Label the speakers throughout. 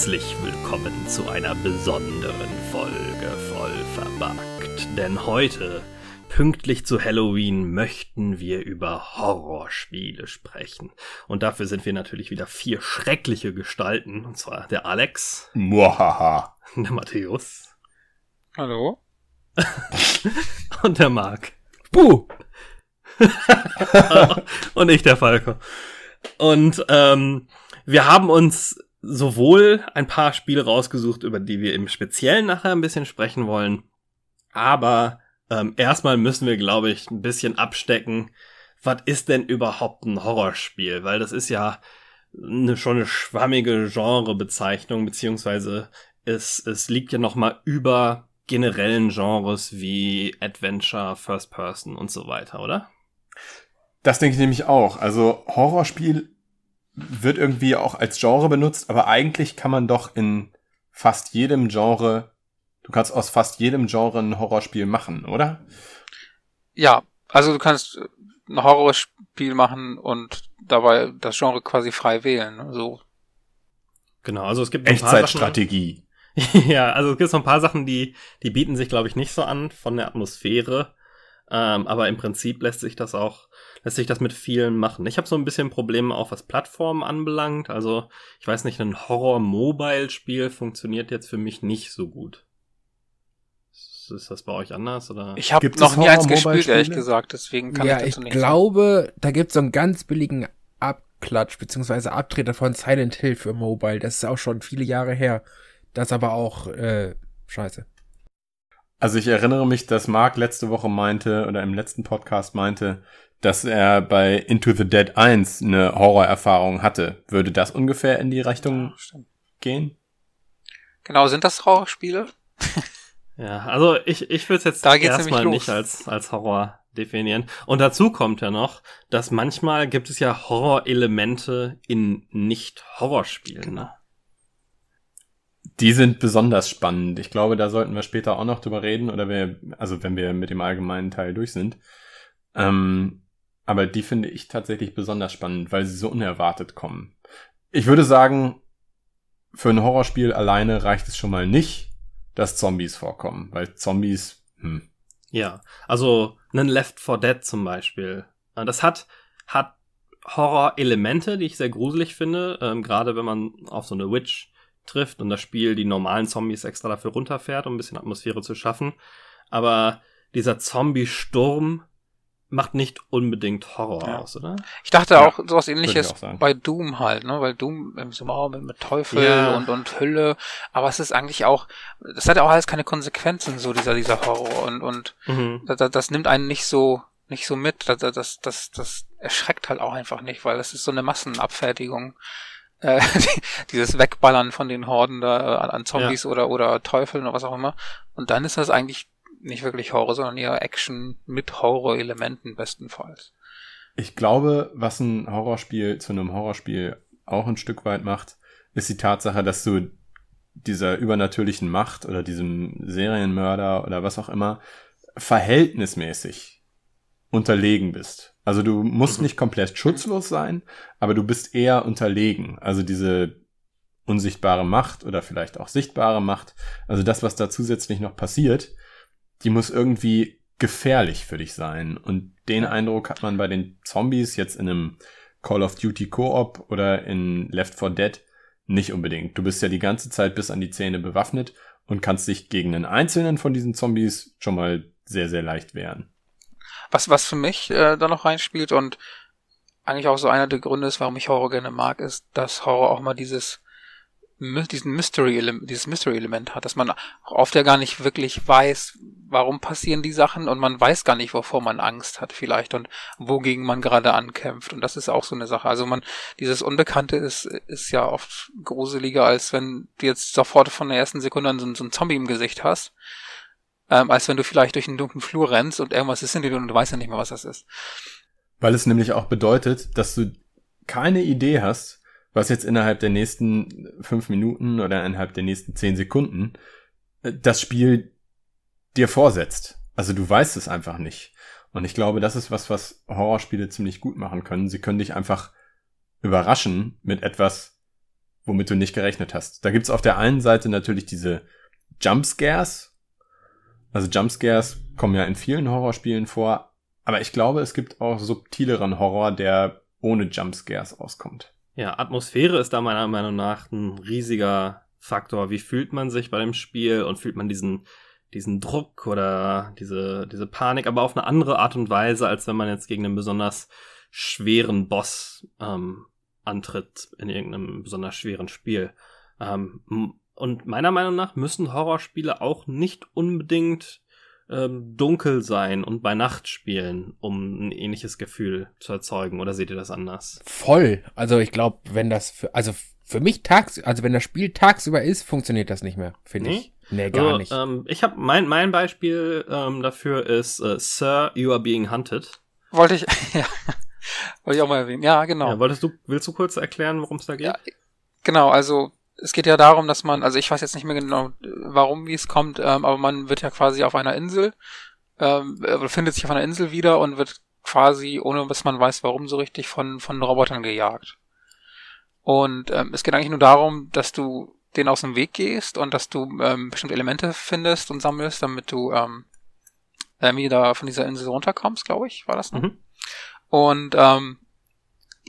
Speaker 1: Herzlich willkommen zu einer besonderen Folge voll verbuggt. Denn heute, pünktlich zu Halloween, möchten wir über Horrorspiele sprechen. Und dafür sind wir natürlich wieder vier schreckliche Gestalten. Und zwar der Alex.
Speaker 2: Muahaha.
Speaker 1: Der Matthäus.
Speaker 3: Hallo?
Speaker 1: und der Marc.
Speaker 2: Buh!
Speaker 1: und ich, der Falco. Und ähm, wir haben uns sowohl ein paar Spiele rausgesucht, über die wir im Speziellen nachher ein bisschen sprechen wollen, aber ähm, erstmal müssen wir, glaube ich, ein bisschen abstecken, was ist denn überhaupt ein Horrorspiel? Weil das ist ja eine, schon eine schwammige Genrebezeichnung, beziehungsweise es, es liegt ja noch mal über generellen Genres wie Adventure, First Person und so weiter, oder?
Speaker 2: Das denke ich nämlich auch. Also Horrorspiel wird irgendwie auch als Genre benutzt, aber eigentlich kann man doch in fast jedem Genre, du kannst aus fast jedem Genre ein Horrorspiel machen, oder?
Speaker 3: Ja, also du kannst ein Horrorspiel machen und dabei das Genre quasi frei wählen. So.
Speaker 1: Genau, also es gibt
Speaker 2: Echtzeitstrategie.
Speaker 1: ja, also es gibt so ein paar Sachen, die, die bieten sich, glaube ich, nicht so an von der Atmosphäre. Ähm, aber im Prinzip lässt sich das auch, lässt sich das mit vielen machen. Ich habe so ein bisschen Probleme auch, was Plattformen anbelangt. Also, ich weiß nicht, ein Horror-Mobile-Spiel funktioniert jetzt für mich nicht so gut. Ist das bei euch anders? Oder?
Speaker 3: Ich habe noch nie eins gespielt, ehrlich gesagt, deswegen kann
Speaker 4: ja,
Speaker 3: ich
Speaker 4: dazu nicht. Ich glaube, da gibt's so einen ganz billigen Abklatsch, beziehungsweise Abtreter von Silent Hill für Mobile. Das ist auch schon viele Jahre her. Das ist aber auch äh, scheiße.
Speaker 2: Also ich erinnere mich, dass Mark letzte Woche meinte oder im letzten Podcast meinte, dass er bei Into the Dead 1 eine Horrorerfahrung hatte. Würde das ungefähr in die Richtung ja, gehen?
Speaker 3: Genau, sind das Horrorspiele?
Speaker 1: ja, also ich, ich würde es jetzt
Speaker 3: da
Speaker 1: erstmal nicht als, als Horror definieren. Und dazu kommt ja noch, dass manchmal gibt es ja Horrorelemente in Nicht-Horrorspielen. Genau. Ne?
Speaker 2: Die sind besonders spannend. Ich glaube, da sollten wir später auch noch drüber reden oder wir, also wenn wir mit dem allgemeinen Teil durch sind. Ähm, aber die finde ich tatsächlich besonders spannend, weil sie so unerwartet kommen. Ich würde sagen, für ein Horrorspiel alleine reicht es schon mal nicht, dass Zombies vorkommen, weil Zombies, hm.
Speaker 1: Ja, also einen Left 4 Dead zum Beispiel. Äh, das hat, hat Horror-Elemente, die ich sehr gruselig finde, ähm, gerade wenn man auf so eine Witch trifft und das Spiel die normalen Zombies extra dafür runterfährt, um ein bisschen Atmosphäre zu schaffen. Aber dieser Zombie-Sturm macht nicht unbedingt Horror ja. aus, oder?
Speaker 3: Ich dachte ja, auch sowas ähnliches bei Doom halt, ne? Weil Doom so oh, mit, mit Teufel ja. und, und Hülle, aber es ist eigentlich auch, das hat ja auch alles keine Konsequenzen, so dieser, dieser Horror und, und mhm. das, das nimmt einen nicht so, nicht so mit, das, das, das, das erschreckt halt auch einfach nicht, weil es ist so eine Massenabfertigung äh, dieses Wegballern von den Horden da äh, an Zombies ja. oder, oder Teufeln oder was auch immer. Und dann ist das eigentlich nicht wirklich Horror, sondern eher Action mit Horror-Elementen bestenfalls.
Speaker 2: Ich glaube, was ein Horrorspiel zu einem Horrorspiel auch ein Stück weit macht, ist die Tatsache, dass du dieser übernatürlichen Macht oder diesem Serienmörder oder was auch immer verhältnismäßig unterlegen bist. Also du musst mhm. nicht komplett schutzlos sein, aber du bist eher unterlegen. Also diese unsichtbare Macht oder vielleicht auch sichtbare Macht, also das, was da zusätzlich noch passiert, die muss irgendwie gefährlich für dich sein. Und den Eindruck hat man bei den Zombies jetzt in einem Call of Duty Co-op oder in Left 4 Dead nicht unbedingt. Du bist ja die ganze Zeit bis an die Zähne bewaffnet und kannst dich gegen einen einzelnen von diesen Zombies schon mal sehr, sehr leicht wehren.
Speaker 3: Was, was für mich äh, da noch reinspielt und eigentlich auch so einer der Gründe ist, warum ich Horror gerne mag, ist, dass Horror auch mal dieses diesen Mystery dieses Mystery Element hat, dass man oft ja gar nicht wirklich weiß, warum passieren die Sachen und man weiß gar nicht, wovor man Angst hat vielleicht und wogegen man gerade ankämpft und das ist auch so eine Sache. Also man dieses Unbekannte ist ist ja oft gruseliger als wenn du jetzt sofort von der ersten Sekunde an so, so ein Zombie im Gesicht hast ähm, als wenn du vielleicht durch einen dunklen Flur rennst und irgendwas ist in dir und du weißt ja nicht mehr, was das ist.
Speaker 2: Weil es nämlich auch bedeutet, dass du keine Idee hast, was jetzt innerhalb der nächsten fünf Minuten oder innerhalb der nächsten zehn Sekunden äh, das Spiel dir vorsetzt. Also du weißt es einfach nicht. Und ich glaube, das ist was, was Horrorspiele ziemlich gut machen können. Sie können dich einfach überraschen mit etwas, womit du nicht gerechnet hast. Da gibt's auf der einen Seite natürlich diese Jumpscares. Also Jumpscares kommen ja in vielen Horrorspielen vor, aber ich glaube, es gibt auch subtileren Horror, der ohne Jumpscares auskommt.
Speaker 1: Ja, Atmosphäre ist da meiner Meinung nach ein riesiger Faktor. Wie fühlt man sich bei dem Spiel und fühlt man diesen, diesen Druck oder diese, diese Panik, aber auf eine andere Art und Weise, als wenn man jetzt gegen einen besonders schweren Boss ähm, antritt in irgendeinem besonders schweren Spiel. Ähm, und meiner Meinung nach müssen Horrorspiele auch nicht unbedingt ähm, dunkel sein und bei Nacht spielen, um ein ähnliches Gefühl zu erzeugen. Oder seht ihr das anders?
Speaker 4: Voll. Also ich glaube, wenn das für, also für mich tags, also wenn das Spiel tagsüber ist, funktioniert das nicht mehr, finde
Speaker 1: Nee?
Speaker 4: ich. Nee, gar
Speaker 1: also,
Speaker 4: nicht.
Speaker 1: Ähm, ich habe mein mein Beispiel ähm, dafür ist äh, Sir, you are being hunted.
Speaker 3: Wollte ich, ja, wollte ich auch mal erwähnen. Ja, genau.
Speaker 1: Ja, wolltest du willst du kurz erklären, worum es da geht?
Speaker 3: Ja, Genau, also es geht ja darum, dass man, also ich weiß jetzt nicht mehr genau, äh, warum, wie es kommt, ähm, aber man wird ja quasi auf einer Insel, ähm, äh, findet sich auf einer Insel wieder und wird quasi, ohne dass man weiß, warum so richtig, von, von Robotern gejagt. Und ähm, es geht eigentlich nur darum, dass du den aus dem Weg gehst und dass du ähm, bestimmte Elemente findest und sammelst, damit du ähm, irgendwie da von dieser Insel runterkommst, glaube ich, war das, ne?
Speaker 1: Mhm.
Speaker 3: Und ähm,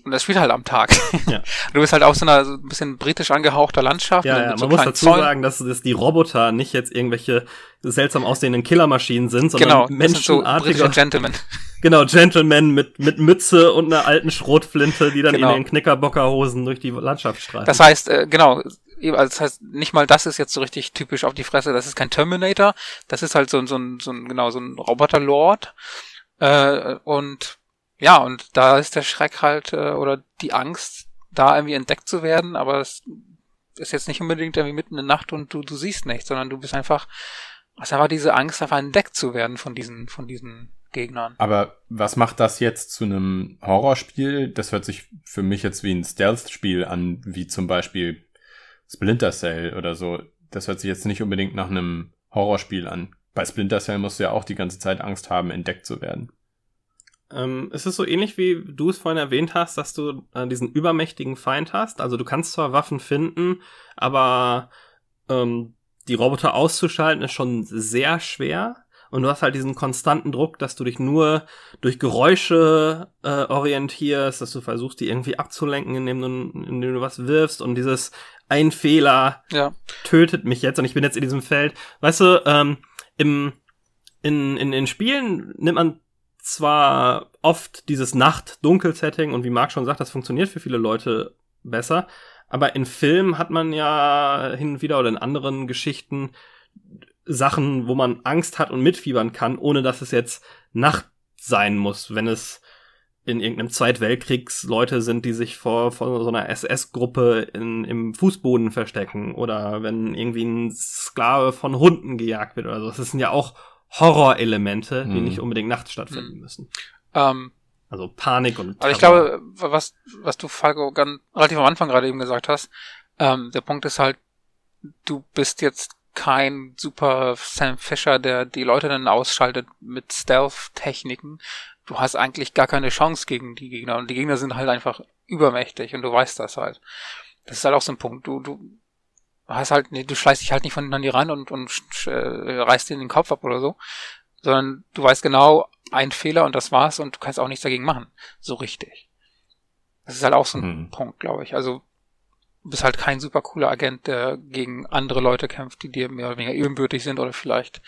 Speaker 3: und das spielt halt am Tag.
Speaker 1: Ja.
Speaker 3: Du bist halt auf so einer so ein bisschen britisch angehauchter Landschaft.
Speaker 1: Ja, ja,
Speaker 3: so
Speaker 1: man muss
Speaker 3: kleinen
Speaker 1: dazu
Speaker 3: Zäunen.
Speaker 1: sagen, dass, dass die Roboter nicht jetzt irgendwelche seltsam aussehenden Killermaschinen sind, sondern
Speaker 3: genau, so
Speaker 1: menschenartige,
Speaker 3: britische Gentlemen.
Speaker 1: genau, Gentlemen mit, mit Mütze und einer alten Schrotflinte, die dann
Speaker 3: Genau.
Speaker 1: in den Knickerbockerhosen durch die Landschaft streifen.
Speaker 3: Das heißt, äh, genau, also das heißt, nicht mal das ist jetzt so richtig typisch auf die Fresse, das ist kein Terminator, das ist halt so, ein- so ein, so ein, genau, so ein Roboterlord. Äh, und ja, und da ist der Schreck halt, äh, oder die Angst, da irgendwie entdeckt zu werden, aber es ist jetzt nicht unbedingt irgendwie mitten in der Nacht und du, du siehst nichts, sondern du bist einfach, hast einfach diese Angst, einfach entdeckt zu werden von diesen, von diesen Gegnern.
Speaker 2: Aber was macht das jetzt zu einem Horrorspiel? Das hört sich für mich jetzt wie ein Stealth-Spiel an, wie zum Beispiel Splinter Cell oder so. Das hört sich jetzt nicht unbedingt nach einem Horrorspiel an. Bei Splinter Cell musst du ja auch die ganze Zeit Angst haben, entdeckt zu werden.
Speaker 1: Ähm, es ist so ähnlich wie du es vorhin erwähnt hast, dass du äh, diesen übermächtigen Feind hast. Also du kannst zwar Waffen finden, aber ähm, die Roboter auszuschalten ist schon sehr schwer. Und du hast halt diesen konstanten Druck, dass du dich nur durch Geräusche äh, orientierst, dass du versuchst, die irgendwie abzulenken, indem du, indem du was wirfst. Und dieses ein Fehler
Speaker 3: Ja,
Speaker 1: tötet mich jetzt und ich bin jetzt in diesem Feld. Weißt du, ähm, im, in, in den Spielen nimmt man zwar oft dieses Nacht-Dunkel-Setting und wie Marc schon sagt, das funktioniert für viele Leute besser, aber in Filmen hat man ja hin und wieder oder in anderen Geschichten Sachen, wo man Angst hat und mitfiebern kann, ohne dass es jetzt Nacht sein muss, wenn es in irgendeinem Zweitweltkriegs Leute sind, die sich vor, vor so einer SS-Gruppe im Fußboden verstecken oder wenn irgendwie ein Sklave von Hunden gejagt wird oder so. Das sind ja auch Horrorelemente, die
Speaker 2: Hm.
Speaker 1: nicht unbedingt nachts stattfinden müssen.
Speaker 3: ähm,
Speaker 1: Also Panik und
Speaker 3: Aber ich
Speaker 1: Terror.
Speaker 3: glaube, was, was du, Falco, ganz, relativ am Anfang gerade eben gesagt hast, ähm, der Punkt ist halt, du bist jetzt kein super Sam Fisher, der die Leute dann ausschaltet mit Stealth-Techniken. Du hast eigentlich gar keine Chance gegen die Gegner und die Gegner sind halt einfach übermächtig und du weißt das halt. Das ist halt auch so ein Punkt. Du, du hast halt, nee, du schleißt dich halt nicht von hinten an die ran und, und äh, reißt dir den Kopf ab oder so, sondern du weißt genau, ein Fehler und das war's und du kannst auch nichts dagegen machen. So richtig. Das ist halt auch so ein
Speaker 2: Hm.
Speaker 3: Punkt, glaube ich. Also, du bist halt kein super cooler Agent, der gegen andere Leute kämpft, die dir mehr oder weniger ebenbürtig sind oder vielleicht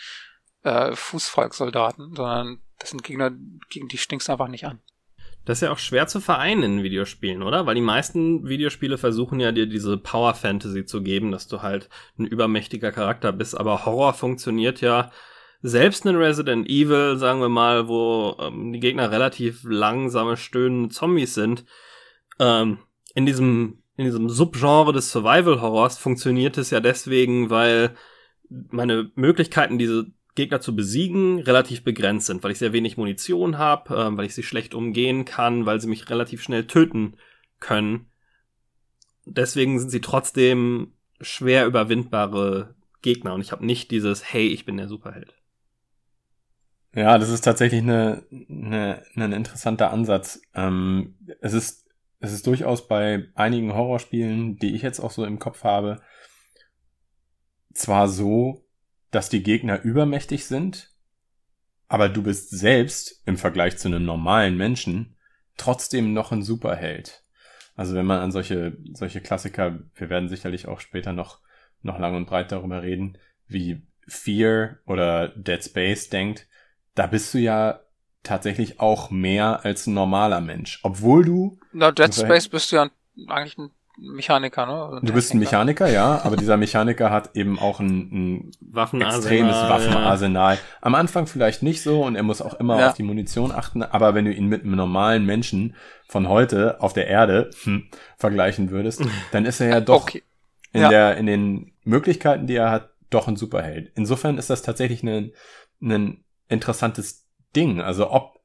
Speaker 3: äh, Fußvolkssoldaten, sondern das sind Gegner, gegen die stinkst du einfach nicht an.
Speaker 1: Das ist ja auch schwer zu vereinen in Videospielen, oder? Weil die meisten Videospiele versuchen ja dir diese Power Fantasy zu geben, dass du halt ein übermächtiger Charakter bist. Aber Horror funktioniert ja selbst in Resident Evil, sagen wir mal, wo ähm, die Gegner relativ langsame, stöhnende Zombies sind. Ähm, in diesem in diesem Subgenre des Survival Horrors funktioniert es ja deswegen, weil meine Möglichkeiten, diese Gegner zu besiegen, relativ begrenzt sind, weil ich sehr wenig Munition habe, ähm, weil ich sie schlecht umgehen kann, weil sie mich relativ schnell töten können. Deswegen sind sie trotzdem schwer überwindbare Gegner und ich habe nicht dieses Hey, ich bin der Superheld.
Speaker 2: Ja, das ist tatsächlich eine, eine, ein interessanter Ansatz. Ähm, es ist es ist durchaus bei einigen Horrorspielen, die ich jetzt auch so im Kopf habe, zwar so, dass die Gegner übermächtig sind, aber du bist selbst im Vergleich zu einem normalen Menschen trotzdem noch ein Superheld. Also wenn man an solche, solche Klassiker, wir werden sicherlich auch später noch, noch lang und breit darüber reden, wie Fear oder Dead Space denkt, da bist du ja tatsächlich auch mehr als ein normaler Mensch. Obwohl du.
Speaker 3: Na, Dead Space bist du ja eigentlich ein Mechaniker, ne?
Speaker 2: Ein du bist ein Mechaniker, ja, aber dieser Mechaniker hat eben auch ein, ein extremes Waffenarsenal. Ja. Am Anfang vielleicht nicht so und er muss auch immer ja. auf die Munition achten, aber wenn du ihn mit einem normalen Menschen von heute auf der Erde hm, vergleichen würdest, dann ist er ja doch okay. in ja. der in den Möglichkeiten, die er hat, doch ein Superheld. Insofern ist das tatsächlich ein, ein interessantes Ding. Also ob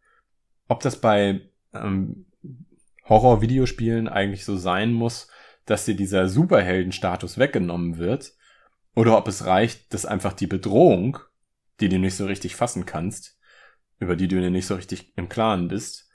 Speaker 2: ob das bei ähm, Horror-Videospielen eigentlich so sein muss, dass dir dieser Superheldenstatus weggenommen wird, oder ob es reicht, dass einfach die Bedrohung, die du nicht so richtig fassen kannst, über die du dir nicht so richtig im Klaren bist,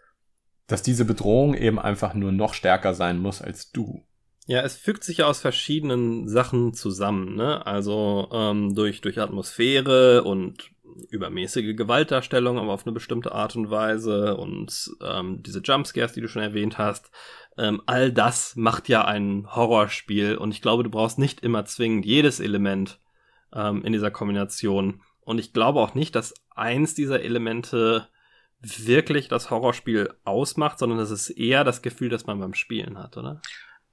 Speaker 2: dass diese Bedrohung eben einfach nur noch stärker sein muss als du.
Speaker 1: Ja, es fügt sich ja aus verschiedenen Sachen zusammen, ne? Also ähm, durch, durch Atmosphäre und übermäßige Gewaltdarstellung, aber auf eine bestimmte Art und Weise und ähm, diese Jumpscares, die du schon erwähnt hast, ähm, all das macht ja ein Horrorspiel und ich glaube, du brauchst nicht immer zwingend jedes Element ähm, in dieser Kombination. Und ich glaube auch nicht, dass eins dieser Elemente wirklich das Horrorspiel ausmacht, sondern es ist eher das Gefühl, das man beim Spielen hat, oder?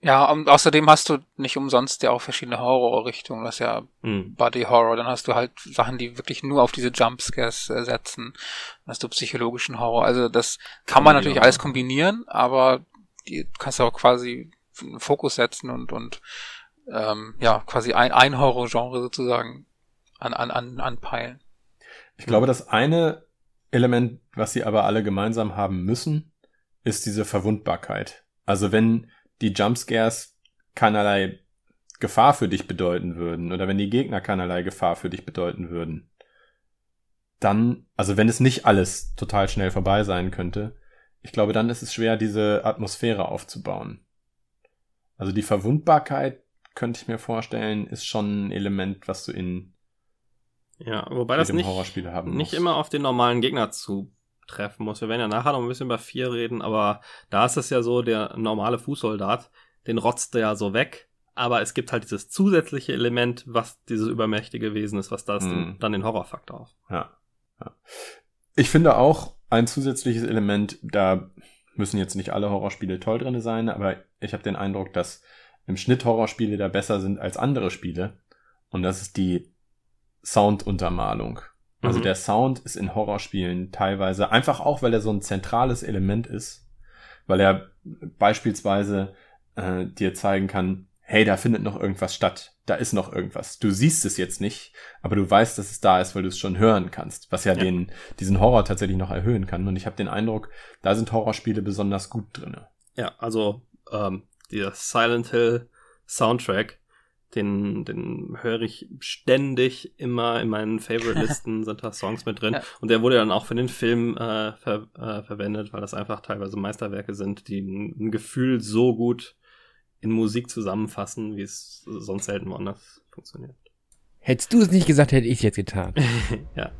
Speaker 3: Ja, und außerdem hast du nicht umsonst ja auch verschiedene Horrorrichtungen. Das ist ja hm. Body Horror. Dann hast du halt Sachen, die wirklich nur auf diese Jumpscares äh, setzen. Dann hast du psychologischen Horror. Also das kann man natürlich alles kombinieren, aber die kannst du auch quasi einen Fokus setzen und, und ähm, ja, quasi ein, ein Horrorgenre sozusagen an, an, an, anpeilen.
Speaker 2: Ich glaube, das eine Element, was sie aber alle gemeinsam haben müssen, ist diese Verwundbarkeit. Also wenn die Jumpscares keinerlei Gefahr für dich bedeuten würden oder wenn die Gegner keinerlei Gefahr für dich bedeuten würden, dann, also wenn es nicht alles total schnell vorbei sein könnte, ich glaube, dann ist es schwer, diese Atmosphäre aufzubauen. Also die Verwundbarkeit, könnte ich mir vorstellen, ist schon ein Element, was du in
Speaker 1: ja, wobei das nicht, nicht immer auf den normalen Gegner zutreffen muss. Wir werden ja nachher noch ein bisschen über vier reden, aber da ist es ja so, der normale Fußsoldat, den rotzt er ja so weg. Aber es gibt halt dieses zusätzliche Element, was dieses übermächtige Wesen ist, was das hm. dann den Horrorfaktor auf.
Speaker 2: Ja. ja. Ich finde auch, ein zusätzliches Element, da müssen jetzt nicht alle Horrorspiele toll drin sein, aber ich habe den Eindruck, dass im Schnitt Horrorspiele da besser sind als andere Spiele. Und das ist die Sounduntermalung. Also mhm. der Sound ist in Horrorspielen teilweise einfach auch, weil er so ein zentrales Element ist, weil er beispielsweise äh, dir zeigen kann, hey, da findet noch irgendwas statt, da ist noch irgendwas. Du siehst es jetzt nicht, aber du weißt, dass es da ist, weil du es schon hören kannst, was ja, ja. Den, diesen Horror tatsächlich noch erhöhen kann. Und ich habe den Eindruck, da sind Horrorspiele besonders gut drinne.
Speaker 1: Ja, also ähm, der Silent Hill Soundtrack, den, den höre ich ständig immer in meinen Favorite-Listen, sind da Songs mit drin. Ja. Und der wurde dann auch für den Film äh, ver, äh, verwendet, weil das einfach teilweise Meisterwerke sind, die ein Gefühl so gut in Musik zusammenfassen, wie es sonst selten woanders funktioniert.
Speaker 4: Hättest du es nicht gesagt, hätte ich es jetzt getan.
Speaker 1: ja.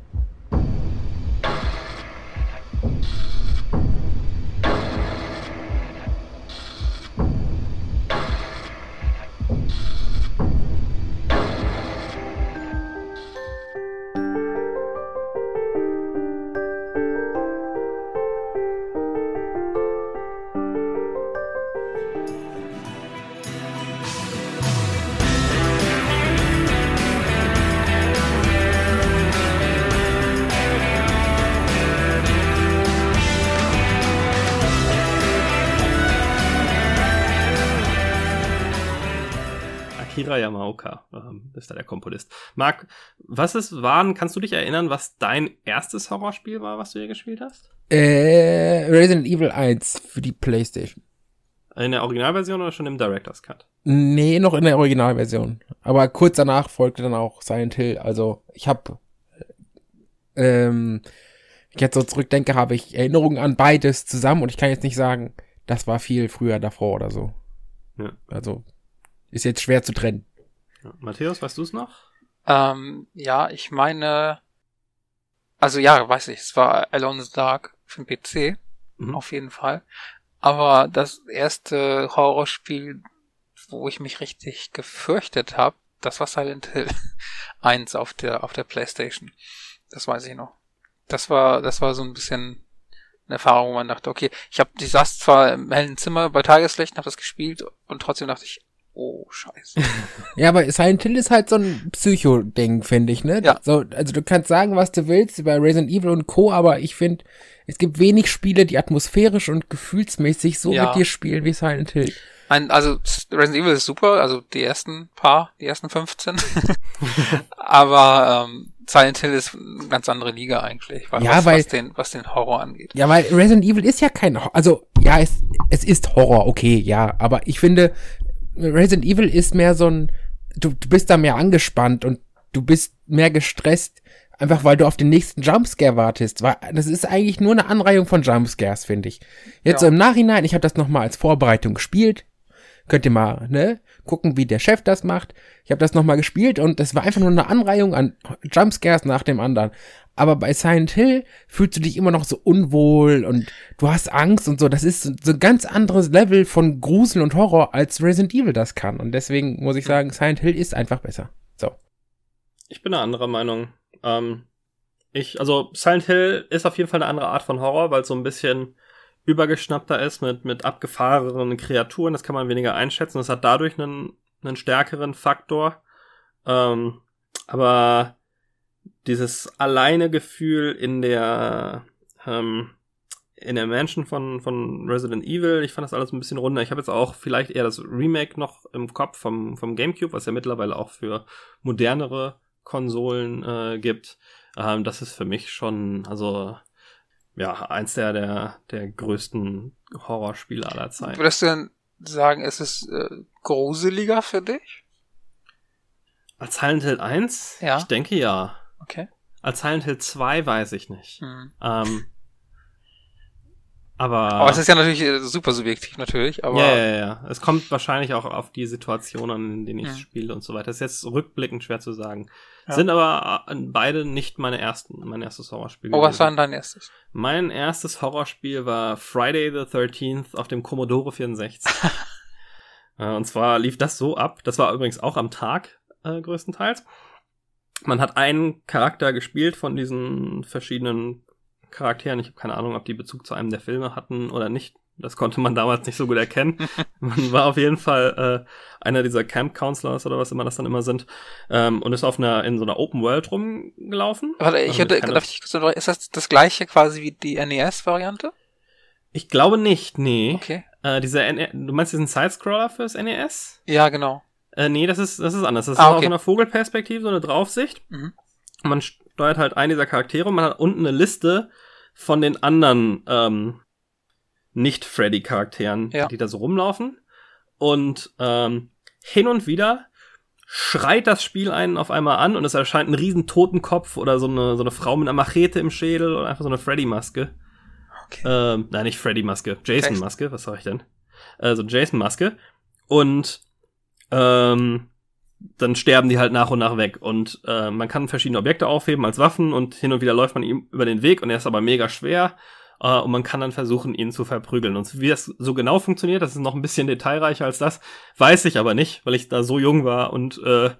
Speaker 1: Ist da der Komponist. Marc, was es waren, kannst du dich erinnern, was dein erstes Horrorspiel war, was du hier gespielt hast?
Speaker 4: Äh, Resident Evil 1 für die Playstation.
Speaker 1: In der Originalversion oder schon im Director's Cut?
Speaker 4: Nee, noch in der Originalversion. Aber kurz danach folgte dann auch Silent Hill. Also ich habe, ähm, ich jetzt so zurückdenke, habe ich Erinnerungen an beides zusammen und ich kann jetzt nicht sagen, das war viel früher davor oder so.
Speaker 1: Ja.
Speaker 4: Also ist jetzt schwer zu trennen.
Speaker 1: Ja. Matthäus, weißt du es noch?
Speaker 3: Ähm, ja, ich meine, also ja, weiß ich, es war Alone in the Dark für den PC,
Speaker 1: Mhm.
Speaker 3: auf jeden Fall. Aber das erste Horrorspiel, wo ich mich richtig gefürchtet habe, das war Silent Hill 1 auf der auf der PlayStation. Das weiß ich noch. Das war das war so ein bisschen eine Erfahrung, wo man dachte, okay, ich habe ich saß zwar im hellen Zimmer bei Tageslicht, habe das gespielt und trotzdem dachte ich, oh Scheiße.
Speaker 4: Ja, aber Silent Hill ist halt so ein Psycho-Ding, finde ich, ne?
Speaker 3: Ja.
Speaker 4: So, also du kannst sagen, was du willst über Resident Evil und Co., aber ich finde, es gibt wenig Spiele, die atmosphärisch und gefühlsmäßig so
Speaker 3: Ja.
Speaker 4: mit dir spielen wie Silent Hill.
Speaker 3: Ein, also Resident Evil ist super, also die ersten paar, die ersten 15. Aber ähm, Silent Hill ist eine ganz andere Liga eigentlich, was,
Speaker 4: Ja,
Speaker 3: was,
Speaker 4: weil-
Speaker 3: was, den, was den Horror angeht.
Speaker 4: Ja, weil Resident Evil ist ja kein, Hor- also ja, es, es ist Horror, okay, ja, aber ich finde, Resident Evil ist mehr so ein, du, du bist da mehr angespannt und du bist mehr gestresst, einfach weil du auf den nächsten Jumpscare wartest. Weil das ist eigentlich nur eine Anreihung von Jumpscares, finde ich. Jetzt so
Speaker 3: Ja.
Speaker 4: im Nachhinein, ich habe das nochmal als Vorbereitung gespielt. Könnt ihr mal, ne, gucken, wie der Chef das macht. Ich habe das nochmal gespielt und das war einfach nur eine Anreihung an Jumpscares nach dem anderen. Aber bei Silent Hill fühlst du dich immer noch so unwohl und du hast Angst und so. Das ist so ein ganz anderes Level von Grusel und Horror, als Resident Evil das kann. Und deswegen muss ich sagen, Silent Hill ist einfach besser. So.
Speaker 1: Ich bin eine andere Meinung. Ähm, ich, also Silent Hill ist auf jeden Fall eine andere Art von Horror, weil es so ein bisschen übergeschnappter ist mit, mit abgefahrenen Kreaturen. Das kann man weniger einschätzen. Das hat dadurch einen, einen stärkeren Faktor. Ähm, aber dieses alleine Gefühl in der, ähm, in der Mansion von, von Resident Evil, ich fand das alles ein bisschen runder. Ich habe jetzt auch vielleicht eher das Remake noch im Kopf vom, vom GameCube, was ja mittlerweile auch für modernere Konsolen äh, gibt. Ähm, das ist für mich schon, also ja, eins der, der, der größten Horrorspiele aller Zeiten.
Speaker 3: Würdest du denn sagen, ist es äh, gruseliger für dich?
Speaker 1: Als Silent Hill 1?
Speaker 3: Ja.
Speaker 1: Ich denke ja.
Speaker 3: Okay.
Speaker 1: Als Silent Hill 2 weiß ich nicht.
Speaker 3: Hm.
Speaker 1: Ähm, aber.
Speaker 3: Aber es ist ja natürlich äh, super subjektiv natürlich, aber
Speaker 1: ja, ja, ja. Es kommt wahrscheinlich auch auf die Situation an, in denen ich
Speaker 3: Mhm.
Speaker 1: spiele und so weiter. Das ist jetzt rückblickend schwer zu sagen.
Speaker 3: Ja.
Speaker 1: Sind aber äh, beide nicht meine ersten, mein erstes Horrorspiel.
Speaker 3: Oh, was war denn dein erstes?
Speaker 1: Mein erstes Horrorspiel war Friday the 13th auf dem Commodore 64. Äh, und zwar lief das so ab, das war übrigens auch am Tag äh, größtenteils. Man hat einen Charakter gespielt von diesen verschiedenen Charakteren. Ich habe keine Ahnung, ob die Bezug zu einem der Filme hatten oder nicht. Das konnte man damals nicht so gut erkennen. man war auf jeden Fall äh, einer dieser Camp Counselors oder was immer das dann immer sind ähm, und ist auf einer in so einer Open World rumgelaufen.
Speaker 3: Warte, ich
Speaker 1: Also
Speaker 3: hätte, darf ich kurz ist das das gleiche quasi wie die NES-Variante?
Speaker 1: Ich glaube nicht, nee.
Speaker 3: Okay.
Speaker 1: Äh, dieser NE du meinst diesen Sidescroller fürs NES?
Speaker 3: Ja, genau.
Speaker 1: Äh, nee, das ist, das ist anders. Das
Speaker 3: Ah,
Speaker 1: ist aus
Speaker 3: okay.
Speaker 1: einer Vogelperspektive, so eine Draufsicht.
Speaker 3: Mhm.
Speaker 1: Man steuert halt einen dieser Charaktere und man hat unten eine Liste von den anderen ähm, Nicht-Freddy-Charakteren,
Speaker 3: Ja.
Speaker 1: die da so rumlaufen. Und ähm, hin und wieder schreit das Spiel einen auf einmal an und es erscheint ein riesen Totenkopf oder so eine, so eine Frau mit einer Machete im Schädel oder einfach so eine Freddy-Maske.
Speaker 3: Okay.
Speaker 1: Ähm, nein, nicht Freddy-Maske,
Speaker 3: Jason.
Speaker 1: Jason-Maske, was sag ich denn? Also Jason-Maske. Und ähm, dann sterben die halt nach und nach weg. Und äh, man kann verschiedene Objekte aufheben als Waffen und hin und wieder läuft man ihm über den Weg und er ist aber mega schwer. Äh, und man kann dann versuchen, ihn zu verprügeln. Und wie das so genau funktioniert, das ist noch ein bisschen detailreicher als das, weiß ich aber nicht, weil ich da so jung war und äh,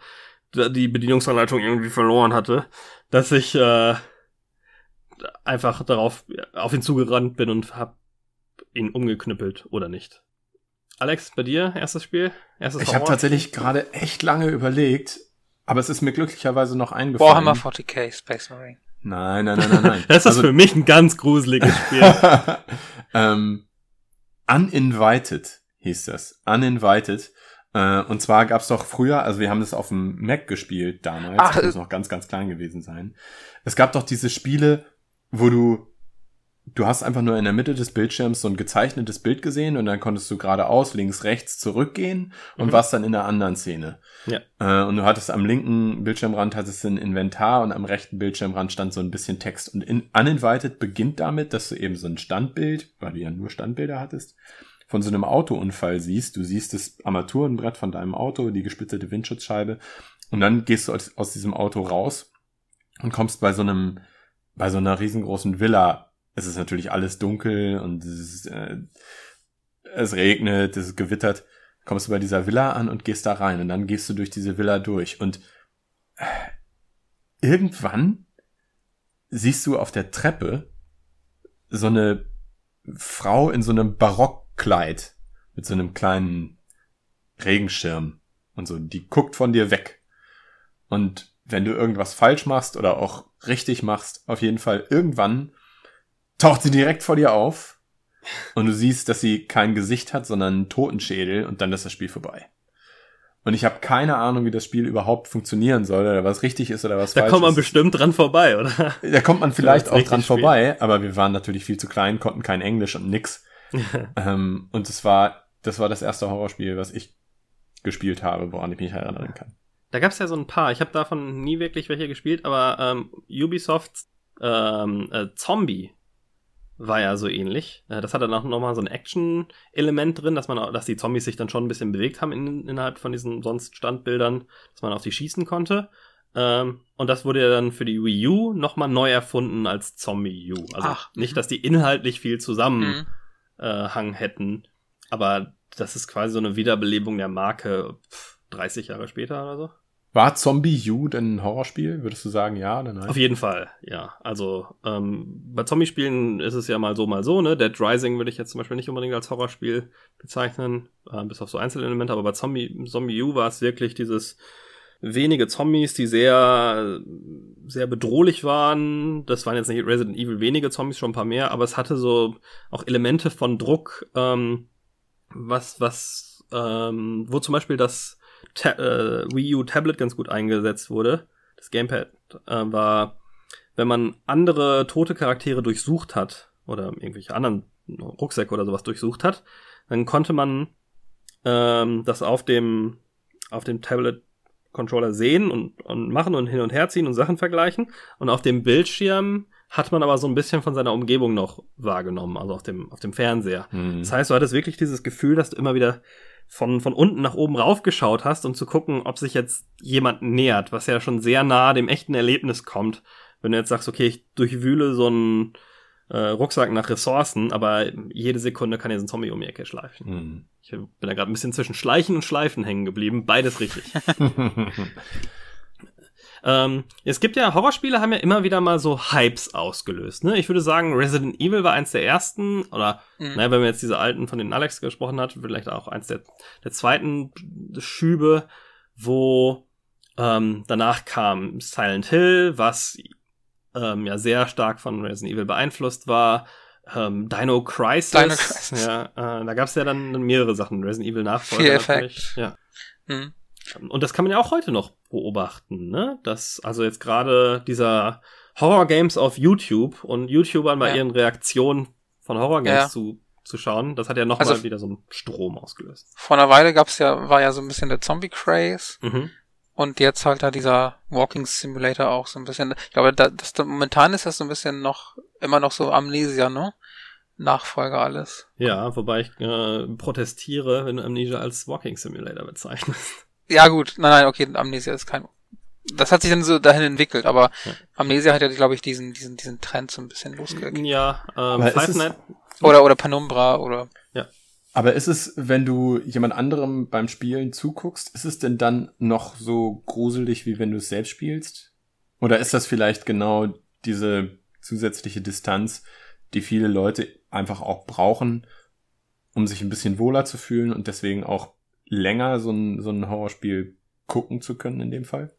Speaker 1: die Bedienungsanleitung irgendwie verloren hatte, dass ich äh, einfach darauf auf ihn zugerannt bin und hab ihn umgeknüppelt oder nicht. Alex, bei dir erstes Spiel? Erstes
Speaker 2: Ich habe tatsächlich gerade echt lange überlegt, aber es ist mir glücklicherweise noch eingefallen.
Speaker 3: Warhammer 40k Space Marine.
Speaker 2: Nein, nein, nein, nein, nein.
Speaker 1: Das ist
Speaker 2: Also-
Speaker 1: für mich ein ganz gruseliges Spiel.
Speaker 2: ähm, Uninvited hieß das. Uninvited. Äh, und zwar gab's doch früher, also wir haben das auf dem Mac gespielt damals,
Speaker 3: Ach,
Speaker 2: das muss noch ganz, ganz klein gewesen sein. Es gab doch diese Spiele, wo du, du hast einfach nur in der Mitte des Bildschirms so ein gezeichnetes Bild gesehen und dann konntest du geradeaus, links, rechts zurückgehen und
Speaker 1: Mhm.
Speaker 2: warst dann in der anderen Szene.
Speaker 1: Ja.
Speaker 2: Äh, und du hattest am linken Bildschirmrand hattest du ein Inventar und am rechten Bildschirmrand stand so ein bisschen Text. Und in Uninvited beginnt damit, dass du eben so ein Standbild, weil du ja nur Standbilder hattest, von so einem Autounfall siehst. Du siehst das Armaturenbrett von deinem Auto, die gesplitterte Windschutzscheibe und dann gehst du aus, aus diesem Auto raus und kommst bei so einem, bei so einer riesengroßen Villa. Es ist natürlich alles dunkel und es, ist, äh, es regnet, es gewittert. Kommst du bei dieser Villa an und gehst da rein und dann gehst du durch diese Villa durch und äh, irgendwann siehst du auf der Treppe so eine Frau in so einem Barockkleid mit so einem kleinen Regenschirm und so, die guckt von dir weg. Und wenn du irgendwas falsch machst oder auch richtig machst, auf jeden Fall irgendwann taucht sie direkt vor dir auf und du siehst, dass sie kein Gesicht hat, sondern einen Totenschädel und dann ist das Spiel vorbei. Und ich habe keine Ahnung, wie das Spiel überhaupt funktionieren soll oder was richtig ist oder was
Speaker 1: Da
Speaker 2: falsch
Speaker 1: kommt man
Speaker 2: ist.
Speaker 1: bestimmt dran vorbei, oder?
Speaker 2: Da kommt man vielleicht
Speaker 1: Das
Speaker 2: auch
Speaker 1: ist
Speaker 2: dran
Speaker 1: spät.
Speaker 2: vorbei, aber wir waren natürlich viel zu klein, konnten kein Englisch und nix. ähm, und es war, das war das erste Horrorspiel, was ich gespielt habe, woran ich mich erinnern kann.
Speaker 1: Da gab's ja so ein paar. Ich habe davon nie wirklich welche gespielt, aber ähm, Ubisofts ähm, äh, Zombie war ja so ähnlich. Äh, das hatte dann auch nochmal so ein Action-Element drin, dass man, auch- dass die Zombies sich dann schon ein bisschen bewegt haben in, innerhalb von diesen sonst Standbildern, dass man auf die schießen konnte. Ähm, und das wurde ja dann für die Wii U nochmal neu erfunden als Zombie U. Also
Speaker 3: Ach,
Speaker 1: nicht, dass die inhaltlich viel zusammen
Speaker 3: Mhm.
Speaker 1: äh, hätten. Aber das ist quasi so eine Wiederbelebung der Marke pff, 30 Jahre später oder so.
Speaker 2: War Zombie U denn ein Horrorspiel? Würdest du sagen, ja oder nein?
Speaker 1: Auf jeden Fall, ja. Also ähm, bei Zombie-Spielen ist es ja mal so, mal so, ne? Dead Rising würde ich jetzt zum Beispiel nicht unbedingt als Horrorspiel bezeichnen, äh, bis auf so Einzelelemente, aber bei Zombie, Zombie U war es wirklich dieses wenige Zombies, die sehr, sehr bedrohlich waren. Das waren jetzt nicht Resident Evil wenige Zombies, schon ein paar mehr, aber es hatte so auch Elemente von Druck, ähm, was, was, ähm, wo zum Beispiel das Ta äh, Wii U Tablet ganz gut eingesetzt wurde. Das Gamepad äh, war, wenn man andere tote Charaktere durchsucht hat oder irgendwelche anderen Rucksäcke oder sowas durchsucht hat, dann konnte man ähm, das auf dem auf dem Tablet Controller sehen und, und machen und hin und her ziehen und Sachen vergleichen. Und auf dem Bildschirm hat man aber so ein bisschen von seiner Umgebung noch wahrgenommen, also auf dem, auf dem Fernseher.
Speaker 2: Hm.
Speaker 1: Das heißt, du hattest wirklich dieses Gefühl, dass du immer wieder von, von unten nach oben raufgeschaut hast, um zu gucken, ob sich jetzt jemand nähert, was ja schon sehr nah dem echten Erlebnis kommt. Wenn du jetzt sagst, okay, ich durchwühle so einen äh, Rucksack nach Ressourcen, aber jede Sekunde kann jetzt ein Zombie um die Ecke schleifen.
Speaker 2: Hm.
Speaker 1: Ich bin da gerade ein bisschen zwischen Schleichen und Schleifen hängen geblieben. Beides richtig. ähm, es gibt ja, Horrorspiele haben ja immer wieder mal so Hypes ausgelöst. Ne? Ich würde sagen, Resident Evil war eins der ersten, oder
Speaker 3: Mhm.
Speaker 1: naja, wenn man jetzt diese alten, von denen Alex gesprochen hat, vielleicht auch eins der, der zweiten Schübe, wo ähm, danach kam Silent Hill, was ähm, ja sehr stark von Resident Evil beeinflusst war. Ähm, Dino Crisis.
Speaker 3: Dino Crisis.
Speaker 1: Ja, äh, da gab es ja dann mehrere Sachen. Resident Evil Nachfolger.
Speaker 3: Fear Effect.
Speaker 1: Ja.
Speaker 3: Mhm.
Speaker 1: Und das kann man ja auch heute noch beobachten, ne? Dass also jetzt gerade dieser Horror Games auf YouTube und YouTubern bei
Speaker 3: Ja.
Speaker 1: ihren Reaktionen von Horror Games
Speaker 3: Ja.
Speaker 1: zu, zu schauen, das hat ja nochmal
Speaker 3: Also-
Speaker 1: wieder so einen Strom ausgelöst.
Speaker 3: Vor einer Weile gab's ja, war ja so ein bisschen der Zombie-Craze
Speaker 1: Mhm.
Speaker 3: und jetzt halt da dieser Walking Simulator auch so ein bisschen. Ich glaube, da, das, momentan ist das so ein bisschen noch, immer noch so Amnesia, ne? Nachfolger alles.
Speaker 1: Ja, wobei ich äh, protestiere, wenn du Amnesia als Walking Simulator bezeichnest.
Speaker 3: Ja gut, nein, nein, okay, Amnesia ist kein. Das hat sich dann so dahin entwickelt, aber
Speaker 1: Ja.
Speaker 3: Amnesia hat ja, glaube ich, diesen, diesen, diesen Trend so ein bisschen losgekickt.
Speaker 1: Ja, ähm, Five Nights
Speaker 3: Oder, oder Penumbra oder.
Speaker 2: Aber ist es, wenn du jemand anderem beim Spielen zuguckst, ist es denn dann noch so gruselig, wie wenn du es selbst spielst? Oder ist das vielleicht genau diese zusätzliche Distanz, die viele Leute einfach auch brauchen, um sich ein bisschen wohler zu fühlen und deswegen auch länger so ein, so ein Horrorspiel gucken zu können in dem Fall?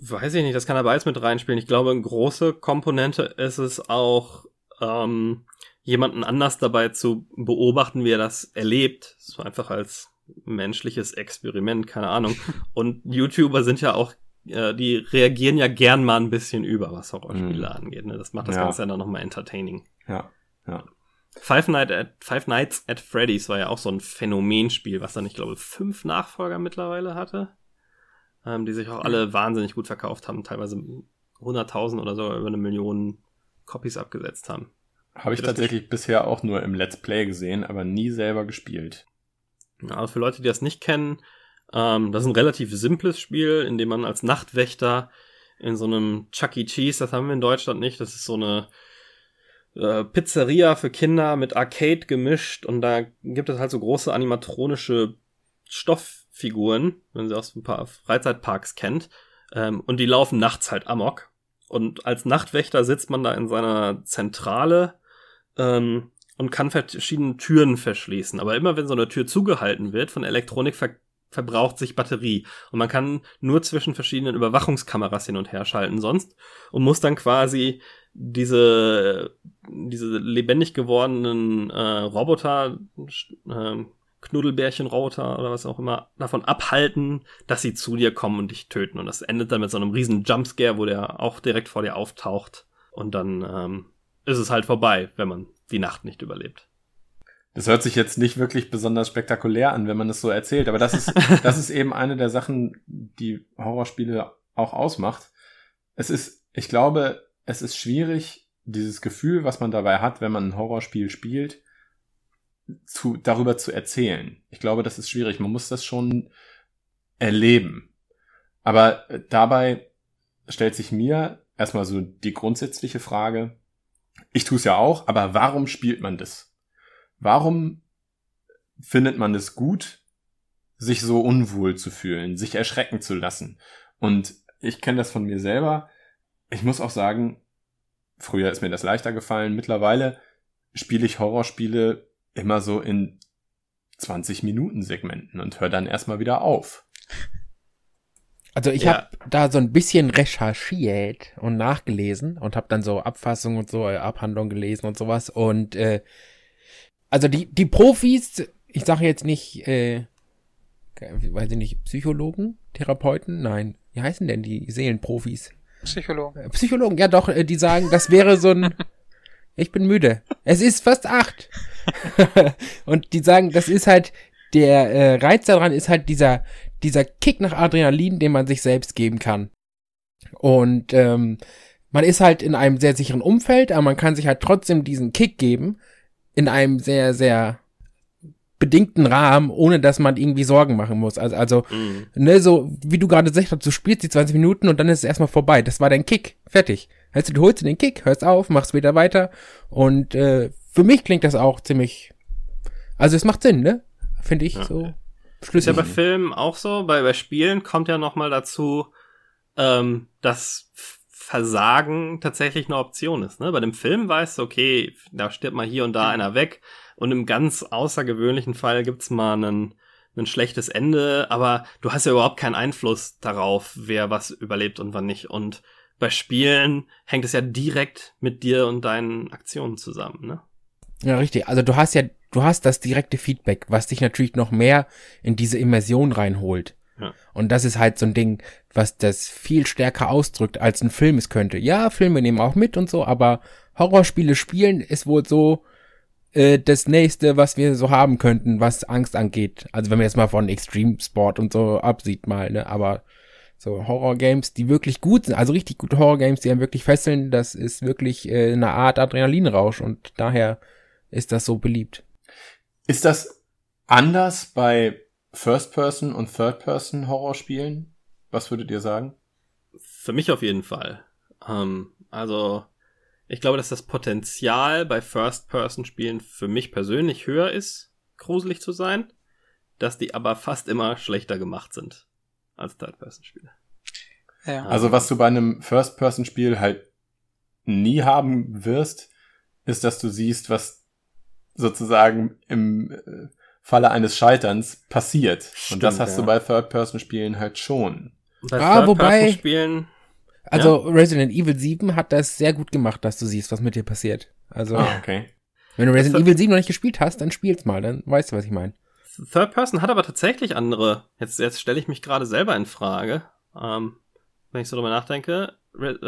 Speaker 1: Weiß ich nicht, das kann aber alles mit reinspielen. Ich glaube, eine große Komponente ist es auch, ähm, jemanden anders dabei zu beobachten, wie er das erlebt. So einfach als menschliches Experiment, keine Ahnung. Und YouTuber sind ja auch, äh, die reagieren ja gern mal ein bisschen über, was Horrorspiele
Speaker 2: Mhm.
Speaker 1: angeht. Ne? Das macht das
Speaker 2: Ja.
Speaker 1: Ganze ja dann nochmal entertaining.
Speaker 2: Ja, ja.
Speaker 1: Five, Night at, Five Nights at Freddy's war ja auch so ein Phänomenspiel, was dann, ich glaube, fünf Nachfolger mittlerweile hatte, ähm, die sich auch alle wahnsinnig gut verkauft haben, teilweise 100.000 oder so über eine Million Copies abgesetzt haben.
Speaker 2: Habe ich tatsächlich bisher auch nur im Let's Play gesehen, aber nie selber gespielt.
Speaker 1: Ja, also für Leute, die das nicht kennen, ähm, das ist ein relativ simples Spiel, in dem man als Nachtwächter in so einem Chuck E. Cheese, das haben wir in Deutschland nicht, das ist so eine äh, Pizzeria für Kinder mit Arcade gemischt und da gibt es halt so große animatronische Stofffiguren, wenn sie aus ein paar Freizeitparks kennt, ähm, und die laufen nachts halt amok. Und als Nachtwächter sitzt man da in seiner Zentrale ähm, und kann verschiedene Türen verschließen. Aber immer wenn so eine Tür zugehalten wird von Elektronik, verbraucht sich Batterie. Und man kann nur zwischen verschiedenen Überwachungskameras hin und her schalten sonst und muss dann quasi diese, diese lebendig gewordenen äh, Roboter, äh, Knuddelbärchen-Roboter oder was auch immer, davon abhalten, dass sie zu dir kommen und dich töten. Und das endet dann mit so einem riesen Jumpscare, wo der auch direkt vor dir auftaucht. Und dann ähm, ist es halt vorbei, wenn man die Nacht nicht überlebt.
Speaker 2: Das hört sich jetzt nicht wirklich besonders spektakulär an, wenn man es so erzählt, aber das ist, das ist eben eine der Sachen, die Horrorspiele auch ausmacht. Es ist, ich glaube, es ist schwierig, dieses Gefühl, was man dabei hat, wenn man ein Horrorspiel spielt, zu, darüber zu erzählen. Ich glaube, das ist schwierig. Man muss das schon erleben. Aber dabei stellt sich mir erstmal so die grundsätzliche Frage, ich tue es ja auch, aber warum spielt man das? Warum findet man es gut, sich so unwohl zu fühlen, sich erschrecken zu lassen? Und ich kenne das von mir selber. Ich muss auch sagen, früher ist mir das leichter gefallen. Mittlerweile spiele ich Horrorspiele immer so in 20 Minuten Segmenten und höre dann erstmal wieder auf.
Speaker 4: Also ich
Speaker 1: Ja.
Speaker 4: habe da so ein bisschen recherchiert und nachgelesen und habe dann so Abfassungen und so, äh, Abhandlungen gelesen und sowas. Und äh, also die, die Profis, ich sage jetzt nicht, äh, weiß ich nicht, Psychologen, Therapeuten, nein, wie heißen denn die Seelenprofis?
Speaker 3: Psychologen.
Speaker 4: Äh, Psychologen, ja doch, äh, die sagen, das wäre so ein. Ich bin müde. Es ist fast acht. und die sagen, das ist halt der äh, Reiz daran ist halt dieser dieser Kick nach Adrenalin, den man sich selbst geben kann. Und ähm, man ist halt in einem sehr sicheren Umfeld, aber man kann sich halt trotzdem diesen Kick geben in einem sehr sehr bedingten Rahmen, ohne dass man irgendwie Sorgen machen muss. Also also
Speaker 1: Mhm.
Speaker 4: ne, so wie du gerade gesagt hast, du spielst die 20 Minuten und dann ist es erstmal vorbei. Das war dein Kick. Fertig. Heißt du, du holst dir den Kick, hörst auf, machst wieder weiter. Und äh, für mich klingt das auch ziemlich. Also es macht Sinn, ne? Finde ich
Speaker 1: Ja.
Speaker 4: so
Speaker 1: Ist
Speaker 4: schlüssig.
Speaker 1: ja bei Filmen auch so. Bei, bei Spielen kommt ja noch mal dazu, ähm, dass Versagen tatsächlich eine Option ist. Ne? Bei dem Film weißt du, okay, da stirbt mal hier und da einer weg. Und im ganz außergewöhnlichen Fall gibt's mal einen, ein schlechtes Ende, aber du hast ja überhaupt keinen Einfluss darauf, wer was überlebt und wann nicht. Und bei Spielen hängt es ja direkt mit dir und deinen Aktionen zusammen. Ne?
Speaker 4: Ja, richtig. Also du hast ja, du hast das direkte Feedback, was dich natürlich noch mehr in diese Immersion reinholt.
Speaker 1: Ja.
Speaker 4: Und das ist halt so ein Ding, was das viel stärker ausdrückt, als ein Film es könnte. Ja, Filme nehmen auch mit und so, aber Horrorspiele spielen ist wohl so äh, das nächste, was wir so haben könnten, was Angst angeht. Also wenn man jetzt mal von Extreme Sport und so absieht mal, ne, aber so Horror-Games, die wirklich gut sind, also richtig gute Horror-Games, die einen wirklich fesseln, das ist wirklich äh, eine Art Adrenalinrausch und daher ist das so beliebt.
Speaker 2: Ist das anders bei First-Person und Third-Person-Horrorspielen? Was würdet ihr sagen?
Speaker 1: Für mich auf jeden Fall. Ähm, also, ich glaube, dass das Potenzial bei First-Person-Spielen für mich persönlich höher ist, gruselig zu sein, dass die aber fast immer schlechter gemacht sind als Third-Person-Spiele.
Speaker 3: Ja.
Speaker 2: Also was du bei einem First-Person-Spiel halt nie haben wirst, ist, dass du siehst, was sozusagen im äh, Falle eines Scheiterns passiert. Und das
Speaker 1: Stimmt,
Speaker 2: hast
Speaker 1: ja.
Speaker 2: du bei Third-Person-Spielen halt schon.
Speaker 1: Bei
Speaker 4: Ah, wobei- Also Resident Evil 7 hat das sehr gut gemacht, dass du siehst, was mit dir passiert. Also,
Speaker 2: Ah, okay.
Speaker 4: wenn du Resident
Speaker 1: Das-
Speaker 4: Evil 7 noch nicht gespielt hast, dann spiel's mal, dann weißt du, was ich meine.
Speaker 1: Third Person hat aber tatsächlich andere. Jetzt, jetzt stelle ich mich gerade selber in Frage, ähm, wenn ich so drüber nachdenke. Re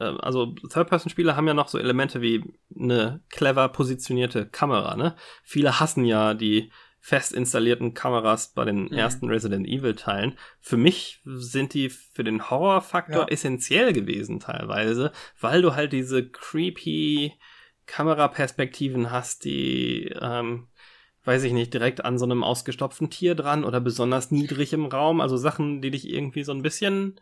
Speaker 1: äh, äh, also Third Person Spiele haben ja noch so Elemente wie eine clever positionierte Kamera. Ne? Viele hassen ja die fest installierten Kameras bei den
Speaker 3: Mhm.
Speaker 1: ersten Resident Evil Teilen. Für mich sind die für den Horrorfaktor
Speaker 3: Ja.
Speaker 1: essentiell gewesen teilweise, weil du halt diese creepy Kameraperspektiven hast, die, ähm, weiß ich nicht, direkt an so einem ausgestopften Tier dran oder besonders niedrig im Raum. Also Sachen, die dich irgendwie so ein bisschen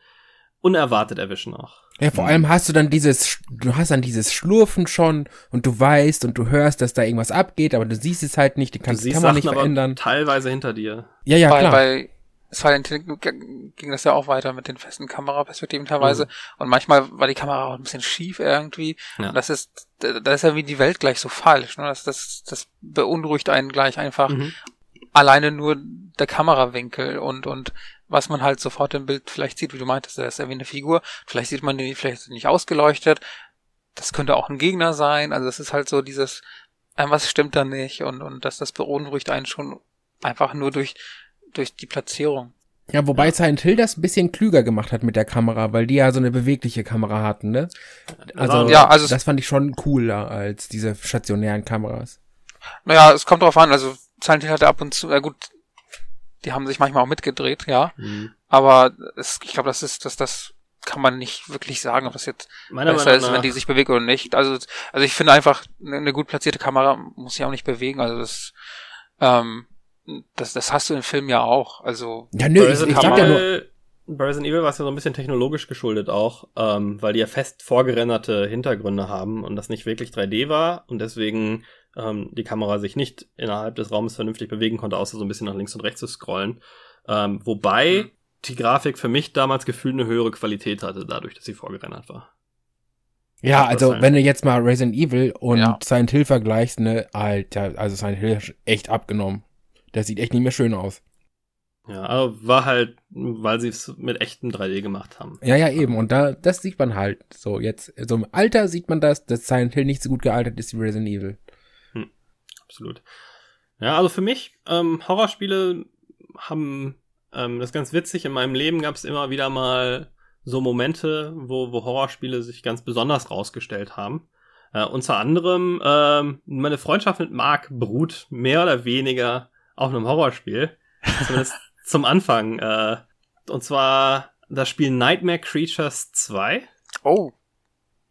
Speaker 1: unerwartet erwischen auch.
Speaker 4: Ja, vor allem hast du dann dieses, du hast dann dieses Schlurfen schon und du weißt und du hörst, dass da irgendwas abgeht, aber du siehst es halt nicht, du kannst die Kamera nicht verändern.
Speaker 1: teilweise hinter dir.
Speaker 4: Ja, ja,
Speaker 3: bei,
Speaker 4: klar.
Speaker 3: bei Silent Hill ging das ja auch weiter mit den festen Kameraperspektiven teilweise. Mhm. Und manchmal war die Kamera auch ein bisschen schief irgendwie. Ja. Und das ist, da ist ja wie die Welt gleich so falsch. Ne? Das, das, das beunruhigt einen gleich einfach. Mhm. Alleine nur der Kamerawinkel und, und was man halt sofort im Bild vielleicht sieht, wie du meintest, das ist ja wie eine Figur. Vielleicht sieht man die vielleicht nicht ausgeleuchtet. Das könnte auch ein Gegner sein. Also es ist halt so dieses, was stimmt da nicht und, und dass das beunruhigt einen schon einfach nur durch, durch die Platzierung.
Speaker 4: Ja, wobei ja. Silent Hill das ein bisschen klüger gemacht hat mit der Kamera, weil die ja so eine bewegliche Kamera hatten, ne? Also, ja, also das fand ich schon cooler als diese stationären Kameras.
Speaker 3: Naja, es kommt drauf an, also Silent Hill hatte ab und zu, äh gut, die haben sich manchmal auch mitgedreht, ja. Mhm. Aber es, ich glaube, das ist, dass das kann man nicht wirklich sagen, ob das jetzt Meiner besser Meinung ist, wenn die sich bewegt oder nicht. Also, also ich finde einfach, eine, eine gut platzierte Kamera muss sich auch nicht bewegen. Also das, ähm, das, das hast du im Film ja auch. Also
Speaker 4: ja, nö, ich, ich sag ja nur.
Speaker 1: Bei Resident Evil war es ja so ein bisschen technologisch geschuldet auch, ähm, weil die ja fest vorgerenderte Hintergründe haben und das nicht wirklich 3D war und deswegen ähm, die Kamera sich nicht innerhalb des Raumes vernünftig bewegen konnte, außer so ein bisschen nach links und rechts zu scrollen. Ähm, wobei mhm. die Grafik für mich damals gefühlt eine höhere Qualität hatte, dadurch, dass sie vorgerendert war.
Speaker 4: Ja, also wenn du jetzt mal Resident Evil und ja. Silent Hill vergleichst, ne, Alter, also Silent Hill ist echt abgenommen. Das sieht echt nicht mehr schön aus.
Speaker 1: Ja, aber war halt, weil sie es mit echtem 3D gemacht haben.
Speaker 4: Ja, ja, eben. Und da, das sieht man halt. So, jetzt, so im Alter sieht man das, dass Silent Hill nicht so gut gealtert ist wie Resident Evil.
Speaker 1: Absolut. Ja, also für mich, ähm, Horrorspiele haben, ähm, das ist ganz witzig, in meinem Leben gab es immer wieder mal so Momente, wo, wo Horrorspiele sich ganz besonders rausgestellt haben. Äh, unter anderem, ähm, meine Freundschaft mit Mark beruht mehr oder weniger auf einem Horrorspiel. Zumindest zum Anfang. Äh, und zwar das Spiel Nightmare Creatures 2.
Speaker 3: Oh.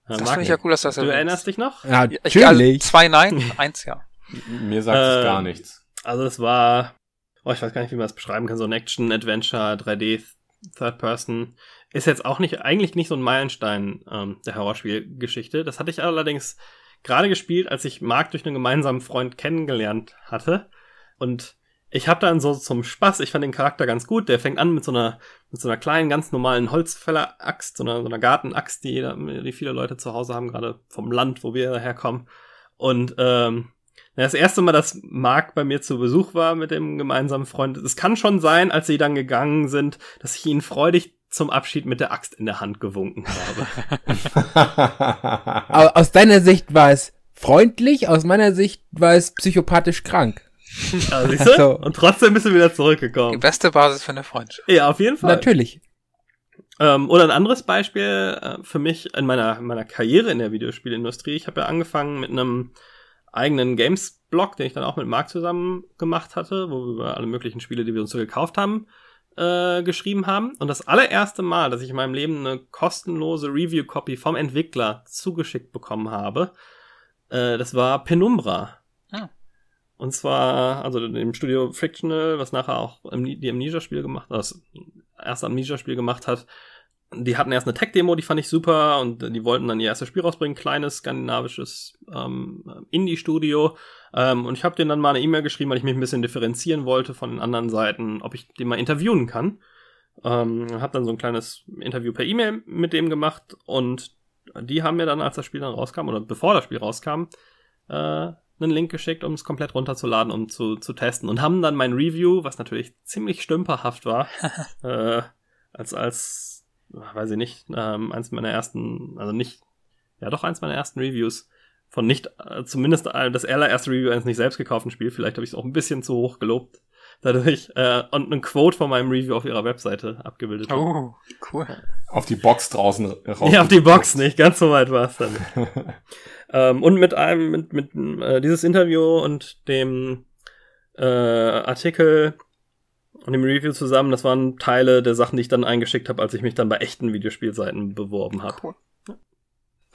Speaker 3: das finde ich ja cool, dass das
Speaker 1: Du erinnerst dich noch?
Speaker 4: Ja, natürlich. Also
Speaker 3: zwei nein, eins ja.
Speaker 2: Mir sagt es gar ähm, nichts.
Speaker 1: Also es war, oh, ich weiß gar nicht, wie man es beschreiben kann, so ein Action-Adventure, 3D, Third Person. Ist jetzt auch nicht, eigentlich nicht so ein Meilenstein ähm, der Horrorspielgeschichte. Das hatte ich allerdings gerade gespielt, als ich Mark durch einen gemeinsamen Freund kennengelernt hatte. Und ich habe dann so zum Spaß, ich fand den Charakter ganz gut. Der fängt an mit so einer, mit so einer kleinen, ganz normalen Holzfäller-Axt, so einer, so einer Gartenaxt, die, die viele Leute zu Hause haben, gerade vom Land, wo wir herkommen. Und ähm, das erste Mal, dass Mark bei mir zu Besuch war mit dem gemeinsamen Freund, es kann schon sein, als sie dann gegangen sind, dass ich ihn freudig zum Abschied mit der Axt in der Hand gewunken
Speaker 4: habe. aus deiner Sicht war es freundlich, aus meiner Sicht war es psychopathisch krank.
Speaker 1: Ja, siehst du? So. Und trotzdem bist du wieder zurückgekommen.
Speaker 3: Die beste Basis für eine Freundschaft.
Speaker 1: Ja, auf jeden Fall.
Speaker 4: Natürlich.
Speaker 1: Ähm, oder ein anderes Beispiel äh, für mich in meiner, in meiner Karriere in der Videospielindustrie. Ich habe ja angefangen mit einem eigenen Games-Blog, den ich dann auch mit Marc zusammen gemacht hatte, wo wir über alle möglichen Spiele, die wir uns so gekauft haben, äh, geschrieben haben. Und das allererste Mal, dass ich in meinem Leben eine kostenlose Review-Copy vom Entwickler zugeschickt bekommen habe, äh, das war Penumbra. Ah. Und zwar, also im Studio Frictional, was nachher auch die Amnesia-Spiel gemacht, das erste Amnesia-Spiel gemacht hat. Die hatten erst eine Tech-Demo, die fand ich super und die wollten dann ihr erstes Spiel rausbringen, kleines skandinavisches ähm, Indie-Studio. Ähm, und ich habe denen dann mal eine E-Mail geschrieben, weil ich mich ein bisschen differenzieren wollte von den anderen Seiten, ob ich den mal interviewen kann. Ähm, habe dann so ein kleines Interview per E-Mail mit dem gemacht und die haben mir dann, als das Spiel dann rauskam oder bevor das Spiel rauskam, äh, einen Link geschickt, um es komplett runterzuladen, um zu, zu testen. Und haben dann mein Review, was natürlich ziemlich stümperhaft war, äh, als, als, weiß ich nicht, ähm, eins meiner ersten, also nicht, ja doch eins meiner ersten Reviews von nicht, äh, zumindest das allererste Review eines nicht selbst gekauften Spiels. Vielleicht habe ich es auch ein bisschen zu hoch gelobt dadurch äh, und ein Quote von meinem Review auf ihrer Webseite abgebildet.
Speaker 3: Oh, cool.
Speaker 2: Auf die Box draußen
Speaker 1: raus. Ja, auf die Box nicht, ganz so weit war es dann. ähm, und mit einem, mit, mit äh, dieses Interview und dem äh, Artikel und dem Review zusammen, das waren Teile der Sachen, die ich dann eingeschickt habe, als ich mich dann bei echten Videospielseiten beworben habe. Cool.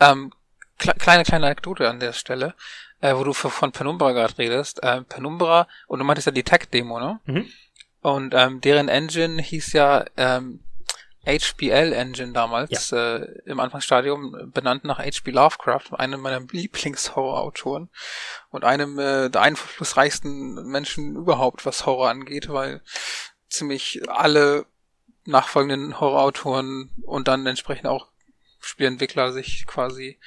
Speaker 3: Ähm, kle kleine, kleine Anekdote an der Stelle, äh, wo du von Penumbra gerade redest. Äh, Penumbra, und du meintest ja die Tech-Demo, ne?
Speaker 1: Mhm.
Speaker 3: Und ähm, deren Engine hieß ja ähm, HPL Engine damals, äh, im Anfangsstadium, benannt nach H.P. Lovecraft, einem meiner Lieblingshorrorautoren und einem äh, der einflussreichsten Menschen überhaupt, was Horror angeht, weil ziemlich alle nachfolgenden Horrorautoren und dann entsprechend auch Spielentwickler sich quasi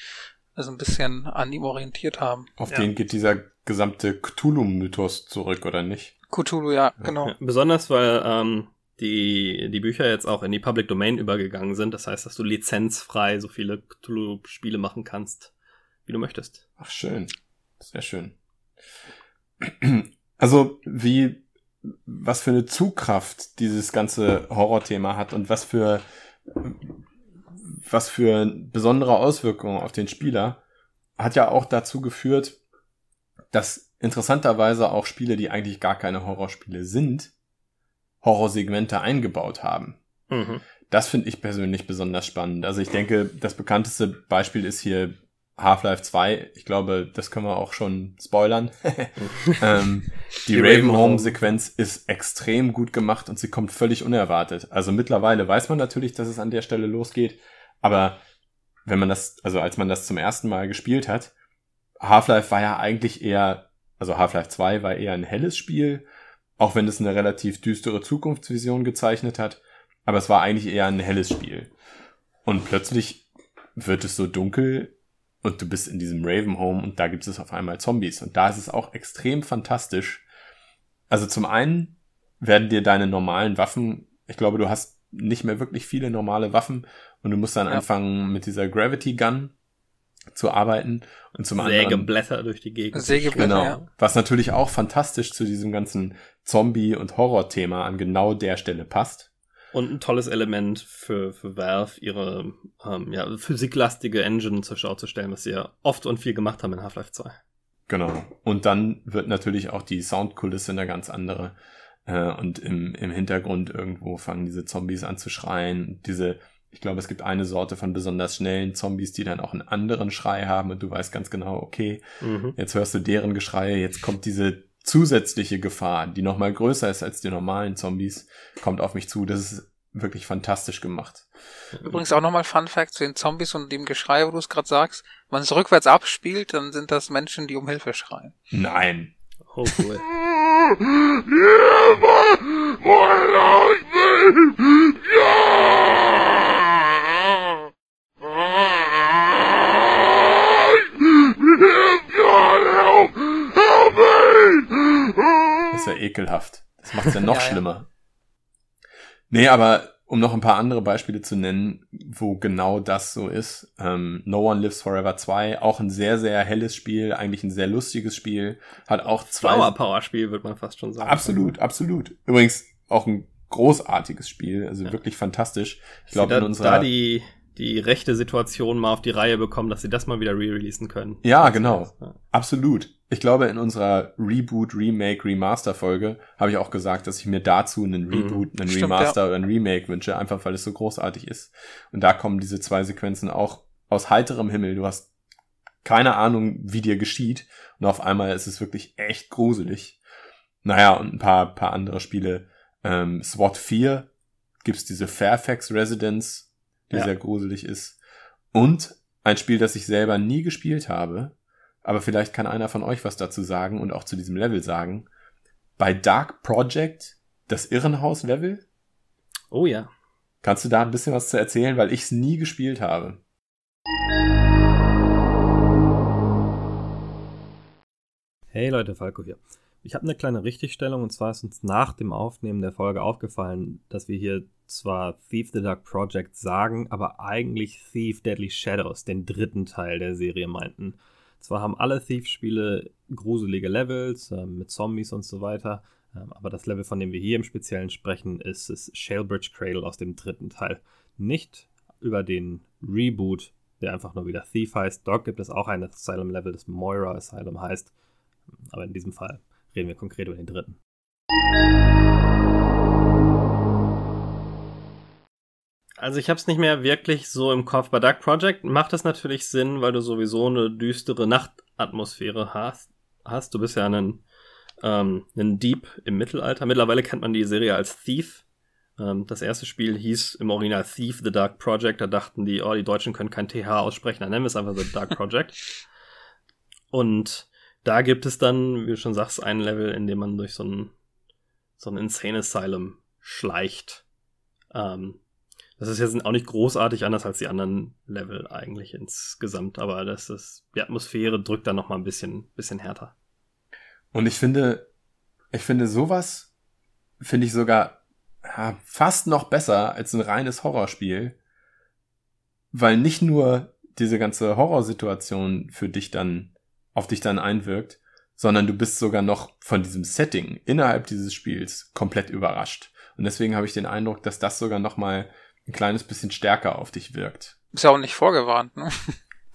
Speaker 3: also ein bisschen an ihm orientiert haben.
Speaker 2: Auf
Speaker 1: Ja.
Speaker 2: den geht dieser gesamte Cthulhu-Mythos zurück, oder nicht?
Speaker 3: Cthulhu, ja, genau.
Speaker 1: Ja, besonders, weil ähm, die, die Bücher jetzt auch in die Public Domain übergegangen sind. Das heißt, dass du lizenzfrei so viele Cthulhu-Spiele machen kannst, wie du möchtest.
Speaker 2: Ach, schön. Sehr schön. Also, wie, was für eine Zugkraft dieses ganze Horrorthema hat und was für, was für besondere Auswirkungen auf den Spieler, hat ja auch dazu geführt, dass interessanterweise auch Spiele, die eigentlich gar keine Horrorspiele sind, Horrorsegmente eingebaut haben.
Speaker 1: Mhm.
Speaker 2: Das finde ich persönlich besonders spannend. Also ich denke, das bekannteste Beispiel ist hier Half-Life 2. Ich glaube, das können wir auch schon spoilern. ähm, die,
Speaker 1: Die
Speaker 2: Ravenholm-Sequenz ist extrem gut gemacht und sie kommt völlig unerwartet. Also mittlerweile weiß man natürlich, dass es an der Stelle losgeht, aber wenn man das, also als man das zum ersten Mal gespielt hat, Half-Life war ja eigentlich eher, also Half-Life 2 war eher ein helles Spiel, auch wenn es eine relativ düstere Zukunftsvision gezeichnet hat, aber es war eigentlich eher ein helles Spiel. Und plötzlich wird es so dunkel und du bist in diesem Ravenholm und da gibt es auf einmal Zombies und da ist es auch extrem fantastisch. Also zum einen werden dir deine normalen Waffen, ich glaube, du hast nicht mehr wirklich viele normale Waffen und du musst dann
Speaker 3: Ja.
Speaker 2: anfangen mit dieser Gravity Gun zu arbeiten und zum anderen
Speaker 1: Sägeblätter durch die Gegend.
Speaker 3: Sägeblätter,
Speaker 2: Genau.
Speaker 3: ja.
Speaker 2: Was natürlich auch fantastisch zu diesem ganzen Zombie- und Horror-Thema an genau der Stelle passt.
Speaker 1: Und ein tolles Element für, für Valve, ihre ähm, ja, physiklastige Engine zur Schau zu stellen, was sie ja oft und viel gemacht haben in Half-Life 2.
Speaker 2: Genau. Und dann wird natürlich auch die Soundkulisse eine ganz andere. Äh, und im, im Hintergrund irgendwo fangen diese Zombies an zu schreien. Diese, ich glaube, es gibt eine Sorte von besonders schnellen Zombies, die dann auch einen anderen Schrei haben und du weißt ganz genau, okay,
Speaker 1: Mhm.
Speaker 2: jetzt hörst du deren Geschrei, jetzt kommt diese zusätzliche Gefahr, die nochmal größer ist als die normalen Zombies, kommt auf mich zu. Das ist wirklich fantastisch gemacht.
Speaker 3: Übrigens auch nochmal Fun Fact zu den Zombies und dem Geschrei, wo du es gerade sagst. Wenn man es rückwärts abspielt, dann sind das Menschen, die um Hilfe schreien.
Speaker 2: Nein.
Speaker 1: Oh, cool.
Speaker 2: Das ist ja ekelhaft. Das macht es ja noch
Speaker 3: Ja, ja.
Speaker 2: schlimmer. Nee, aber um noch ein paar andere Beispiele zu nennen, wo genau das so ist. Ähm, no One Lives Forever 2, auch ein sehr, sehr helles Spiel, eigentlich ein sehr lustiges Spiel, hat auch zwei...
Speaker 1: Flower Power Spiel, würde man fast schon sagen.
Speaker 2: Absolut, absolut. Übrigens auch ein großartiges Spiel, also wirklich fantastisch. Ich glaube,
Speaker 1: da,
Speaker 2: in unserer...
Speaker 1: da die, die rechte Situation mal auf die Reihe bekommen, dass sie das mal wieder re-releasen können.
Speaker 2: Ja, genau.
Speaker 1: Ja.
Speaker 2: Absolut. Ich glaube, in unserer Reboot, Remake, Remaster-Folge habe ich auch gesagt, dass ich mir dazu einen Reboot, einen
Speaker 3: Stimmt,
Speaker 2: Remaster oder ein Remake wünsche, einfach weil es so großartig ist. Und da kommen diese zwei Sequenzen auch aus heiterem Himmel. Du hast keine Ahnung, wie dir geschieht. Und auf einmal ist es wirklich echt gruselig. Naja, und ein paar, paar andere Spiele. Ähm, SWAT 4 gibt's diese Fairfax Residence, die
Speaker 1: Ja.
Speaker 2: sehr gruselig ist. Und ein Spiel, das ich selber nie gespielt habe, aber vielleicht kann einer von euch was dazu sagen und auch zu diesem Level sagen. Bei Dark Project, das Irrenhaus-Level,
Speaker 1: Oh ja.
Speaker 2: kannst du da ein bisschen was zu erzählen, weil ich es nie gespielt habe.
Speaker 1: Hey Leute, Falco hier. Ich habe eine kleine Richtigstellung und zwar ist uns nach dem Aufnehmen der Folge aufgefallen, dass wir hier zwar Thief the Dark Project sagen, aber eigentlich Thief Deadly Shadows, den dritten Teil der Serie meinten. Zwar haben alle Thief-Spiele gruselige Levels äh, mit Zombies und so weiter, äh, aber das Level, von dem wir hier im Speziellen sprechen, ist das Shalebridge Cradle aus dem dritten Teil. Nicht über den Reboot, der einfach nur wieder Thief heißt. Dort gibt es auch ein Asylum-Level, das Moira Asylum heißt. Aber in diesem Fall reden wir konkret über den dritten. Also ich habe es nicht mehr wirklich so im Kopf. Bei Dark Project macht es natürlich Sinn, weil du sowieso eine düstere Nachtatmosphäre hast. hast. Du bist ja ein, ähm, ein Dieb im Mittelalter. Mittlerweile kennt man die Serie als Thief. Ähm, das erste Spiel hieß im Original Thief The Dark Project. Da dachten die, oh, die Deutschen können kein TH aussprechen. Dann nennen wir es einfach The Dark Project. Und da gibt es dann, wie du schon sagst, ein Level, in dem man durch so ein, so ein Insane Asylum schleicht. Ähm, das ist jetzt auch nicht großartig anders als die anderen Level eigentlich insgesamt, aber das ist, die Atmosphäre drückt da noch mal ein bisschen, bisschen härter.
Speaker 2: Und ich finde, ich finde sowas, finde ich sogar ja, fast noch besser als ein reines Horrorspiel, weil nicht nur diese ganze Horrorsituation für dich dann, auf dich dann einwirkt, sondern du bist sogar noch von diesem Setting innerhalb dieses Spiels komplett überrascht. Und deswegen habe ich den Eindruck, dass das sogar noch mal ein kleines bisschen stärker auf dich wirkt.
Speaker 3: Ist ja auch nicht vorgewarnt, ne?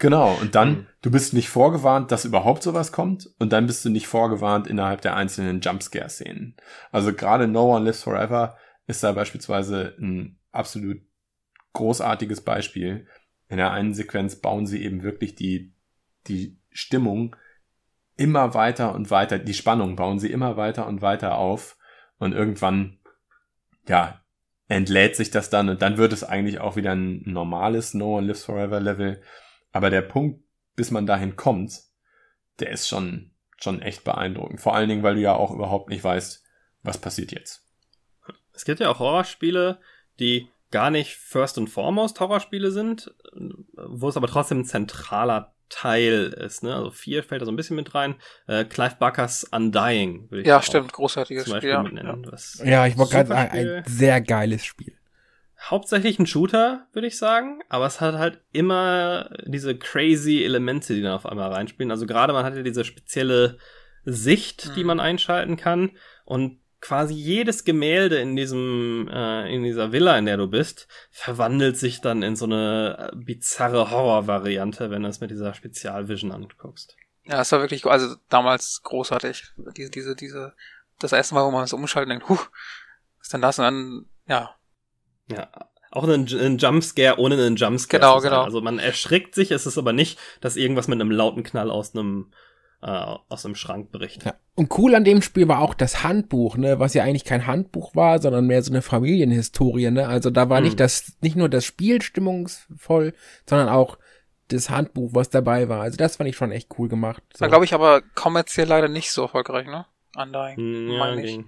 Speaker 2: Genau, und dann, mhm. du bist nicht vorgewarnt, dass überhaupt sowas kommt, und dann bist du nicht vorgewarnt innerhalb der einzelnen Jumpscare-Szenen. Also gerade No One Lives Forever ist da beispielsweise ein absolut großartiges Beispiel. In der einen Sequenz bauen sie eben wirklich die, die Stimmung immer weiter und weiter, die Spannung bauen sie immer weiter und weiter auf, und irgendwann, ja, entlädt sich das dann und dann wird es eigentlich auch wieder ein normales No One Lives Forever Level. Aber der Punkt, bis man dahin kommt, der ist schon, schon echt beeindruckend. Vor allen Dingen, weil du ja auch überhaupt nicht weißt, was passiert jetzt.
Speaker 1: Es gibt ja auch Horrorspiele, die gar nicht first and foremost Horrorspiele sind, wo es aber trotzdem ein zentraler Teil ist. Ne? Also vier fällt da so ein bisschen mit rein. Äh, Clive Barkers Undying
Speaker 3: würde ich Ja, stimmt, großartiges Spiel. Ja,
Speaker 4: mitnennen, ja. ja ich wollte gerade sagen, ein sehr geiles Spiel.
Speaker 1: Hauptsächlich ein Shooter, würde ich sagen, aber es hat halt immer diese crazy Elemente, die dann auf einmal reinspielen. Also gerade man hat ja diese spezielle Sicht, die mhm. man einschalten kann und quasi jedes Gemälde in diesem äh, in dieser Villa, in der du bist, verwandelt sich dann in so eine äh, bizarre Horror-Variante, wenn du es mit dieser Spezialvision anguckst.
Speaker 3: Ja, es war wirklich, also damals großartig. Diese, diese, diese, das erste Mal, wo man es umschaltet, denkt, huh, was ist denn das? Und dann, ja.
Speaker 1: Ja, auch ein, ein Jumpscare ohne einen Jumpscare.
Speaker 3: Genau, genau.
Speaker 1: Also man erschrickt sich, es ist aber nicht, dass irgendwas mit einem lauten Knall aus einem äh, aus dem Schrank berichten.
Speaker 4: Ja. Und cool an dem Spiel war auch das Handbuch, ne, was ja eigentlich kein Handbuch war, sondern mehr so eine Familienhistorie, ne? Also da war hm. nicht das, nicht nur das Spiel stimmungsvoll, sondern auch das Handbuch, was dabei war. Also das fand ich schon echt cool gemacht.
Speaker 3: So. War, glaube ich, aber kommerziell leider nicht so erfolgreich, ne? Undying.
Speaker 1: Hm, ja, meine ich.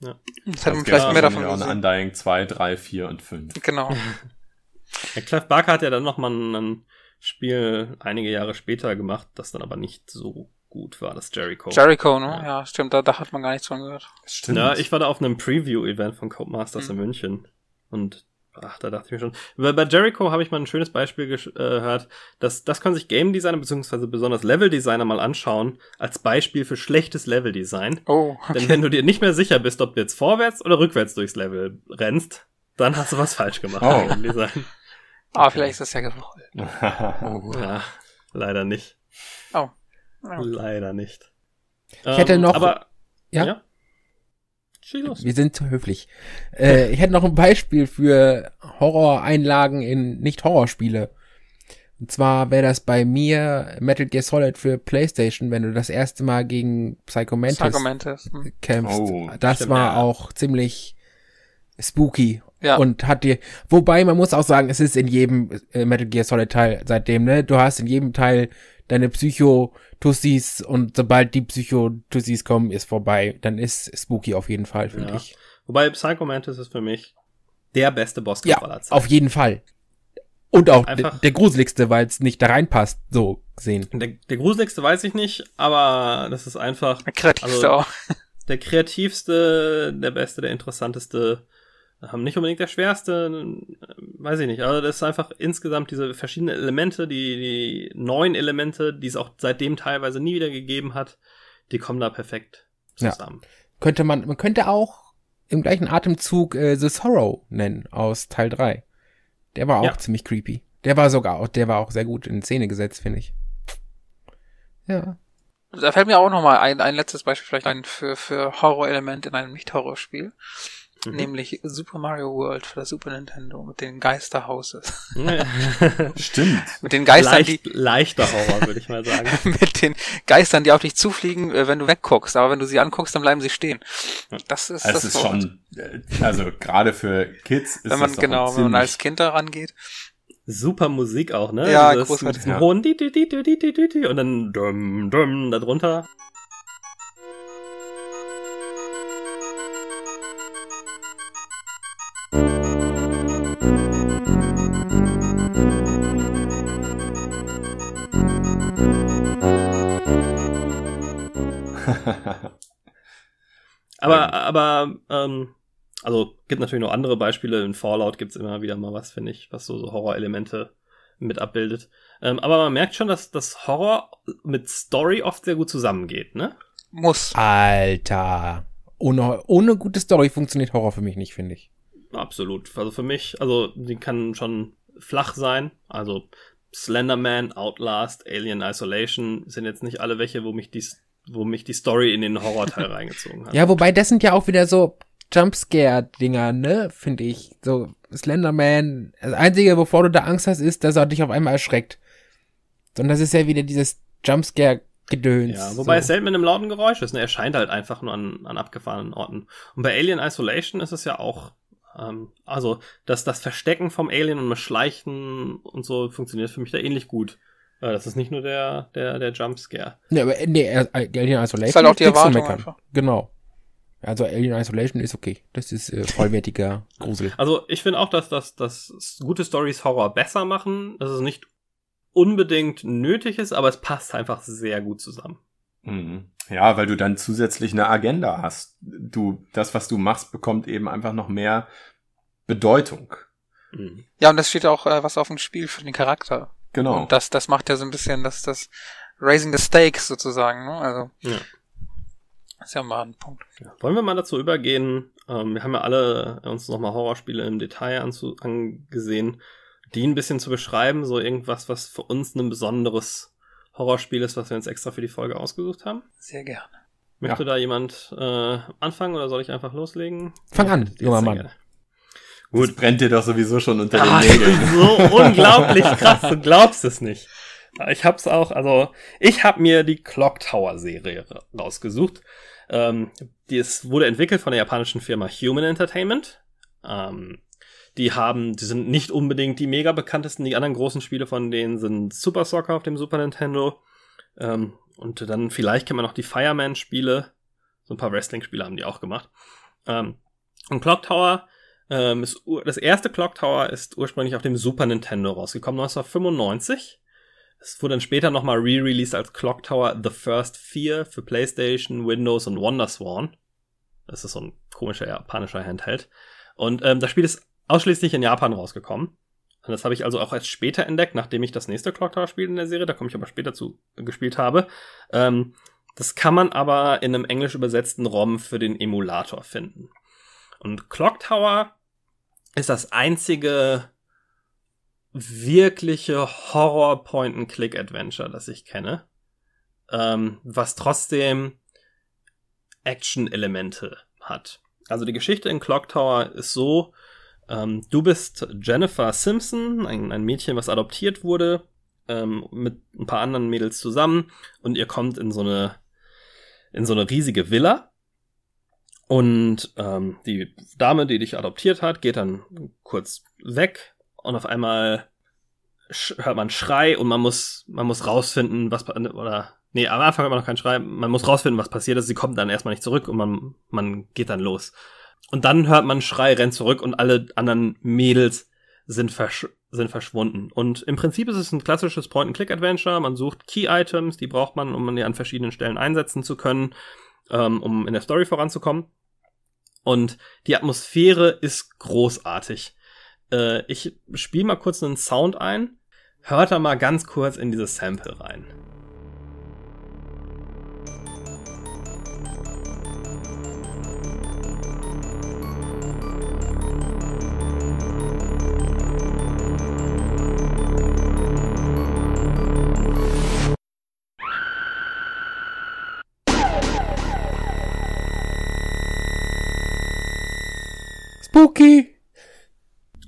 Speaker 3: Ja. Das hätte man vielleicht mehr davon
Speaker 2: gesehen. Undying 2, 3, 4 und 5.
Speaker 3: Genau.
Speaker 1: Der Clive Barker hat ja dann nochmal ein Spiel einige Jahre später gemacht, das dann aber nicht so gut war, das Jericho.
Speaker 3: Jericho, ne? Ja, ja stimmt, da, da hat man gar nichts von gehört.
Speaker 1: Stimmt. Ja, ich war da auf einem Preview-Event von Codemasters mhm. in München und ach, da dachte ich mir schon. Bei, bei Jericho habe ich mal ein schönes Beispiel äh, gehört, dass das können sich Game Designer beziehungsweise besonders Level Designer mal anschauen als Beispiel für schlechtes Level Design.
Speaker 3: Oh. Okay.
Speaker 1: Denn wenn du dir nicht mehr sicher bist, ob du jetzt vorwärts oder rückwärts durchs Level rennst, dann hast du was falsch gemacht
Speaker 3: oh. im Design. Ah, vielleicht ist das ja gewollt.
Speaker 1: oh. Ja, leider nicht.
Speaker 3: Oh.
Speaker 1: Ja. Leider nicht.
Speaker 4: Ich ähm, hätte noch.
Speaker 1: Aber,
Speaker 4: ja. ja? Wir sind zu höflich. Äh, ich hätte noch ein Beispiel für Horroreinlagen in Nicht-Horrorspiele. Und zwar wäre das bei mir Metal Gear Solid für PlayStation, wenn du das erste Mal gegen Psycho Mantis,
Speaker 3: Psycho Mantis. Hm.
Speaker 4: kämpfst. Oh, das stimmt, war ja. auch ziemlich spooky. Ja. Und hat dir, wobei man muss auch sagen, es ist in jedem äh, Metal Gear Solid Teil seitdem, ne? Du hast in jedem Teil deine Psycho-Tussis und sobald die Psycho-Tussis kommen, ist vorbei. Dann ist Spooky auf jeden Fall, finde ja. ich.
Speaker 1: Wobei Psycho Mantis ist für mich der beste Bosskampf
Speaker 4: ja, aller Zeiten. auf jeden Fall. Und auch Einfach, der gruseligste, weil es nicht da reinpasst, so gesehen.
Speaker 1: Der, der gruseligste weiß ich nicht, aber das ist einfach.
Speaker 3: Der kreativste also, auch.
Speaker 1: Der kreativste, der beste, der interessanteste haben nicht unbedingt der schwerste, weiß ich nicht. Also das ist einfach insgesamt diese verschiedenen Elemente, die, die neuen Elemente, die es auch seitdem teilweise nie wieder gegeben hat, die kommen da perfekt zusammen. Ja.
Speaker 4: Könnte man, man könnte auch im gleichen Atemzug äh, The Sorrow nennen aus Teil 3. Der war auch ja. ziemlich creepy. Der war sogar auch, der war auch sehr gut in Szene gesetzt, finde ich. Ja.
Speaker 3: Da fällt mir auch noch mal ein, ein letztes Beispiel vielleicht ein für, für Horrorelement in einem Nicht-Horrorspiel.
Speaker 1: Mhm.
Speaker 3: Nämlich Super Mario World für das Super Nintendo mit den Geisterhouses.
Speaker 2: Stimmt.
Speaker 3: mit den Geistern,
Speaker 1: Leicht, die. Leichter Horror, würde ich mal sagen.
Speaker 3: mit den Geistern, die auf dich zufliegen, äh, wenn du wegguckst. Aber wenn du sie anguckst, dann bleiben sie stehen. Das ist,
Speaker 2: also
Speaker 3: das
Speaker 2: ist schon, äh, also gerade für Kids ist
Speaker 3: wenn man,
Speaker 2: das
Speaker 3: Genau, wenn man als Kind daran geht
Speaker 1: super Musik auch, ne?
Speaker 3: Ja,
Speaker 1: also
Speaker 3: großartig.
Speaker 2: Ja.
Speaker 1: hohen Di -di -di -di -di -di und dann dum, da drunter. Aber, aber, ähm, also gibt natürlich noch andere Beispiele. In Fallout gibt's immer wieder mal was, finde ich, was so, so Horrorelemente mit abbildet. Ähm, aber man merkt schon, dass das Horror mit Story oft sehr gut zusammengeht, ne?
Speaker 3: Muss.
Speaker 4: Alter. Ohne, ohne gute Story funktioniert Horror für mich nicht, finde ich.
Speaker 1: Absolut. Also für mich, also die kann schon flach sein. Also Slenderman, Outlast, Alien Isolation sind jetzt nicht alle welche, wo mich die, wo mich die Story in den Horrorteil reingezogen hat.
Speaker 4: Ja, wobei das sind ja auch wieder so Jumpscare-Dinger, ne, finde ich. So Slenderman. Das Einzige, wovor du da Angst hast, ist, dass er dich auf einmal erschreckt. Sondern das ist ja wieder dieses Jumpscare-Gedöns.
Speaker 1: Ja, wobei es
Speaker 4: so.
Speaker 1: selten mit einem lauten Geräusch ist. Ne? Er scheint halt einfach nur an, an abgefahrenen Orten. Und bei Alien Isolation ist es ja auch, ähm, also das, das Verstecken vom Alien und das Schleichen und so funktioniert für mich da ähnlich gut. Äh, das ist nicht nur der, der, der Jumpscare.
Speaker 4: Nee, aber äh, nee, Alien Isolation
Speaker 3: Ist halt auch die Erwartung einfach.
Speaker 4: Genau. Also Alien Isolation ist okay. Das ist äh, vollwertiger Grusel.
Speaker 1: Also ich finde auch, dass, dass, dass gute Stories Horror besser machen. Dass es nicht unbedingt nötig ist, aber es passt einfach sehr gut zusammen.
Speaker 2: Mhm. Ja, weil du dann zusätzlich eine Agenda hast. Du, das, was du machst, bekommt eben einfach noch mehr Bedeutung.
Speaker 1: Mhm.
Speaker 3: Ja, und das steht auch äh, was auf dem Spiel für den Charakter.
Speaker 2: Genau.
Speaker 3: Und das, das macht ja so ein bisschen das, das Raising the Stakes sozusagen, ne? Also,
Speaker 1: Ja.
Speaker 3: ist ja mal ein Punkt.
Speaker 1: Ja. Wollen wir mal dazu übergehen? Ähm, wir haben ja alle uns nochmal Horrorspiele im Detail anzu angesehen, die ein bisschen zu beschreiben, so irgendwas, was für uns ein besonderes Horrorspiel ist, was wir uns extra für die Folge ausgesucht haben.
Speaker 3: Sehr gerne.
Speaker 1: Möchte da jemand äh, anfangen oder soll ich einfach loslegen?
Speaker 4: Fang an, junger Mann.
Speaker 1: gerne.
Speaker 2: Gut, brennt dir doch sowieso schon unter
Speaker 1: Ah,
Speaker 2: den Nägeln.
Speaker 1: so unglaublich krass, du glaubst es nicht. Ich hab's auch, also ich habe mir die Clock Tower Serie ra- rausgesucht. Ähm, die ist, wurde entwickelt von der japanischen Firma Human Entertainment. Ähm, die haben, die sind nicht unbedingt die mega bekanntesten. Die anderen großen Spiele von denen sind Super Soccer auf dem Super Nintendo. Ähm, und dann vielleicht kennt man noch die Fireman-Spiele. So ein paar Wrestling-Spiele haben die auch gemacht. Ähm, und Clock Tower ähm, ist, das erste Clock Tower ist ursprünglich auf dem Super Nintendo rausgekommen, 1995. Es wurde dann später nochmal re-released als Clock Tower The First 4 für PlayStation, Windows und WonderSwan. Das ist so ein komischer japanischer Handheld. Und ähm, das Spiel ist ausschließlich in Japan rausgekommen. Und das habe ich also auch erst später entdeckt, nachdem ich das nächste Clock Tower Spiel in der Serie, da komme ich aber später zu, gespielt habe. Ähm, das kann man aber in einem englisch übersetzten ROM für den Emulator finden. Und Clock Tower ist das einzige wirkliche Horror-Point-and-Click-Adventure, das ich kenne, ähm, was trotzdem Action-Elemente hat. Also die Geschichte in Clock Tower ist so, ähm, du bist Jennifer Simpson, ein, ein Mädchen, was adoptiert wurde, ähm, mit ein paar anderen Mädels zusammen und ihr kommt in so eine, in so eine riesige Villa und ähm, die Dame, die dich adoptiert hat, geht dann kurz weg und auf einmal hört man Schrei und man muss, man muss rausfinden, was oder nee, am Anfang hört man noch keinen Schrei, man muss rausfinden, was passiert ist. Sie kommt dann erstmal nicht zurück und man, man geht dann los. Und dann hört man Schrei, rennt zurück und alle anderen Mädels sind, versch sind verschwunden. Und im Prinzip ist es ein klassisches Point-and-Click-Adventure. Man sucht Key-Items, die braucht man, um die an verschiedenen Stellen einsetzen zu können, ähm, um in der Story voranzukommen. Und die Atmosphäre ist großartig. Äh, ich spiele mal kurz einen Sound ein. Hört da mal ganz kurz in dieses Sample rein.
Speaker 4: Spooky.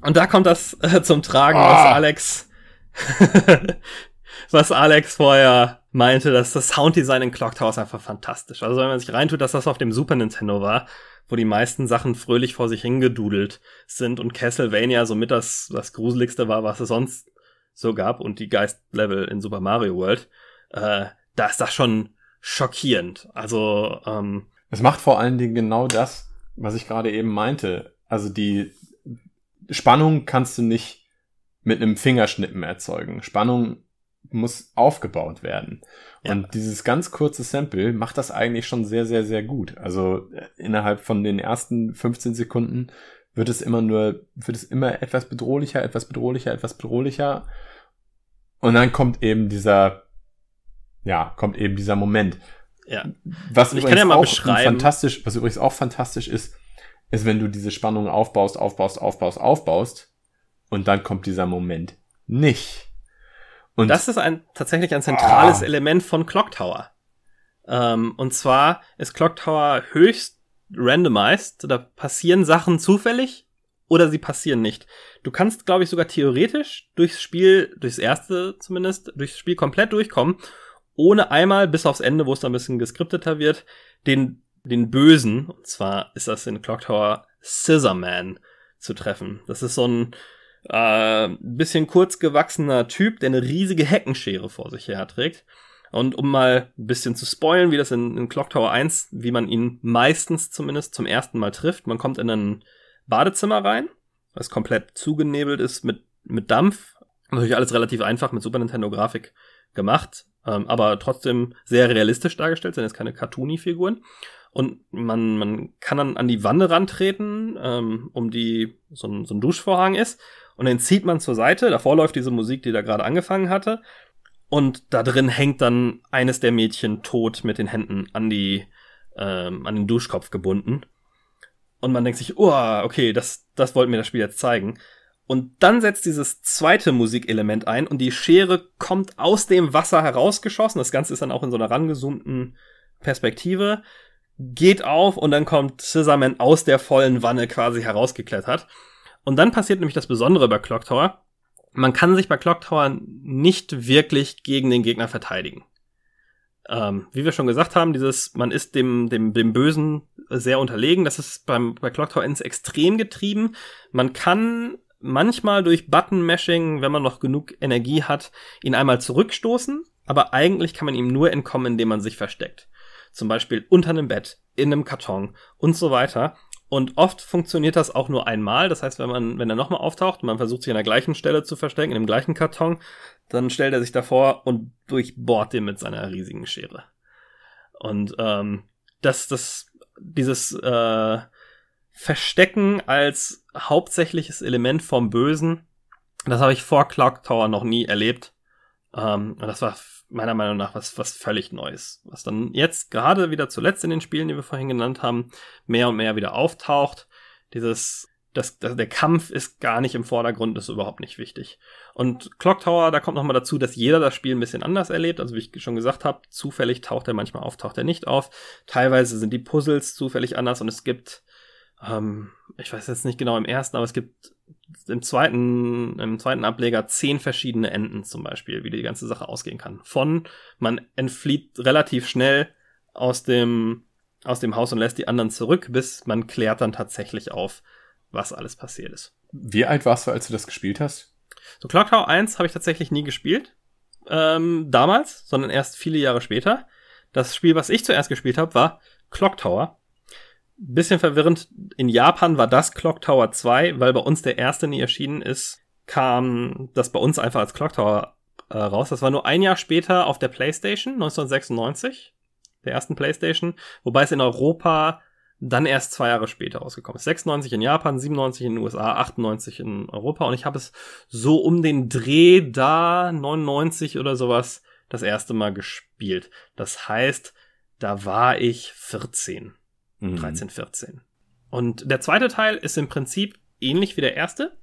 Speaker 1: Und da kommt das äh, zum Tragen,
Speaker 4: Ah.
Speaker 1: was Alex, was Alex vorher meinte, dass das Sounddesign in Clock Tower einfach fantastisch. Also wenn man sich reintut, dass das auf dem Super Nintendo war, wo die meisten Sachen fröhlich vor sich hingedudelt sind und Castlevania somit das, das gruseligste war, was es sonst so gab und die Geistlevel in Super Mario World, äh, da ist das schon schockierend. Also, ähm,
Speaker 2: Es macht vor allen Dingen genau das, was ich gerade eben meinte. Also die Spannung kannst du nicht mit einem Fingerschnippen erzeugen. Spannung muss aufgebaut werden.
Speaker 1: Ja.
Speaker 2: Und dieses ganz kurze Sample macht das eigentlich schon sehr, sehr, sehr gut. Also äh, innerhalb von den ersten 15 Sekunden wird es immer nur, wird es immer etwas bedrohlicher, etwas bedrohlicher, etwas bedrohlicher. Und dann kommt eben dieser, ja, kommt eben dieser Moment.
Speaker 1: ja.
Speaker 2: Was
Speaker 1: Ich
Speaker 2: übrigens
Speaker 1: kann ja mal
Speaker 2: auch
Speaker 1: beschreiben.
Speaker 2: fantastisch, was übrigens auch fantastisch ist, ist, wenn du diese Spannung aufbaust, aufbaust, aufbaust, aufbaust und dann kommt dieser Moment nicht. Und
Speaker 1: Das ist ein, tatsächlich ein zentrales
Speaker 2: Ah.
Speaker 1: Element von Clock Tower. Ähm, und zwar ist Clock Tower höchst randomized. Da passieren Sachen zufällig oder sie passieren nicht. Du kannst, glaube ich, sogar theoretisch durchs Spiel, durchs erste zumindest, durchs Spiel komplett durchkommen, ohne einmal bis aufs Ende, wo es dann ein bisschen geskripteter wird, den, den Bösen, und zwar ist das in Clock Tower Scissorman zu treffen. Das ist so ein äh, bisschen kurz gewachsener Typ, der eine riesige Heckenschere vor sich her trägt. Und um mal ein bisschen zu spoilen, wie das in, in Clock Tower 1, wie man ihn meistens zumindest zum ersten Mal trifft. Man kommt in ein Badezimmer rein, was komplett zugenebelt ist mit, mit Dampf. Natürlich alles relativ einfach mit Super Nintendo Grafik gemacht, ähm, aber trotzdem sehr realistisch dargestellt, sind jetzt keine Cartoony-Figuren. Und man, man kann dann an die Wanne rantreten, ähm, um die so ein, so ein Duschvorhang ist. Und den zieht man zur Seite. Davor läuft diese Musik, die da gerade angefangen hatte. Und da drin hängt dann eines der Mädchen tot mit den Händen an die, ähm, an den Duschkopf gebunden. Und man denkt sich, oh, okay, das, das wollte mir das Spiel jetzt zeigen. Und dann setzt dieses zweite Musikelement ein und die Schere kommt aus dem Wasser herausgeschossen. Das Ganze ist dann auch in so einer rangezoomten Perspektive, geht auf und dann kommt Scissorman aus der vollen Wanne quasi herausgeklettert. Und dann passiert nämlich das Besondere bei Clock Tower. Man kann sich bei Clock Tower nicht wirklich gegen den Gegner verteidigen. Ähm, wie wir schon gesagt haben, dieses, man ist dem, dem, dem Bösen sehr unterlegen. Das ist beim, bei Clock Tower ins Extrem getrieben. Man kann manchmal durch Button-Mashing, wenn man noch genug Energie hat, ihn einmal zurückstoßen. Aber eigentlich kann man ihm nur entkommen, indem man sich versteckt. Zum Beispiel unter einem Bett, in einem Karton und so weiter. Und oft funktioniert das auch nur einmal. Das heißt, wenn man, wenn er nochmal auftaucht und man versucht sich an der gleichen Stelle zu verstecken, in dem gleichen Karton, dann stellt er sich davor und durchbohrt den mit seiner riesigen Schere. Und ähm, das, das, dieses äh, Verstecken als hauptsächliches Element vom Bösen, das habe ich vor Clock Tower noch nie erlebt. Ähm, und das war meiner Meinung nach was, was völlig Neues. Was dann jetzt gerade wieder zuletzt in den Spielen, die wir vorhin genannt haben, mehr und mehr wieder auftaucht. Dieses, das, das, der Kampf ist gar nicht im Vordergrund, ist überhaupt nicht wichtig. Und Clock Tower, da kommt nochmal dazu, dass jeder das Spiel ein bisschen anders erlebt. Also wie ich schon gesagt habe, zufällig taucht er manchmal auf, taucht er nicht auf. Teilweise sind die Puzzles zufällig anders und es gibt, ähm, ich weiß jetzt nicht genau im ersten, aber es gibt im zweiten, im zweiten Ableger zehn verschiedene Enden zum Beispiel, wie die ganze Sache ausgehen kann. Von man entflieht relativ schnell aus dem, aus dem Haus und lässt die anderen zurück, bis man klärt dann tatsächlich auf, was alles passiert ist.
Speaker 2: wie alt warst du, als du das gespielt hast?
Speaker 1: So Clock Tower 1 habe ich tatsächlich nie gespielt. Ähm, damals, sondern erst viele Jahre später. Das Spiel, was ich zuerst gespielt habe, war Clock Tower. Bisschen verwirrend, in Japan war das Clock Tower 2, weil bei uns der erste nie erschienen ist, kam das bei uns einfach als Clock Tower äh, raus. Das war nur ein Jahr später auf der PlayStation, 1996, der ersten PlayStation, wobei es in Europa dann erst zwei Jahre später rausgekommen ist. 96 in Japan, 97 in den USA, 98 in Europa und ich habe es so um den Dreh da 99 oder sowas das erste Mal gespielt. Das heißt, da war ich 14,
Speaker 2: Mhm.
Speaker 1: 13, 14. Und der zweite Teil ist im Prinzip ähnlich wie der erste.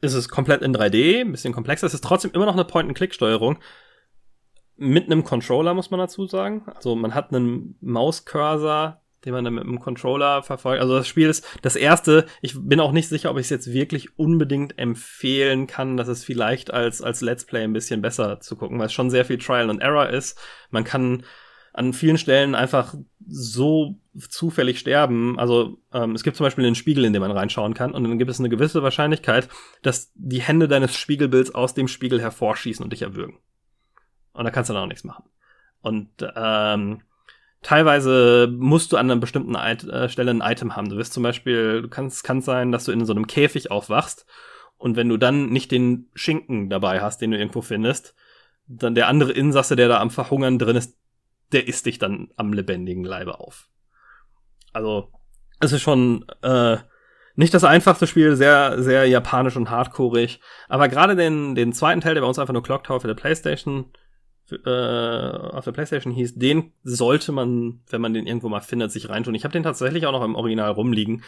Speaker 1: Es ist komplett in 3D, ein bisschen komplexer. Es ist trotzdem immer noch eine Point-and-Click-Steuerung. Mit einem Controller, muss man dazu sagen. Also man hat einen Mauscursor den man dann mit dem Controller verfolgt. Also das Spiel ist das erste. Ich bin auch nicht sicher, ob ich es jetzt wirklich unbedingt empfehlen kann. Das ist vielleicht als, als Let's Play ein bisschen besser zu gucken, weil es schon sehr viel Trial and Error ist. Man kann an vielen Stellen einfach so zufällig sterben. Also ähm, es gibt zum Beispiel einen Spiegel, in den man reinschauen kann, und dann gibt es eine gewisse Wahrscheinlichkeit, dass die Hände deines Spiegelbilds aus dem Spiegel hervorschießen und dich erwürgen. Und da kannst du dann auch nichts machen. Und ähm, teilweise musst du an einer bestimmten It äh, Stelle ein Item haben. Du wirst zum Beispiel, du kannst, kann sein, dass du in so einem Käfig aufwachst und wenn du dann nicht den Schinken dabei hast, den du irgendwo findest, dann der andere Insasse, der da am Verhungern drin ist, der isst dich dann am lebendigen Leibe auf. Also, es ist schon äh, nicht das einfachste Spiel, sehr, sehr japanisch und hardcoreig. Aber gerade den, den zweiten Teil, der bei uns einfach nur Clock Tower für die Playstation äh, auf der Playstation hieß, den sollte man, wenn man den irgendwo mal findet, sich reintun. Ich habe den tatsächlich auch noch im Original rumliegen.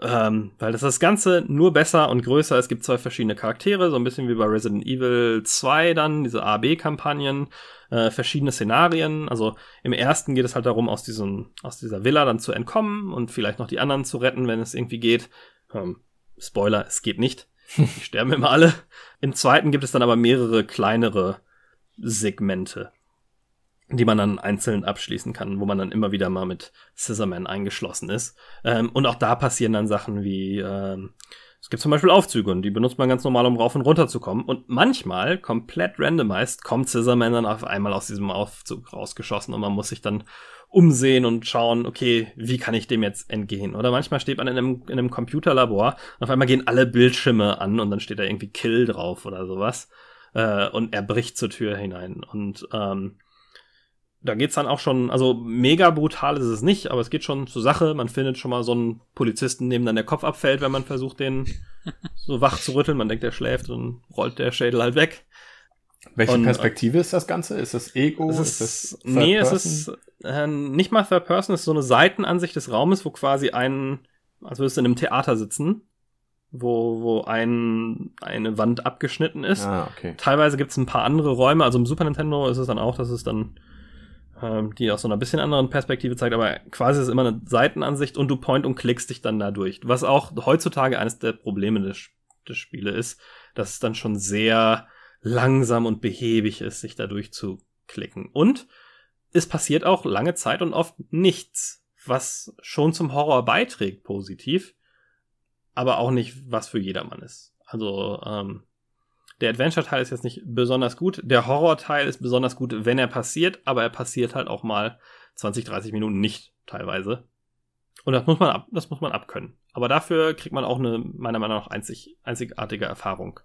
Speaker 1: Ähm, weil das das Ganze nur besser und größer. Es gibt zwei verschiedene Charaktere, so ein bisschen wie bei Resident Evil 2 dann, diese A-B-Kampagnen, äh, verschiedene Szenarien. Also im ersten geht es halt darum, aus, diesem, aus dieser Villa dann zu entkommen und vielleicht noch die anderen zu retten, wenn es irgendwie geht. Ähm, Spoiler, es geht nicht. Die sterben immer alle. Im zweiten gibt es dann aber mehrere kleinere Segmente die man dann einzeln abschließen kann, wo man dann immer wieder mal mit Scissorman eingeschlossen ist. Ähm, und auch da passieren dann Sachen wie, ähm, es gibt zum Beispiel Aufzüge und die benutzt man ganz normal, um rauf und runter zu kommen. Und manchmal, komplett randomized, kommt Scissorman dann auf einmal aus diesem Aufzug rausgeschossen und man muss sich dann umsehen und schauen, okay, wie kann ich dem jetzt entgehen? Oder manchmal steht man in einem, in einem Computerlabor und auf einmal gehen alle Bildschirme an und dann steht da irgendwie Kill drauf oder sowas. Äh, und er bricht zur Tür hinein. Und ähm, da geht's dann auch schon, also mega brutal ist es nicht, aber es geht schon zur Sache. Man findet schon mal so einen Polizisten, dem dann der Kopf abfällt, wenn man versucht, den so wach zu rütteln. Man denkt, er schläft und rollt der Schädel halt weg.
Speaker 2: Welche
Speaker 1: Und,
Speaker 2: Perspektive ist das Ganze? Ist das Ego?
Speaker 1: Es
Speaker 2: ist,
Speaker 1: ist,
Speaker 2: das Third
Speaker 1: nee, es
Speaker 2: Person?
Speaker 1: ist äh, nicht mal Third Person, es ist so eine Seitenansicht des Raumes, wo quasi ein, als würdest du in einem Theater sitzen, wo, wo ein, eine Wand abgeschnitten ist.
Speaker 2: Ah, okay.
Speaker 1: Teilweise gibt es ein paar andere Räume, also im Super Nintendo ist es dann auch, dass es dann ähm, die aus so einer bisschen anderen Perspektive zeigt, aber quasi ist es immer eine Seitenansicht und du point und klickst dich dann da durch. Was auch heutzutage eines der Probleme des, des Spiele ist, dass es dann schon sehr langsam und behäbig ist, sich da durchzuklicken. Und es passiert auch lange Zeit und oft nichts, was schon zum Horror beiträgt, positiv, aber auch nicht was für jedermann ist. Also, ähm, der Adventure-Teil ist jetzt nicht besonders gut. Der Horror-Teil ist besonders gut, wenn er passiert, aber er passiert halt auch mal 20, 30 Minuten nicht teilweise. Und das muss man ab, das muss man abkönnen. Aber dafür kriegt man auch eine, meiner Meinung nach, einzig, einzigartige Erfahrung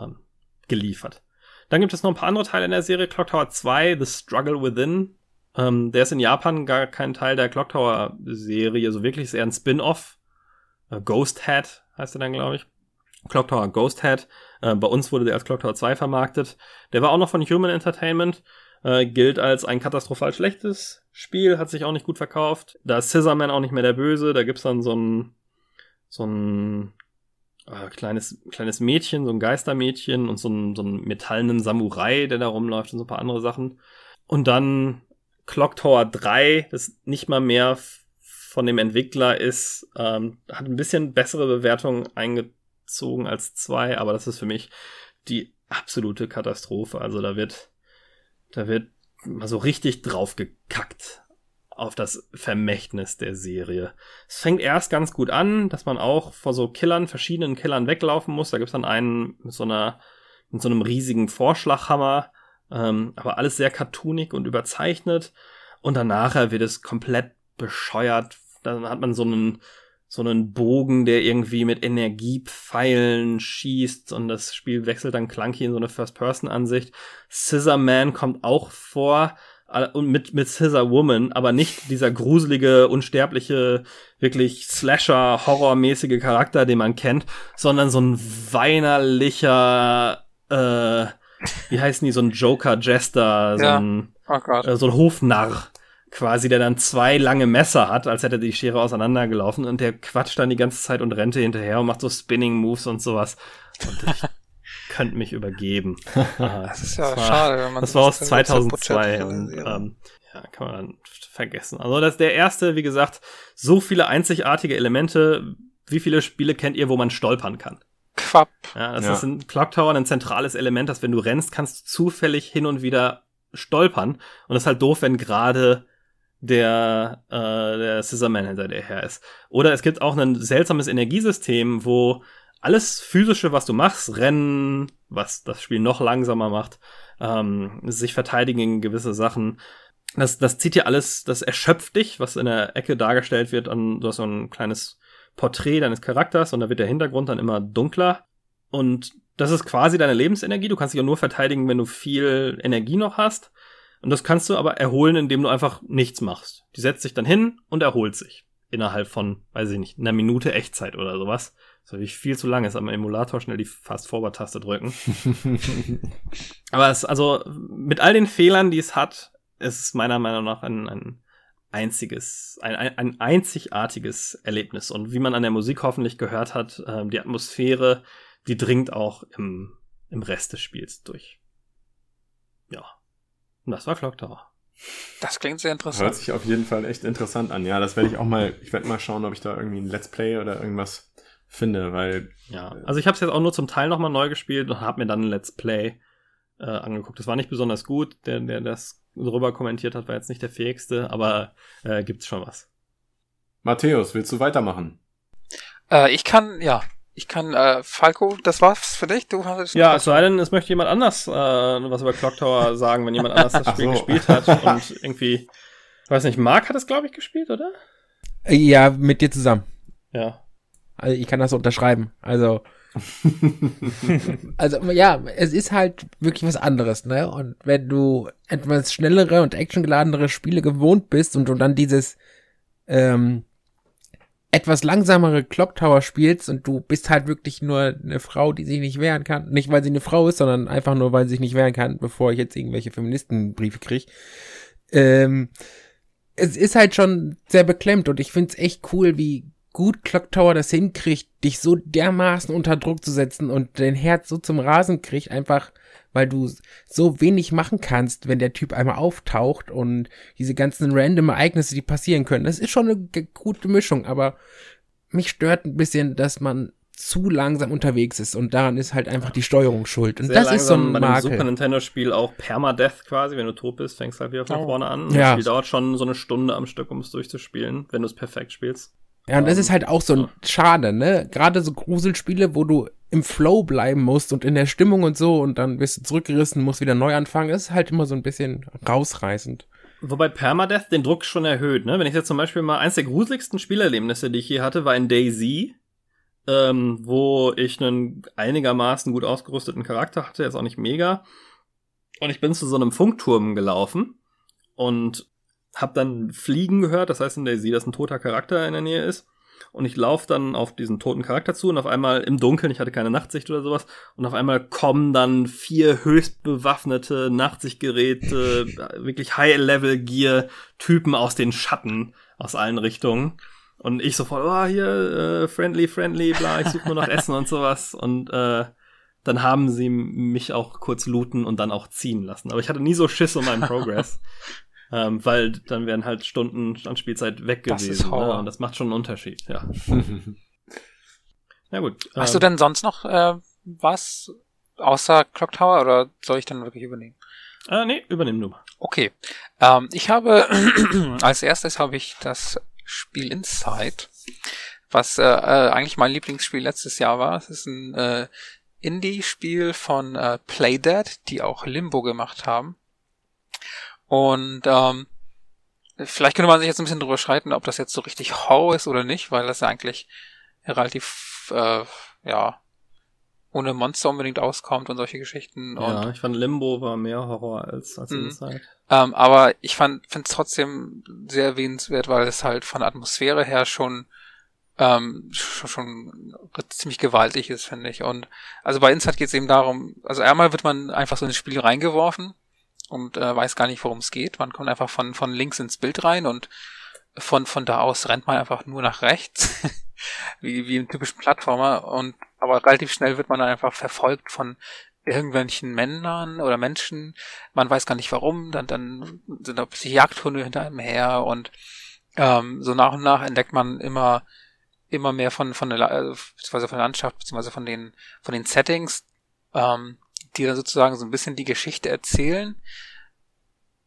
Speaker 1: ähm, geliefert. Dann gibt es noch ein paar andere Teile in der Serie. Clock Tower 2, The Struggle Within. Ähm, der ist in Japan gar kein Teil der Clock Tower Serie, so wirklich ist eher ein Spin-off. Äh, Ghost Head heißt er dann, glaube ich. Clock Tower Ghost Head. Äh, bei uns wurde der als Clock Tower 2 vermarktet. Der war auch noch von Human Entertainment. Äh, gilt als ein katastrophal schlechtes Spiel, hat sich auch nicht gut verkauft. Da ist Scissorman auch nicht mehr der Böse. Da gibt's dann so ein, so ein äh, kleines, kleines Mädchen, so ein Geistermädchen und so einen, so einen metallenen Samurai, der da rumläuft und so ein paar andere Sachen. Und dann Clock Tower 3, das nicht mal mehr von dem Entwickler ist, ähm, hat ein bisschen bessere Bewertungen eingezogen als 2, aber das ist für mich die absolute Katastrophe. Also da wird, da wird mal so richtig drauf gekackt auf das Vermächtnis der Serie. Es fängt erst ganz gut an, dass man auch vor so Killern, verschiedenen Killern weglaufen muss. Da gibt's dann einen mit so einer, mit so einem riesigen Vorschlaghammer, ähm, aber alles sehr cartoonig und überzeichnet. Und danach wird es komplett bescheuert. Dann hat man so einen, so einen Bogen, der irgendwie mit Energiepfeilen schießt und das Spiel wechselt dann clunky in so eine First-Person-Ansicht. Scissor Man kommt auch vor und mit, mit Scissor Woman, aber nicht dieser gruselige, unsterbliche, wirklich Slasher-Horror-mäßige Charakter, den man kennt, sondern so ein weinerlicher, äh, wie heißen die, so ein Joker-Jester, so
Speaker 3: Ja.
Speaker 1: ein
Speaker 3: Oh
Speaker 1: äh, so ein Hofnarr quasi, der dann zwei lange Messer hat, als hätte er die Schere auseinandergelaufen und der quatscht dann die ganze Zeit und rennt hinterher und macht so Spinning Moves und sowas. Und ich könnt mich übergeben. Ah,
Speaker 3: Das ist ja
Speaker 1: war,
Speaker 3: schade, wenn man
Speaker 1: Das war aus
Speaker 3: das dann so
Speaker 1: 2002
Speaker 3: Budget
Speaker 1: und ähm, ja, kann man dann vergessen. Also das ist der erste, wie gesagt, so viele einzigartige Elemente. Wie viele Spiele kennt ihr, wo man stolpern kann?
Speaker 3: Quapp.
Speaker 1: Ja, das
Speaker 2: Ja.
Speaker 1: ist ein Clock Tower ein zentrales Element, dass wenn du rennst, kannst du zufällig hin und wieder stolpern. Und das ist halt doof, wenn gerade der, äh, der Scissorman hinter dir her ist. Oder es gibt auch ein seltsames Energiesystem, wo alles physische, was du machst, Rennen, was das Spiel noch langsamer macht, ähm, sich verteidigen gegen gewisse Sachen, das, das zieht dir alles, das erschöpft dich, was in der Ecke dargestellt wird. Und du hast so ein kleines Porträt deines Charakters und da wird der Hintergrund dann immer dunkler. Und das ist quasi deine Lebensenergie. Du kannst dich auch nur verteidigen, wenn du viel Energie noch hast. Und das kannst du aber erholen, indem du einfach nichts machst. Die setzt sich dann hin und erholt sich. Innerhalb von, weiß ich nicht, einer Minute Echtzeit oder sowas. Das ist natürlich viel zu lang ist, am Emulator schnell die Fast-Forward-Taste drücken. Aber es, also, mit all den Fehlern, die es hat, ist es meiner Meinung nach ein, ein einziges, ein, ein, ein einzigartiges Erlebnis. Und wie man an der Musik hoffentlich gehört hat, ähm, die Atmosphäre, die dringt auch im, im Rest des Spiels durch. Ja. Und das war Clock Tower.
Speaker 3: Das klingt sehr
Speaker 2: Hört
Speaker 3: interessant.
Speaker 2: sich auf jeden Fall echt interessant an. Ja, das werde ich auch mal, ich werde mal schauen, ob ich da irgendwie ein Let's Play oder irgendwas finde, weil
Speaker 1: Ja. Also ich habe es jetzt auch nur zum Teil nochmal neu gespielt und habe mir dann ein Let's Play äh, angeguckt. Das war nicht besonders gut. Der, der das drüber kommentiert hat, war jetzt nicht der fähigste, aber äh, gibt's schon was.
Speaker 2: Matthäus, willst du weitermachen?
Speaker 3: Äh, ich kann, ja, ich kann, äh, Falco, das war's für dich? Du hast
Speaker 1: Ja, es sei denn, es möchte jemand anders äh, was über Clock Tower sagen, wenn jemand anders das Spiel
Speaker 2: so.
Speaker 1: gespielt hat und irgendwie, ich weiß nicht, Mark hat es, glaube ich, gespielt, oder?
Speaker 4: Ja, mit dir zusammen.
Speaker 1: Ja.
Speaker 4: Also ich kann das unterschreiben. Also, also ja, es ist halt wirklich was anderes, ne? Und wenn du etwas schnellere und actiongeladenere Spiele gewohnt bist und du dann dieses ähm, etwas langsamere Clock Tower spielst und du bist halt wirklich nur eine Frau, die sich nicht wehren kann. Nicht, weil sie eine Frau ist, sondern einfach nur, weil sie sich nicht wehren kann, bevor ich jetzt irgendwelche Feministenbriefe krieg. Ähm, es ist halt schon sehr beklemmt und ich find's echt cool, wie gut Clock Tower das hinkriegt, dich so dermaßen unter Druck zu setzen und dein Herz so zum Rasen kriegt, einfach weil du so wenig machen kannst, wenn der Typ einmal auftaucht und diese ganzen random Ereignisse, die passieren können. Das ist schon eine gute Mischung, aber mich stört ein bisschen, dass man zu langsam unterwegs ist und daran ist halt einfach die Steuerung schuld. Und
Speaker 1: Sehr
Speaker 4: das ist so
Speaker 1: langsam
Speaker 4: ein
Speaker 1: bei dem Super
Speaker 4: Makel.
Speaker 1: Nintendo-Spiel auch Permadeath quasi, wenn du tot bist, fängst halt wieder von
Speaker 3: Oh.
Speaker 1: vorne an.
Speaker 4: Ja.
Speaker 1: Das Spiel dauert schon so eine Stunde am Stück, um es durchzuspielen, wenn du es perfekt spielst.
Speaker 4: Ja, und das ist halt auch so ein Schade, ne? Gerade so Gruselspiele, wo du im Flow bleiben musst und in der Stimmung und so und dann bist du zurückgerissen, musst wieder neu anfangen, ist halt immer so ein bisschen rausreißend.
Speaker 1: Wobei Permadeath den Druck schon erhöht, ne? Wenn ich jetzt zum Beispiel mal eins der gruseligsten Spielerlebnisse, die ich hier hatte, war in Daisy, ähm, wo ich einen einigermaßen gut ausgerüsteten Charakter hatte, jetzt auch nicht mega. Und ich bin zu so einem Funkturm gelaufen und hab dann Fliegen gehört, das heißt in Daisy, dass ein toter Charakter in der Nähe ist. Und ich laufe dann auf diesen toten Charakter zu und auf einmal im Dunkeln, ich hatte keine Nachtsicht oder sowas, und auf einmal kommen dann vier höchst bewaffnete Nachtsichtgeräte, wirklich High-Level-Gear-Typen aus den Schatten aus allen Richtungen. Und ich sofort, oh, hier, äh, friendly, friendly, bla, ich suche nur nach Essen und sowas. Und äh, dann haben sie mich auch kurz looten und dann auch ziehen lassen. Aber ich hatte nie so Schiss um meinen Progress. ähm, weil dann wären halt Stunden an Spielzeit weg
Speaker 3: Das
Speaker 1: gewesen.
Speaker 3: ist Horror.
Speaker 1: Ne? Und das macht schon einen Unterschied, ja. Na gut.
Speaker 3: Hast du
Speaker 1: ähm,
Speaker 3: denn sonst noch äh, was außer Clock Tower oder soll ich dann wirklich übernehmen?
Speaker 1: Äh, nee, übernimm du mal.
Speaker 3: Okay. Ähm, ich habe als erstes habe ich das Spiel Inside, was äh, äh, eigentlich mein Lieblingsspiel letztes Jahr war. Es ist ein äh, Indie-Spiel von äh, Playdead, die auch Limbo gemacht haben. Und ähm, vielleicht könnte man sich jetzt ein bisschen drüber streiten, ob das jetzt so richtig Horror ist oder nicht, weil das ja eigentlich relativ äh, ja ohne Monster unbedingt auskommt und solche Geschichten. Und
Speaker 1: Ja, ich fand Limbo war mehr Horror als, als
Speaker 3: Mhm.
Speaker 1: Inside.
Speaker 3: ähm, aber ich fand finde es trotzdem sehr erwähnenswert, weil es halt von der Atmosphäre her schon ähm, schon, schon ziemlich gewaltig ist, finde ich. Und also bei Inside geht es eben darum, also einmal wird man einfach so in das Spiel reingeworfen und äh, weiß gar nicht, worum es geht. Man kommt einfach von von links ins Bild rein und von von da aus rennt man einfach nur nach rechts. wie, wie im typischen Plattformer und aber relativ schnell wird man dann einfach verfolgt von irgendwelchen Männern oder Menschen, man weiß gar nicht warum, dann, dann sind da plötzlich Jagdhunde hinter einem her und ähm, so nach und nach entdeckt man immer immer mehr von von der äh, beziehungsweise von der Landschaft beziehungsweise von den von den Settings, ähm, die dann sozusagen so ein bisschen die Geschichte erzählen,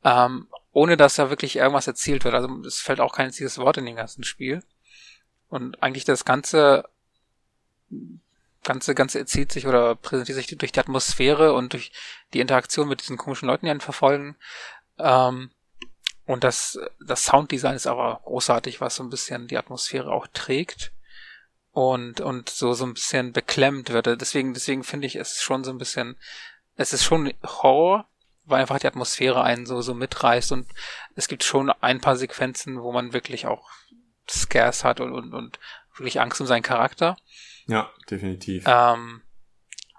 Speaker 3: ähm, ohne dass da wirklich irgendwas erzählt wird. Also es fällt auch kein einziges Wort in dem ganzen Spiel und eigentlich das ganze ganze ganze erzählt sich oder präsentiert sich durch die Atmosphäre und durch die Interaktion mit diesen komischen Leuten, die einen verfolgen. Ähm, und das, das Sounddesign ist aber großartig, was so ein bisschen die Atmosphäre auch trägt und, und so, so ein bisschen beklemmt wird. Deswegen, deswegen finde ich es schon so ein bisschen, es ist schon Horror, weil einfach die Atmosphäre einen so, so mitreißt und es gibt schon ein paar Sequenzen, wo man wirklich auch Scares hat und, und, und wirklich Angst um seinen Charakter.
Speaker 2: Ja, definitiv.
Speaker 3: Ähm,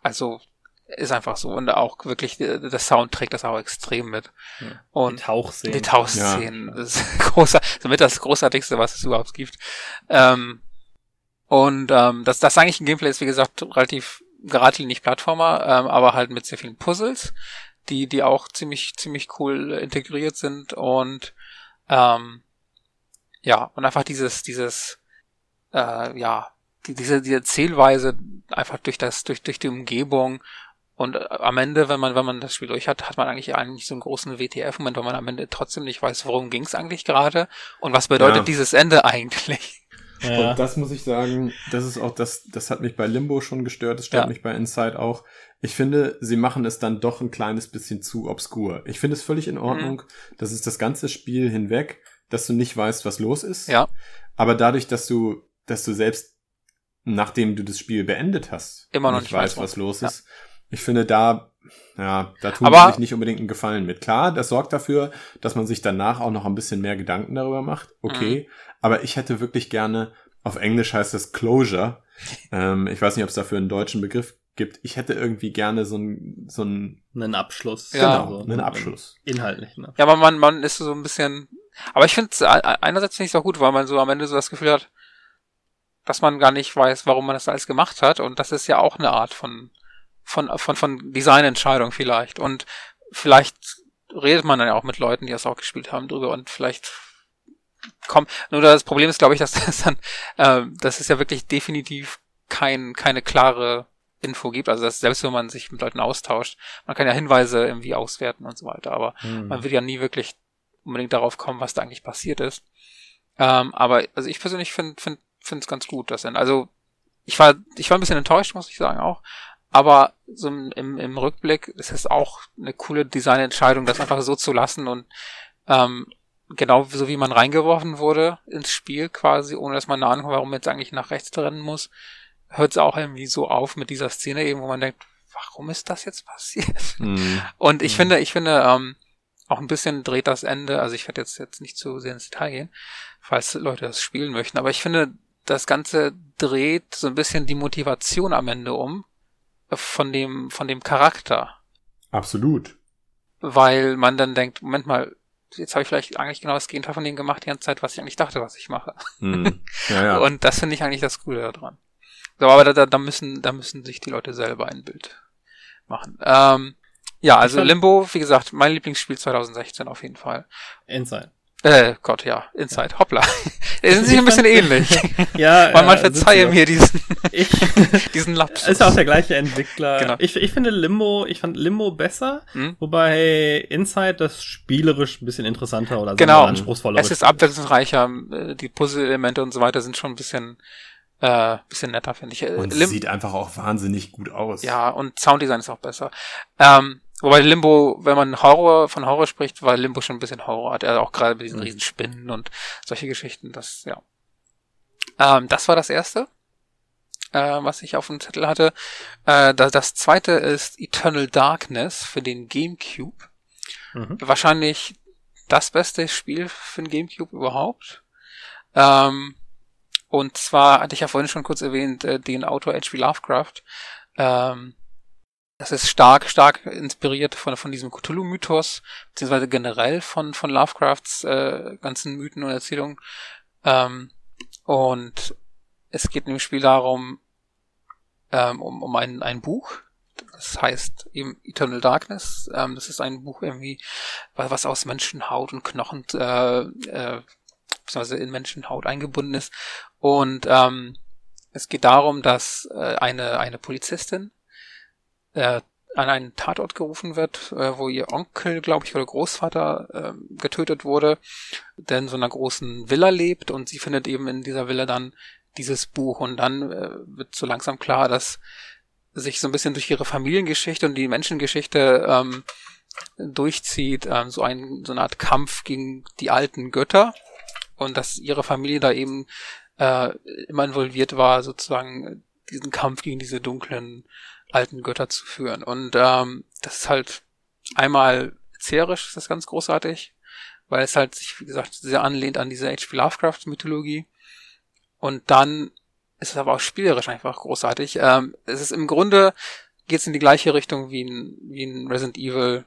Speaker 3: also ist einfach so. Und auch wirklich, der, der Sound trägt das auch extrem mit.
Speaker 1: Ja.
Speaker 3: Und
Speaker 1: die Tauchszenen.
Speaker 3: Die Tauchszenen. Ja. Das ist großer, somit das großartigste, was es überhaupt gibt. Ähm, und ähm, das, das eigentliche Gameplay ist, wie gesagt, relativ geradlinig Plattformer, ähm, aber halt mit sehr vielen Puzzles, die, die auch ziemlich, ziemlich cool integriert sind und ähm, ja, und einfach dieses, dieses, äh, ja, die, diese, diese Zählweise einfach durch das, durch, durch die Umgebung und äh, am Ende, wenn man, wenn man das Spiel durch hat, hat man eigentlich eigentlich so einen großen WTF-Moment, weil man am Ende trotzdem nicht weiß, worum ging es eigentlich gerade und was bedeutet ja. dieses Ende eigentlich.
Speaker 2: Ja. Und das muss ich sagen, das ist auch das, das hat mich bei Limbo schon gestört, das stört ja. mich bei Inside auch. Ich finde, sie machen es dann doch ein kleines bisschen zu obskur. Ich finde es völlig in Ordnung, mhm. dass es das ganze Spiel hinweg, dass du nicht weißt, was los ist.
Speaker 3: Ja.
Speaker 2: Aber dadurch, dass du, dass du selbst, nachdem du das Spiel beendet hast,
Speaker 3: immer noch nicht,
Speaker 2: weißt, was los ist, ich finde, da, ja, da tun sie sich nicht unbedingt einen Gefallen mit. Klar, das sorgt dafür, dass man sich danach auch noch ein bisschen mehr Gedanken darüber macht. Okay. Mhm. Aber ich hätte wirklich gerne, auf Englisch heißt das Closure. ähm, ich weiß nicht, ob es dafür einen deutschen Begriff gibt. Ich hätte irgendwie gerne so ein, so ein
Speaker 1: einen Abschluss.
Speaker 2: Ja. Genau, einen Abschluss.
Speaker 1: Inhaltlichen
Speaker 3: Abschluss. Ja, aber man, man ist so ein bisschen, aber ich finde es einerseits finde ich es auch gut, weil man so am Ende so das Gefühl hat, dass man gar nicht weiß, warum man das alles gemacht hat. Und das ist ja auch eine Art von von, von, von Designentscheidung vielleicht. Und vielleicht redet man dann ja auch mit Leuten, die das auch gespielt haben, drüber und vielleicht kommt. Nur das Problem ist, glaube ich, dass das dann, äh, dass es ja wirklich definitiv kein, keine klare Info gibt. Also dass selbst wenn man sich mit Leuten austauscht, man kann ja Hinweise irgendwie auswerten und so weiter, aber mhm. man wird ja nie wirklich unbedingt darauf kommen, was da eigentlich passiert ist. Ähm, aber also ich persönlich finde finde finde es ganz gut, dass dann also ich war ich war ein bisschen enttäuscht, muss ich sagen auch, aber so im, im Rückblick ist es auch eine coole Designentscheidung, das einfach so zu lassen und ähm, genau so wie man reingeworfen wurde ins Spiel quasi, ohne dass man eine Ahnung hat, warum man jetzt eigentlich nach rechts rennen muss, hört es auch irgendwie so auf mit dieser Szene eben, wo man denkt, warum ist das jetzt passiert? Mhm. Und ich mhm. finde, ich finde, ähm, auch ein bisschen dreht das Ende, also ich werde jetzt, jetzt nicht zu sehr ins Detail gehen, falls Leute das spielen möchten, aber ich finde, das Ganze dreht so ein bisschen die Motivation am Ende um, von dem, von dem Charakter.
Speaker 2: Absolut.
Speaker 3: Weil man dann denkt, Moment mal, jetzt habe ich vielleicht eigentlich genau das Gegenteil von dem gemacht die ganze Zeit, was ich eigentlich dachte, was ich mache.
Speaker 2: Hm. Ja, ja.
Speaker 3: Und das finde ich eigentlich das Coole daran. So, aber da, da, da müssen, da müssen sich die Leute selber ein Bild machen. Ähm, ja, also Limbo, wie gesagt, mein Lieblingsspiel 2016 auf jeden Fall.
Speaker 1: Inside.
Speaker 3: Äh, Gott, ja, Inside, ja. hoppla. Die sind sich ein bisschen ähnlich.
Speaker 1: ja,
Speaker 3: Weil man verzeihe mir diesen,
Speaker 1: ich,
Speaker 3: diesen Lapsus.
Speaker 1: Ist auch der gleiche Entwickler. Genau. Ich, ich finde Limbo, ich fand Limbo besser, hm? wobei Inside das spielerisch ein bisschen interessanter oder
Speaker 3: genau.
Speaker 1: anspruchsvoller
Speaker 3: Es ist abwechslungsreicher, äh, die Puzzle-Elemente und so weiter sind schon ein bisschen, äh, bisschen netter, finde ich.
Speaker 2: Und Lim sieht einfach auch wahnsinnig gut aus.
Speaker 3: Ja, und Sounddesign ist auch besser. Ähm, Wobei Limbo, wenn man Horror von Horror spricht, weil Limbo schon ein bisschen Horror hat. Er auch gerade mit diesen mhm. riesen Spinnen und solche Geschichten. Das, ja. Ähm, das war das erste, äh, was ich auf dem Zettel hatte. Äh, das, das zweite ist Eternal Darkness für den GameCube. Mhm. Wahrscheinlich das beste Spiel für den GameCube überhaupt. Ähm, und zwar hatte ich ja vorhin schon kurz erwähnt, äh, den Autor H.P. Lovecraft. Ähm, das ist stark, stark inspiriert von, von diesem Cthulhu-Mythos, beziehungsweise generell von, von Lovecrafts äh, ganzen Mythen und Erzählungen. Ähm, und es geht in dem Spiel darum, ähm, um, um ein, ein Buch, das heißt eben Eternal Darkness. Ähm, das ist ein Buch irgendwie, was aus Menschenhaut und Knochen, äh, äh, beziehungsweise in Menschenhaut eingebunden ist. Und ähm, es geht darum, dass äh, eine, eine Polizistin äh, an einen Tatort gerufen wird, äh, wo ihr Onkel, glaube ich, oder Großvater äh, getötet wurde, der in so einer großen Villa lebt und sie findet eben in dieser Villa dann dieses Buch und dann äh, wird so langsam klar, dass sich so ein bisschen durch ihre Familiengeschichte und die Menschengeschichte ähm, durchzieht, ähm, so ein so eine Art Kampf gegen die alten Götter und dass ihre Familie da eben äh, immer involviert war, sozusagen diesen Kampf gegen diese dunklen alten Götter zu führen. Und ähm, das ist halt einmal erzählerisch, ist das ganz großartig, weil es halt sich, wie gesagt, sehr anlehnt an diese H.P. Lovecraft-Mythologie. Und dann ist es aber auch spielerisch einfach großartig. Ähm, es ist im Grunde geht es in die gleiche Richtung wie ein, wie ein Resident Evil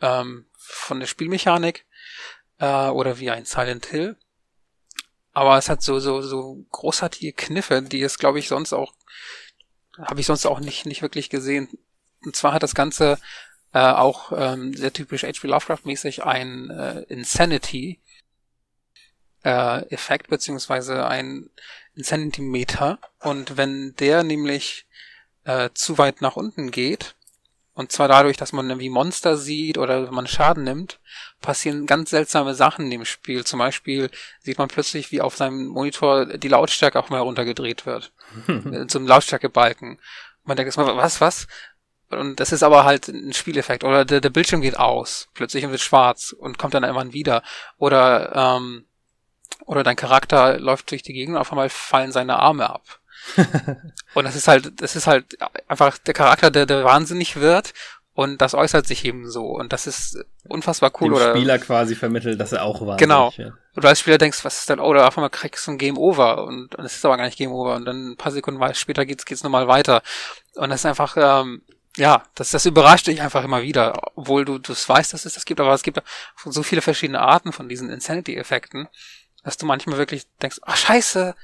Speaker 3: ähm, von der Spielmechanik äh, oder wie ein Silent Hill. Aber es hat so so so großartige Kniffe, die es glaube ich sonst auch habe ich sonst auch nicht nicht wirklich gesehen. Und zwar hat das Ganze äh, auch ähm, sehr typisch H.P. Lovecraft mäßig ein äh, Insanity äh, beziehungsweise ein Zentimeter. Und wenn der nämlich äh, zu weit nach unten geht, und zwar dadurch, dass man irgendwie Monster sieht oder man Schaden nimmt, passieren ganz seltsame Sachen im Spiel. Zum Beispiel sieht man plötzlich, wie auf seinem Monitor die Lautstärke auch mal runtergedreht wird. Äh, zum Lautstärkebalken. Man denkt erstmal, was, was? Und das ist aber halt ein Spieleffekt. Oder der, der Bildschirm geht aus, plötzlich und wird schwarz und kommt dann irgendwann wieder. Oder ähm, oder dein Charakter läuft durch die Gegend und auf einmal fallen seine Arme ab. und das ist halt, das ist halt einfach der Charakter, der, der wahnsinnig wird und das äußert sich eben so und das ist unfassbar cool.
Speaker 1: Dem
Speaker 3: oder
Speaker 1: Spieler quasi vermittelt, dass er auch wahnsinnig
Speaker 3: Genau. Und du als Spieler denkst, was ist denn, oder auf einmal kriegst du ein Game Over und, es ist aber gar nicht Game Over und dann ein paar Sekunden später geht's, geht's nochmal weiter. Und das ist einfach, ähm, ja, das, das überrascht dich einfach immer wieder, obwohl du das weißt, dass es das gibt, aber es gibt so viele verschiedene Arten von diesen Insanity-Effekten, dass du manchmal wirklich denkst, ah scheiße,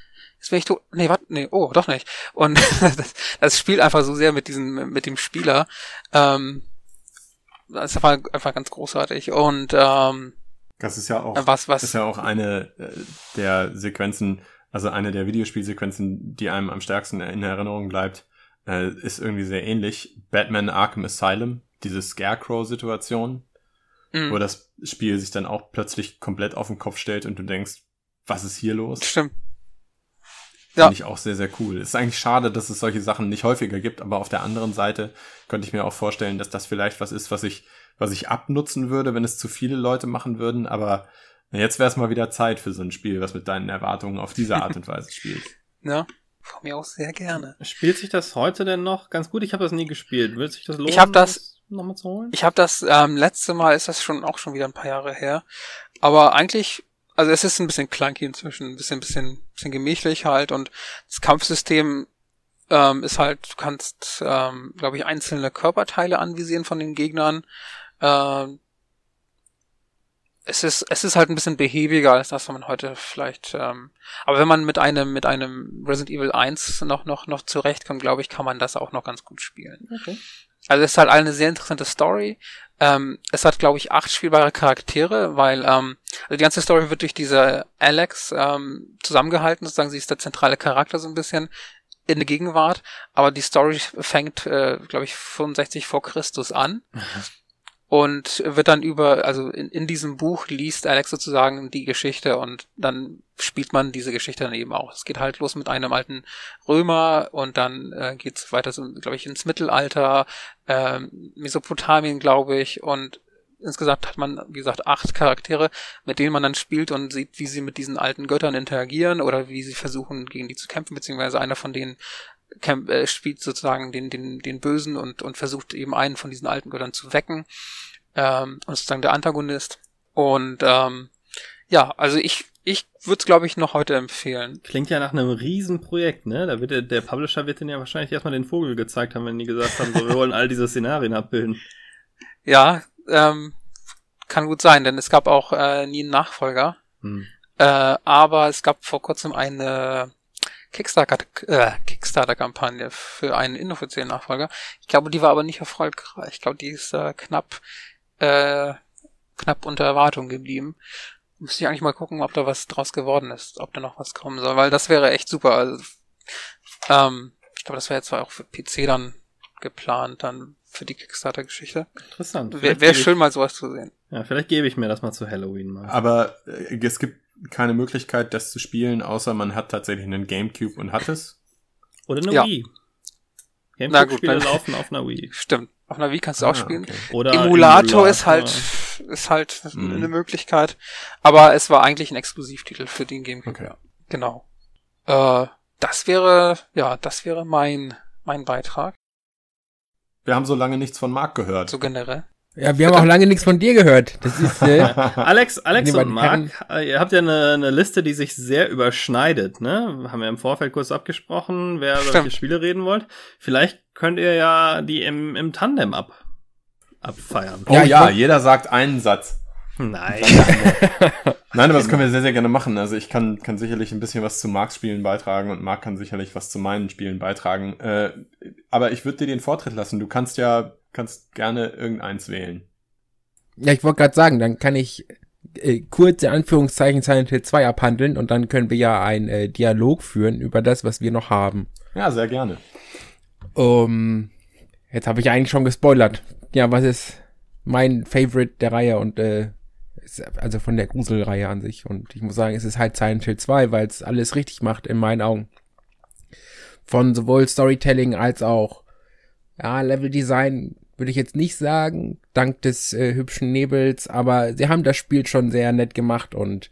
Speaker 3: jetzt bin ich tot. Nee, warte, nee, oh, doch nicht. Und das, das spielt einfach so sehr mit diesem, mit dem Spieler. Ähm, das ist einfach, ganz großartig. Und ähm,
Speaker 2: Das ist ja auch,
Speaker 3: was, was,
Speaker 2: ist ja auch eine äh, der Sequenzen, also eine der Videospielsequenzen, die einem am stärksten in Erinnerung bleibt, äh, ist irgendwie sehr ähnlich. Batman Arkham Asylum, diese Scarecrow-Situation,
Speaker 3: mh,
Speaker 2: wo das Spiel sich dann auch plötzlich komplett auf den Kopf stellt und du denkst, was ist hier los?
Speaker 3: stimmt. Ja.
Speaker 2: Finde ich auch sehr, sehr cool. Es ist eigentlich schade, dass es solche Sachen nicht häufiger gibt, aber auf der anderen Seite könnte ich mir auch vorstellen, dass das vielleicht was ist, was ich, was ich abnutzen würde, wenn es zu viele Leute machen würden, aber jetzt wäre es mal wieder Zeit für so ein Spiel, was mit deinen Erwartungen auf diese Art und Weise spielt.
Speaker 3: Ja, von mir auch sehr gerne.
Speaker 1: Spielt sich das heute denn noch ganz gut? Ich habe das nie gespielt. Wird sich das lohnen,
Speaker 3: Ich hab das-
Speaker 1: nochmal zu holen?
Speaker 3: Ich habe das ähm, letzte Mal ist das schon auch schon wieder ein paar Jahre her, aber eigentlich also es ist ein bisschen clunky inzwischen, ein bisschen bisschen bisschen gemächlich halt und das Kampfsystem ähm, ist halt du kannst ähm, glaube ich einzelne Körperteile anvisieren von den Gegnern. Ähm, es ist es ist halt ein bisschen behäbiger als das, was man heute vielleicht ähm, aber wenn man mit einem mit einem Resident Evil 1 noch noch noch zurechtkommt, glaube ich, kann man das auch noch ganz gut spielen.
Speaker 1: Okay.
Speaker 3: Also es ist halt eine sehr interessante Story. Ähm, es hat, glaube ich, acht spielbare Charaktere, weil ähm, also die ganze Story wird durch diese Alex ähm, zusammengehalten, sozusagen sie ist der zentrale Charakter so ein bisschen in der Gegenwart, aber die Story fängt, äh, glaube ich, 65 vor Christus an. Und wird dann über, also in, in diesem Buch liest Alex sozusagen die Geschichte und dann spielt man diese Geschichte dann eben auch. Es geht halt los mit einem alten Römer und dann äh, geht's weiter, so, glaube ich, ins Mittelalter, ähm, Mesopotamien, glaube ich, und insgesamt hat man, wie gesagt, acht Charaktere, mit denen man dann spielt und sieht, wie sie mit diesen alten Göttern interagieren oder wie sie versuchen, gegen die zu kämpfen, beziehungsweise einer von denen kämp äh, spielt sozusagen den, den, den Bösen und, und versucht eben einen von diesen alten Göttern zu wecken. Ähm, und sozusagen der Antagonist. Und ähm, ja, also ich, ich würde es, glaube ich, noch heute empfehlen.
Speaker 1: Klingt ja nach einem Riesenprojekt, ne? Da wird der, der Publisher wird den ja wahrscheinlich erstmal den Vogel gezeigt haben, wenn die gesagt haben, so, wir wollen all diese Szenarien abbilden.
Speaker 3: Ja, ähm, kann gut sein, denn es gab auch äh, nie einen Nachfolger.
Speaker 1: Hm.
Speaker 3: Äh, aber es gab vor kurzem eine Kickstarter, äh, Kickstarter-Kampagne für einen inoffiziellen Nachfolger. Ich glaube, die war aber nicht erfolgreich. Ich glaube, die ist äh, knapp, äh, knapp unter Erwartung geblieben. Müsste ich eigentlich mal gucken, ob da was draus geworden ist, ob da noch was kommen soll, weil das wäre echt super. Also, ähm, ich glaube, das wäre jetzt zwar auch für PC dann geplant, dann für die Kickstarter-Geschichte.
Speaker 1: Interessant.
Speaker 3: Wäre wär
Speaker 1: gebe ich-
Speaker 3: schön, mal sowas zu sehen.
Speaker 1: Ja, vielleicht gebe ich mir das mal zu Halloween mal.
Speaker 2: Aber äh, es gibt keine Möglichkeit, das zu spielen, außer man hat tatsächlich einen Gamecube und hat es.
Speaker 1: Oder eine
Speaker 3: Ja.
Speaker 1: Wii.
Speaker 3: Na gut,
Speaker 1: Gamecube-Spiele laufen auf einer Wii.
Speaker 3: Stimmt. Auf einer Wii kannst du auch
Speaker 2: Ah,
Speaker 3: spielen.
Speaker 2: okay.
Speaker 1: Oder
Speaker 3: Emulator ist halt, ist halt
Speaker 2: Mhm.
Speaker 3: eine Möglichkeit. Aber es war eigentlich ein Exklusivtitel für den GameCube.
Speaker 2: Okay.
Speaker 3: Genau. Äh, das wäre, ja, das wäre mein, mein Beitrag,
Speaker 2: Wir haben so lange nichts von Marc gehört.
Speaker 3: so generell.
Speaker 4: Ja, wir haben auch lange nichts von dir gehört. Das ist, äh,
Speaker 1: Alex, Alex und Marc, äh, ihr habt ja eine, eine Liste, die sich sehr überschneidet, ne? Haben wir im Vorfeld kurz abgesprochen, wer über
Speaker 3: Stimmt.
Speaker 1: welche Spiele reden wollt. Vielleicht könnt ihr ja die im, im Tandem ab, abfeiern.
Speaker 2: Oh
Speaker 4: Ja,
Speaker 2: ja, jeder sagt einen Satz.
Speaker 1: Nein.
Speaker 2: Nein, aber das können wir sehr, sehr gerne machen. Also ich kann, kann sicherlich ein bisschen was zu Marcs Spielen beitragen und Marc kann sicherlich was zu meinen Spielen beitragen. Äh, aber ich würde dir den Vortritt lassen. Du kannst ja, kannst gerne irgendeins wählen.
Speaker 4: ja, ich wollte gerade sagen, dann kann ich äh, kurz in Anführungszeichen Silent Hill 2 abhandeln und dann können wir ja einen äh, Dialog führen über das, was wir noch haben.
Speaker 2: Ja, sehr gerne.
Speaker 4: Um, jetzt habe ich eigentlich schon gespoilert. Ja, was ist mein Favorite der Reihe und äh, also von der Gruselreihe an sich. Und ich muss sagen, es ist halt Silent Hill 2, weil es alles richtig macht in meinen Augen. Von sowohl Storytelling als auch ja, Leveldesign würde ich jetzt nicht sagen, dank des äh, hübschen Nebels, aber sie haben das Spiel schon sehr nett gemacht und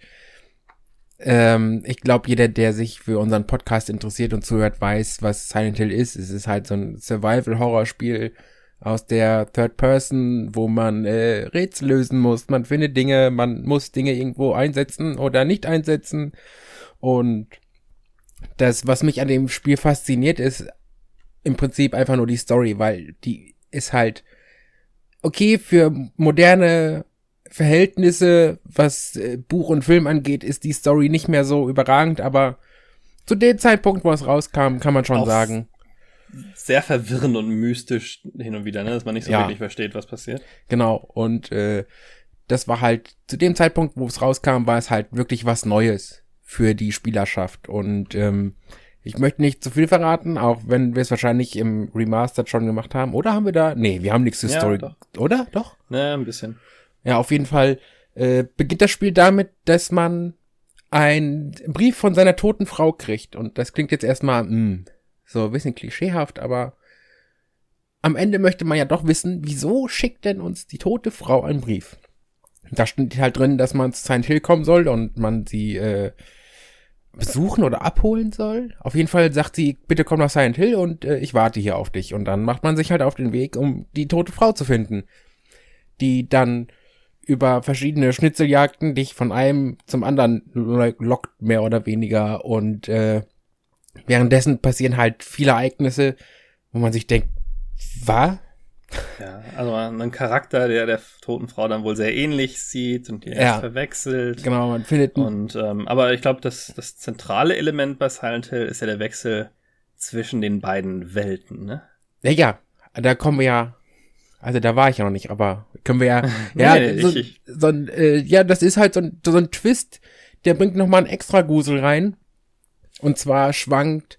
Speaker 4: ähm, ich glaube, jeder, der sich für unseren Podcast interessiert und zuhört, weiß, was Silent Hill ist. Es ist halt so ein Survival-Horror-Spiel aus der Third Person, wo man äh, Rätsel lösen muss. Man findet Dinge, man muss Dinge irgendwo einsetzen oder nicht einsetzen. Und das, was mich an dem Spiel fasziniert, ist im Prinzip einfach nur die Story, weil die ist halt okay für moderne Verhältnisse, was äh, Buch und Film angeht, ist die Story nicht mehr so überragend, aber zu dem Zeitpunkt, wo es rauskam, kann man schon
Speaker 1: Auf-
Speaker 4: sagen,
Speaker 1: Sehr verwirrend und mystisch hin und wieder, ne? Dass man nicht so
Speaker 4: Ja.
Speaker 1: wirklich versteht, was passiert.
Speaker 4: genau. Und äh, das war halt zu dem Zeitpunkt, wo es rauskam, war es halt wirklich was Neues für die Spielerschaft. Und ähm, ich möchte nicht zu viel verraten, auch wenn wir es wahrscheinlich im Remastered schon gemacht haben. Oder haben wir da? Nee, wir haben nichts zur
Speaker 1: Ja,
Speaker 4: Story.
Speaker 1: doch.
Speaker 4: Oder? Doch?
Speaker 1: Ne, ein bisschen.
Speaker 4: Ja, auf jeden Fall äh, beginnt das Spiel damit, dass man einen Brief von seiner toten Frau kriegt. Und das klingt jetzt erstmal mh, so ein bisschen klischeehaft, aber am Ende möchte man ja doch wissen, wieso schickt denn uns die tote Frau einen Brief? Da steht halt drin, dass man zu Silent Hill kommen soll und man sie äh, besuchen oder abholen soll. Auf jeden Fall sagt sie, bitte komm nach Silent Hill und äh, ich warte hier auf dich. Und dann macht man sich halt auf den Weg, um die tote Frau zu finden. Die dann über verschiedene Schnitzeljagden dich von einem zum anderen lo- lockt, mehr oder weniger. Und äh, währenddessen passieren halt viele Ereignisse, wo man sich denkt, was?
Speaker 1: Ja, also ein Charakter, der der toten Frau dann wohl sehr ähnlich sieht und die
Speaker 4: Ja.
Speaker 1: erst verwechselt.
Speaker 4: Genau, man findet
Speaker 1: Und ähm, aber ich glaube, das, das zentrale Element bei Silent Hill ist ja der Wechsel zwischen den beiden Welten, ne?
Speaker 4: Ja, ja, da kommen wir ja. Also da war ich ja noch nicht, aber können wir ja. ja,
Speaker 1: Nee,
Speaker 4: so,
Speaker 1: ich- ich-
Speaker 4: so ein, äh, ja, das ist halt so ein, so ein Twist, der bringt noch mal einen extra Grusel rein. Und zwar schwankt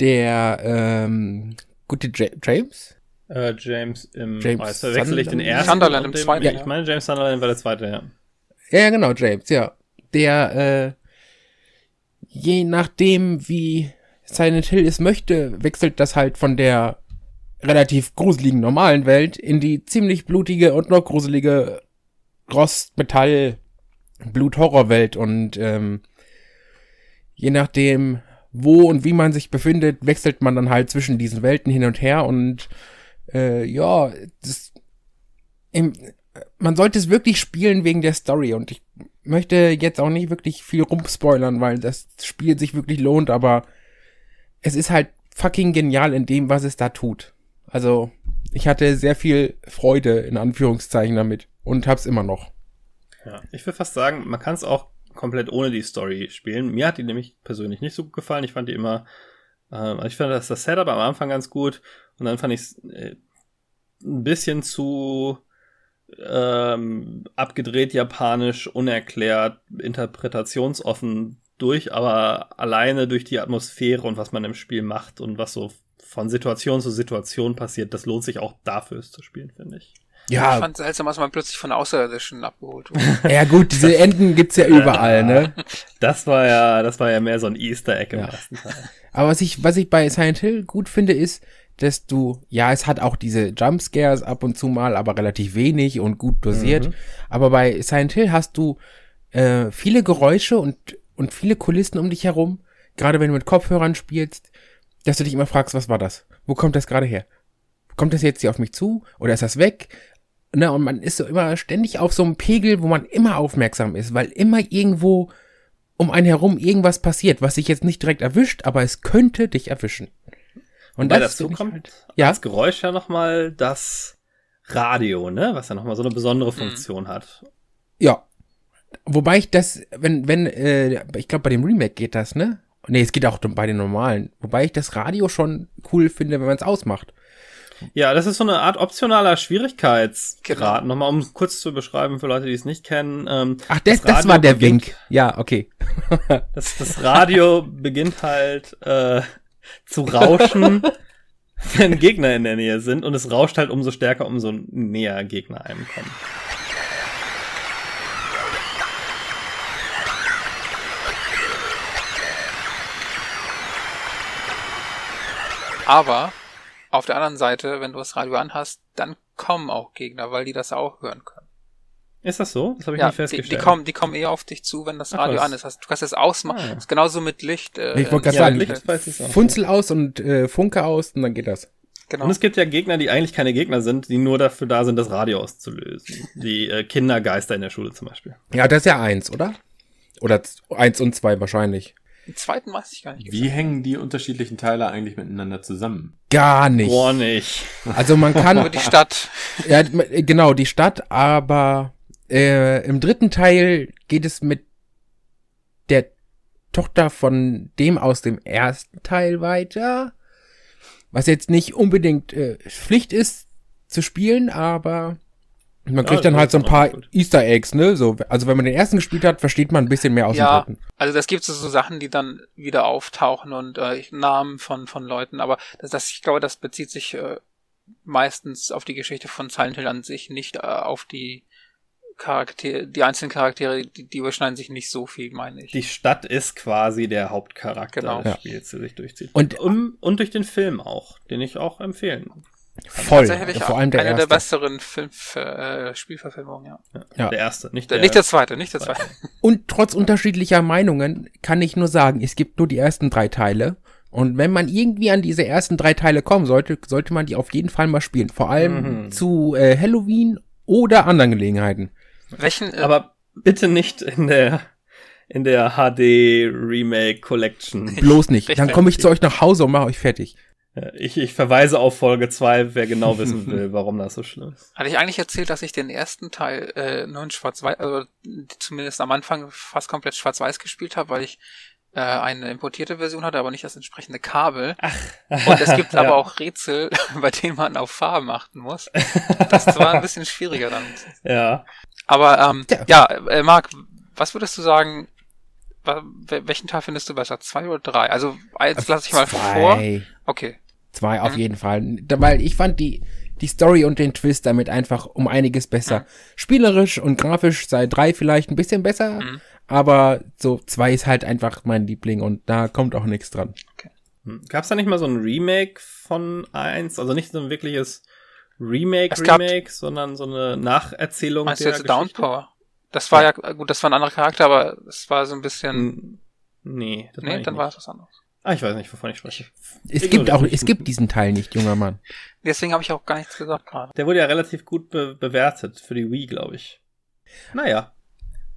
Speaker 4: der ähm, gute Ja- James.
Speaker 1: Äh, James im
Speaker 4: James
Speaker 1: oh, jetzt verwechsel ich den
Speaker 4: Sunderland.
Speaker 1: ersten.
Speaker 3: Sunderland
Speaker 1: und
Speaker 3: im zweiten,
Speaker 1: Ja, ich meine, James Sunderland war der zweite, ja.
Speaker 4: Ja, ja, genau, James, ja. Der, äh, je nachdem, wie Silent Hill es möchte, wechselt das halt von der relativ gruseligen normalen Welt in die ziemlich blutige und noch gruselige Rost-Metall- Blut-Horror-Welt und ähm, je nachdem, wo und wie man sich befindet, wechselt man dann halt zwischen diesen Welten hin und her und äh, ja, das, im, man sollte es wirklich spielen wegen der Story und ich möchte jetzt auch nicht wirklich viel rumspoilern, weil das Spiel sich wirklich lohnt, aber es ist halt fucking genial in dem, was es da tut. Also, ich hatte sehr viel Freude in Anführungszeichen damit und hab's immer noch.
Speaker 1: ja. Ich würde fast sagen, man kann es auch komplett ohne die Story spielen. Mir hat die nämlich persönlich nicht so gut gefallen. Ich fand die immer, äh, ich fand das, das Setup am Anfang ganz gut und dann fand ich es äh, ein bisschen zu ähm, abgedreht japanisch, unerklärt, interpretationsoffen durch, aber alleine durch die Atmosphäre und was man im Spiel macht und was so von Situation zu Situation passiert, das lohnt sich auch dafür es zu spielen, finde ich.
Speaker 3: Ich
Speaker 4: Ja,
Speaker 3: fand es seltsam, dass man plötzlich von Außerirdischen abgeholt wurde.
Speaker 4: ja gut, diese Enden gibt's ja überall, ne?
Speaker 1: Das war ja, das war ja mehr so ein Easter Egg im
Speaker 4: Ja.
Speaker 1: ersten Teil.
Speaker 4: Aber was ich, was ich bei Silent Hill gut finde, ist, dass du, ja, es hat auch diese Jumpscares ab und zu mal, aber relativ wenig und gut dosiert.
Speaker 1: Mhm.
Speaker 4: Aber bei Silent Hill hast du äh, viele Geräusche und, und viele Kulissen um dich herum, gerade wenn du mit Kopfhörern spielst, dass du dich immer fragst, was war das? Wo kommt das gerade her? Kommt das jetzt hier auf mich zu oder ist das weg? Ne, und man ist so immer ständig auf so einem Pegel, wo man immer aufmerksam ist, weil immer irgendwo um einen herum irgendwas passiert, was dich jetzt nicht direkt erwischt, aber es könnte dich erwischen. Und
Speaker 1: Wobei
Speaker 4: das
Speaker 1: dazu kommt
Speaker 4: halt- ja,
Speaker 1: als Geräusch ja nochmal das Radio, ne? Was ja nochmal so eine besondere Funktion hat.
Speaker 4: ja. Wobei ich das, wenn, wenn, äh, ich glaube bei dem Remake geht das, ne? Nee, es geht auch bei den normalen. Wobei ich das Radio schon cool finde, wenn man es ausmacht.
Speaker 1: Ja, das ist so eine Art optionaler Schwierigkeitsgrad.
Speaker 3: Genau.
Speaker 1: Nochmal, um kurz zu beschreiben für Leute, die es nicht kennen. Ähm,
Speaker 4: Ach, das, das,
Speaker 1: Radio
Speaker 4: war der
Speaker 1: beginnt-
Speaker 4: Wink. Ja, okay.
Speaker 1: Das, das Radio beginnt halt äh, zu rauschen, wenn Gegner in der Nähe sind und es rauscht halt umso stärker, umso näher Gegner einem kommen.
Speaker 3: Aber auf der anderen Seite, wenn du das Radio anhast, dann kommen auch Gegner, weil die das auch hören können.
Speaker 1: Ist das so? Das habe ich
Speaker 3: Ja,
Speaker 1: nicht
Speaker 3: die,
Speaker 1: festgestellt.
Speaker 3: die kommen, die kommen eher auf dich zu, wenn das
Speaker 1: Ach,
Speaker 3: Radio
Speaker 1: was.
Speaker 3: an ist. Also, du kannst es ausmachen.
Speaker 1: Ah.
Speaker 3: Das ist genauso mit Licht. Äh,
Speaker 4: Ich wollte gerade sagen,
Speaker 1: Licht weiß ich auch.
Speaker 4: Funzel aus und äh, Funke aus und dann geht das.
Speaker 3: Genau.
Speaker 1: Und es gibt ja Gegner, die eigentlich keine Gegner sind, die nur dafür da sind, das Radio auszulösen. Die äh, Kindergeister in der Schule zum Beispiel.
Speaker 4: Ja, das ist ja eins, oder? Oder eins und zwei wahrscheinlich.
Speaker 3: Den zweiten weiß ich gar nicht.
Speaker 2: Wie hängen die unterschiedlichen Teile eigentlich miteinander zusammen?
Speaker 4: Gar nicht.
Speaker 1: Boah, nicht.
Speaker 4: Also man
Speaker 3: Über
Speaker 4: kann,
Speaker 3: die Stadt.
Speaker 4: ja, m- genau, die Stadt, aber äh, im dritten Teil geht es mit der Tochter von dem aus dem ersten Teil weiter. Was jetzt nicht unbedingt äh, Pflicht ist zu spielen, aber man kriegt
Speaker 1: Ja,
Speaker 4: dann halt so ein paar. Easter Eggs, ne? So, also wenn man den ersten gespielt hat, versteht man ein bisschen mehr aus
Speaker 3: Ja.
Speaker 4: dem dritten.
Speaker 3: Also das gibt so, so Sachen, die dann wieder auftauchen und äh, Namen von von Leuten, aber das, das ich glaube, das bezieht sich äh, meistens auf die Geschichte von Silent Hill an sich, nicht äh, auf die Charaktere, die einzelnen Charaktere, die, die überschneiden sich nicht so viel, meine ich.
Speaker 1: Die Stadt ist quasi der Hauptcharakter
Speaker 3: Genau.
Speaker 1: des. Spiels, der sich durchzieht.
Speaker 4: Und-
Speaker 1: um, und durch den Film auch, den ich auch empfehlen.
Speaker 4: Voll.
Speaker 3: Tatsächlich
Speaker 4: Vor allem der
Speaker 3: eine
Speaker 4: erste.
Speaker 3: der besseren Film, äh, Spielverfilmungen, ja.
Speaker 4: Ja.
Speaker 1: Der erste, nicht
Speaker 3: Der,
Speaker 1: der,
Speaker 3: nicht der zweite, nicht der zweite.
Speaker 4: Und trotz unterschiedlicher Meinungen kann ich nur sagen, es gibt nur die ersten drei Teile. Und wenn man irgendwie an diese ersten drei Teile kommen sollte, sollte man die auf jeden Fall mal spielen. Vor allem
Speaker 1: Mhm.
Speaker 4: zu äh, Halloween oder anderen Gelegenheiten.
Speaker 3: Welchen, äh,
Speaker 1: Aber bitte nicht in der in der HD Remake Collection.
Speaker 4: Bloß nicht. Dann komme ich zu euch nach Hause und mache euch fertig.
Speaker 1: Äh, Ich, ich verweise auf Folge 2, wer genau wissen will, warum das so schlimm ist.
Speaker 3: hatte ich eigentlich erzählt, dass ich den ersten Teil äh, nur in Schwarz-Weiß, also zumindest am Anfang fast komplett Schwarz-Weiß gespielt habe, weil ich äh, eine importierte Version hatte, aber nicht das entsprechende Kabel. Und es gibt aber
Speaker 1: Ja.
Speaker 3: auch Rätsel, bei denen man auf Farben achten muss. Das war ein bisschen schwieriger dann.
Speaker 1: Ja.
Speaker 3: Aber ähm,
Speaker 4: Ja.
Speaker 3: ja, äh, Marc, was würdest du sagen, welchen Teil findest du besser? Zwei oder drei? Also eins lasse ich mal vor.
Speaker 4: Zwei.
Speaker 3: Okay.
Speaker 4: Zwei auf
Speaker 3: Mhm.
Speaker 4: jeden Fall. Weil ich fand die, die Story und den Twist damit einfach um einiges besser.
Speaker 3: Mhm.
Speaker 4: Spielerisch und grafisch sei drei vielleicht ein bisschen besser,
Speaker 3: Mhm.
Speaker 4: aber so zwei ist halt einfach mein Liebling und da kommt auch nichts dran.
Speaker 1: Gab es da nicht mal so ein Remake von 1? Also nicht so ein wirkliches
Speaker 3: Es gab-
Speaker 1: Remake-Remake, sondern so eine Nacherzählung
Speaker 3: Meinst du
Speaker 1: der
Speaker 3: jetzt
Speaker 1: Geschichte?
Speaker 3: Downpower? Das war ja, gut, das war ein anderer Charakter, aber es war so ein bisschen.
Speaker 1: Nee, das
Speaker 3: nee, dann
Speaker 1: nicht.
Speaker 3: war es was anderes.
Speaker 1: Ah, ich weiß nicht, wovon ich spreche.
Speaker 4: Es
Speaker 1: Ich
Speaker 4: gibt auch,
Speaker 1: das
Speaker 4: es gibt diesen Teil nicht, junger Mann.
Speaker 3: Deswegen habe ich auch gar nichts gesagt gerade.
Speaker 1: Der wurde ja relativ gut be bewertet für die Wii, glaube ich. Naja.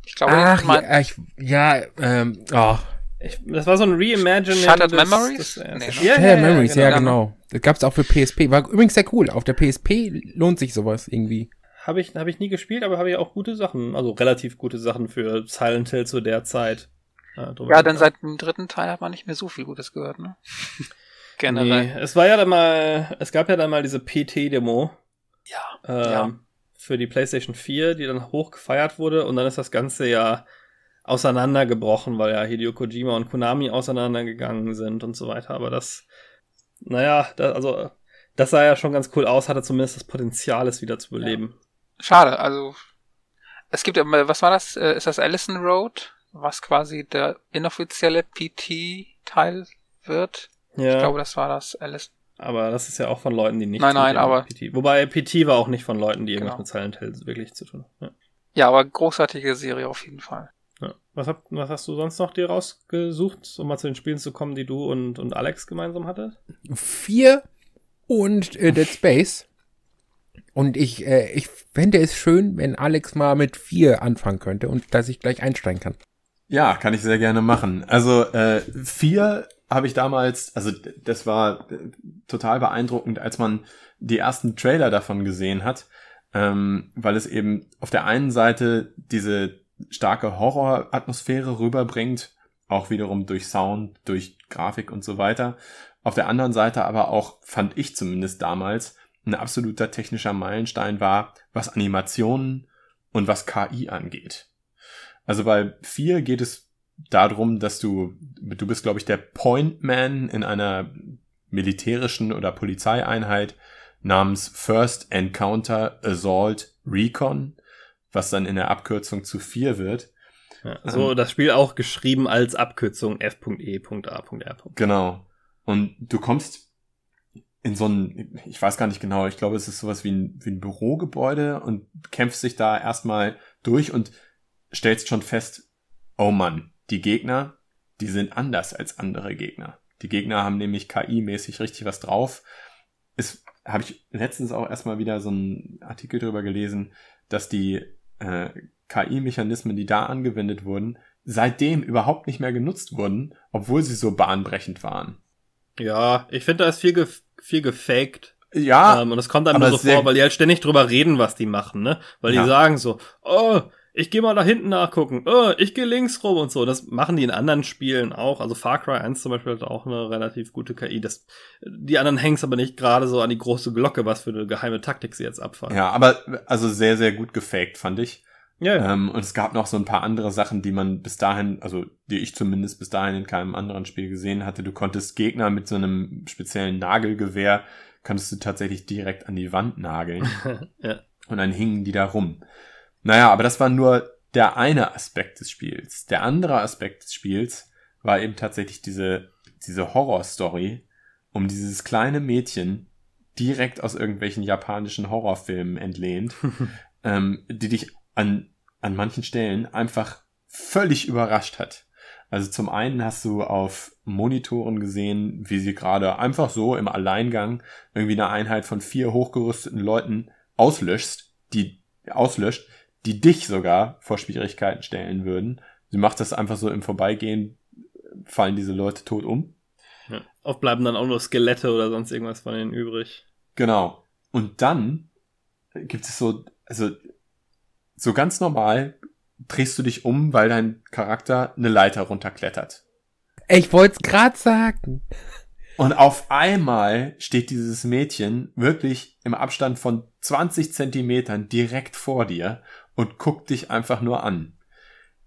Speaker 3: Ich glaube,
Speaker 4: Ach,
Speaker 3: mein,
Speaker 4: ja, ich, ja, ähm, oh.
Speaker 1: Ich, das war so ein Reimagining.
Speaker 3: Shattered Memories?
Speaker 1: des-
Speaker 3: Nee,
Speaker 1: ja,
Speaker 3: ne?
Speaker 1: ja,
Speaker 4: Ja,
Speaker 1: ja,
Speaker 4: Memories, ja,
Speaker 1: genau.
Speaker 4: genau. Das gab's auch für PSP. War übrigens sehr cool. Auf der PSP lohnt sich sowas irgendwie.
Speaker 1: habe ich, hab ich nie gespielt, aber habe ich auch gute Sachen, also relativ gute Sachen für Silent Hill zu der Zeit.
Speaker 3: Ja, ja dann seit dem dritten Teil hat man nicht mehr so viel Gutes gehört, ne?
Speaker 1: Generell. Nee, es war ja dann mal, es gab ja dann mal diese PT-Demo.
Speaker 3: Ja,
Speaker 1: ähm, ja. Für die PlayStation 4, die dann hoch gefeiert wurde und dann ist das Ganze ja auseinandergebrochen, weil ja Hideo Kojima und Konami auseinandergegangen sind und so weiter. Aber das, naja, das, also, das sah ja schon ganz cool aus, hatte zumindest das Potenzial, es wieder zu beleben.
Speaker 3: Ja. Schade, also, es gibt, was war das? Äh, ist das Allison Road? Was quasi der inoffizielle PT-Teil wird? Ja. Ich glaube, das war das Allison.
Speaker 1: Aber das ist ja auch von Leuten, die nicht.
Speaker 3: Nein, nein, aber.
Speaker 1: PT. Wobei PT war auch nicht von Leuten, die irgendwas genau. mit Silent Hill wirklich zu tun haben. Ja.
Speaker 3: ja, aber großartige Serie auf jeden Fall.
Speaker 1: Ja. Was, hab, was hast du sonst noch dir rausgesucht, um mal zu den Spielen zu kommen, die du und, und Alex gemeinsam hattet?
Speaker 4: Vier und äh, Dead Space. Und ich, äh, ich fände es schön, wenn Alex mal mit vier anfangen könnte und dass ich gleich einsteigen kann.
Speaker 2: Ja, kann ich sehr gerne machen. Also äh, vier habe ich damals, also das war äh, total beeindruckend, als man die ersten Trailer davon gesehen hat, ähm, weil es eben auf der einen Seite diese starke Horroratmosphäre rüberbringt, auch wiederum durch Sound, durch Grafik und so weiter. Auf der anderen Seite aber auch, fand ich zumindest damals, ein absoluter technischer Meilenstein war, was Animationen und was KI angeht. Also bei 4 geht es darum, dass du, du bist, glaube ich, der Point Man in einer militärischen oder Polizeieinheit namens First Encounter Assault Recon was dann in der Abkürzung zu 4 wird.
Speaker 1: Ja, so ähm, das Spiel auch geschrieben als Abkürzung F.E.A.R.
Speaker 2: Genau. Und du kommst in so ein, ich weiß gar nicht genau, ich glaube, es ist sowas wie ein, wie ein Bürogebäude und kämpfst dich da erstmal durch und stellst schon fest, oh Mann, die Gegner, die sind anders als andere Gegner. Die Gegner haben nämlich KI-mäßig richtig was drauf. Es habe ich letztens auch erstmal wieder so einen Artikel drüber gelesen, dass die äh, KI-Mechanismen, die da angewendet wurden, seitdem überhaupt nicht mehr genutzt wurden, obwohl sie so bahnbrechend waren.
Speaker 1: Ja, ich finde, da ist viel, ge viel gefaked.
Speaker 2: Ja.
Speaker 1: Ähm, und es kommt einem nur so vor, weil die halt ständig drüber reden, was die machen, ne? Weil ja. die sagen so, oh, ich gehe mal da hinten nachgucken, oh, ich gehe links rum und so. Das machen die in anderen Spielen auch. Also Far Cry 1 zum Beispiel hat auch eine relativ gute KI. Das, die anderen hängen aber nicht gerade so an die große Glocke, was für eine geheime Taktik sie jetzt abfahren.
Speaker 2: Ja, aber also sehr, sehr gut gefaked, fand ich.
Speaker 1: Ja, ja.
Speaker 2: Ähm, und es gab noch so ein paar andere Sachen, die man bis dahin, also die ich zumindest bis dahin in keinem anderen Spiel gesehen hatte. Du konntest Gegner mit so einem speziellen Nagelgewehr, konntest du tatsächlich direkt an die Wand nageln.
Speaker 1: ja.
Speaker 2: Und dann hingen die da rum. Naja, aber das war nur der eine Aspekt des Spiels. Der andere Aspekt des Spiels war eben tatsächlich diese, diese Horrorstory um dieses kleine Mädchen, direkt aus irgendwelchen japanischen Horrorfilmen entlehnt, ähm, die dich an, an manchen Stellen einfach völlig überrascht hat. Also zum einen hast du auf Monitoren gesehen, wie sie gerade einfach so im Alleingang irgendwie eine Einheit von vier hochgerüsteten Leuten auslöscht, die auslöscht, die dich sogar vor Schwierigkeiten stellen würden. Sie macht das einfach so im Vorbeigehen, fallen diese Leute tot um.
Speaker 1: Ja. Oft bleiben dann auch nur Skelette oder sonst irgendwas von ihnen übrig.
Speaker 2: Genau. Und dann gibt es so, also so ganz normal drehst du dich um, weil dein Charakter eine Leiter runterklettert.
Speaker 4: Ich wollte es gerade sagen.
Speaker 2: Und auf einmal steht dieses Mädchen wirklich im Abstand von 20 Zentimetern direkt vor dir und guckt dich einfach nur an.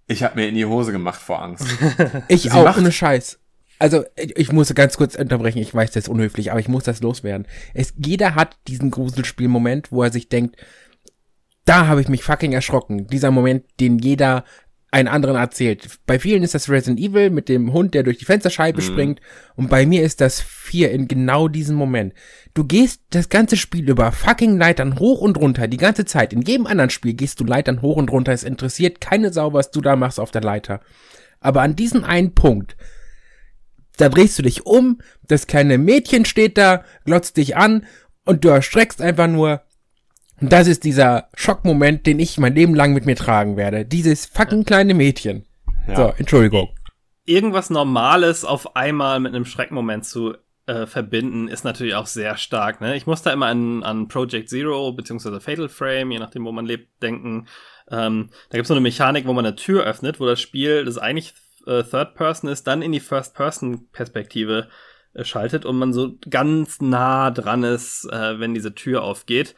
Speaker 2: Ich habe mir in die Hose gemacht vor Angst.
Speaker 4: ich Sie auch, ohne Scheiß. Also, ich, ich muss ganz kurz unterbrechen, ich weiß, das ist unhöflich, aber ich muss das loswerden. Es, jeder hat diesen Gruselspielmoment, wo er sich denkt, da habe ich mich fucking erschrocken. Dieser Moment, den jeder einen anderen erzählt. Bei vielen ist das Resident Evil mit dem Hund, der durch die Fensterscheibe mhm. springt. Und bei mir ist das vier in genau diesem Moment. Du gehst das ganze Spiel über fucking Leitern hoch und runter, die ganze Zeit. In jedem anderen Spiel gehst du Leitern hoch und runter. Es interessiert keine Sau, was du da machst auf der Leiter. Aber an diesem einen Punkt, da drehst du dich um, das kleine Mädchen steht da, glotzt dich an und du erschreckst einfach nur, und das ist dieser Schockmoment, den ich mein Leben lang mit mir tragen werde. Dieses fucking kleine Mädchen. Ja. So, Entschuldigung.
Speaker 1: Irgendwas Normales auf einmal mit einem Schreckmoment zu äh, verbinden, ist natürlich auch sehr stark. Ne? Ich muss da immer an, an Project Zero beziehungsweise Fatal Frame, je nachdem, wo man lebt, denken. Ähm, da gibt es so eine Mechanik, wo man eine Tür öffnet, wo das Spiel, das eigentlich äh, Third Person ist, dann in die First Person Perspektive äh, schaltet und man so ganz nah dran ist, äh, wenn diese Tür aufgeht.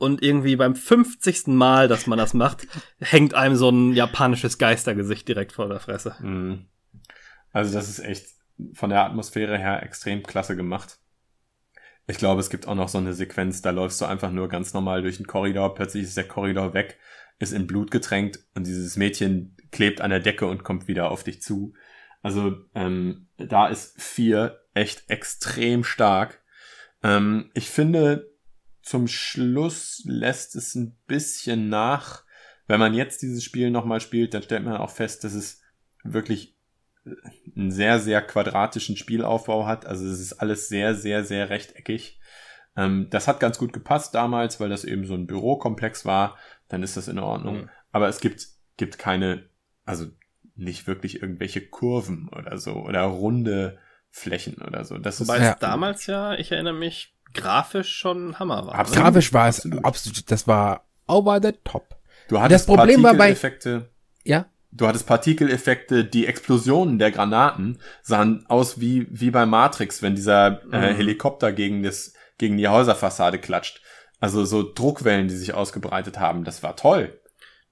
Speaker 1: Und irgendwie beim 50. Mal, dass man das macht, hängt einem so ein japanisches Geistergesicht direkt vor der Fresse.
Speaker 2: Mhm. Also das ist echt von der Atmosphäre her extrem klasse gemacht. Ich glaube, es gibt auch noch so eine Sequenz, da läufst du einfach nur ganz normal durch den Korridor, plötzlich ist der Korridor weg, ist in Blut getränkt und dieses Mädchen klebt an der Decke und kommt wieder auf dich zu. Also ähm, da ist vier echt extrem stark. Ähm, ich finde, zum Schluss lässt es ein bisschen nach. Wenn man jetzt dieses Spiel nochmal spielt, dann stellt man auch fest, dass es wirklich einen sehr, sehr quadratischen Spielaufbau hat. Also es ist alles sehr, sehr, sehr rechteckig. Ähm, das hat ganz gut gepasst damals, weil das eben so ein Bürokomplex war. Dann ist das in Ordnung. Mhm. Aber es gibt, gibt keine, also nicht wirklich irgendwelche Kurven oder so oder runde Flächen oder so. Das
Speaker 1: Wobei
Speaker 2: ist
Speaker 1: es
Speaker 2: ja.
Speaker 1: damals ja, ich erinnere mich, grafisch schon Hammer war.
Speaker 2: Absolut.
Speaker 4: Grafisch war es absolut, das war over the top.
Speaker 2: Du hattest
Speaker 4: Das Problem war bei-
Speaker 2: Partikeleffekte.
Speaker 4: Ja,
Speaker 2: Du hattest Partikeleffekte, die Explosionen der Granaten sahen aus wie, wie bei Matrix, wenn dieser äh,
Speaker 1: Mhm.
Speaker 2: Helikopter gegen, das, gegen die Häuserfassade klatscht. Also so Druckwellen, die sich ausgebreitet haben. Das war toll.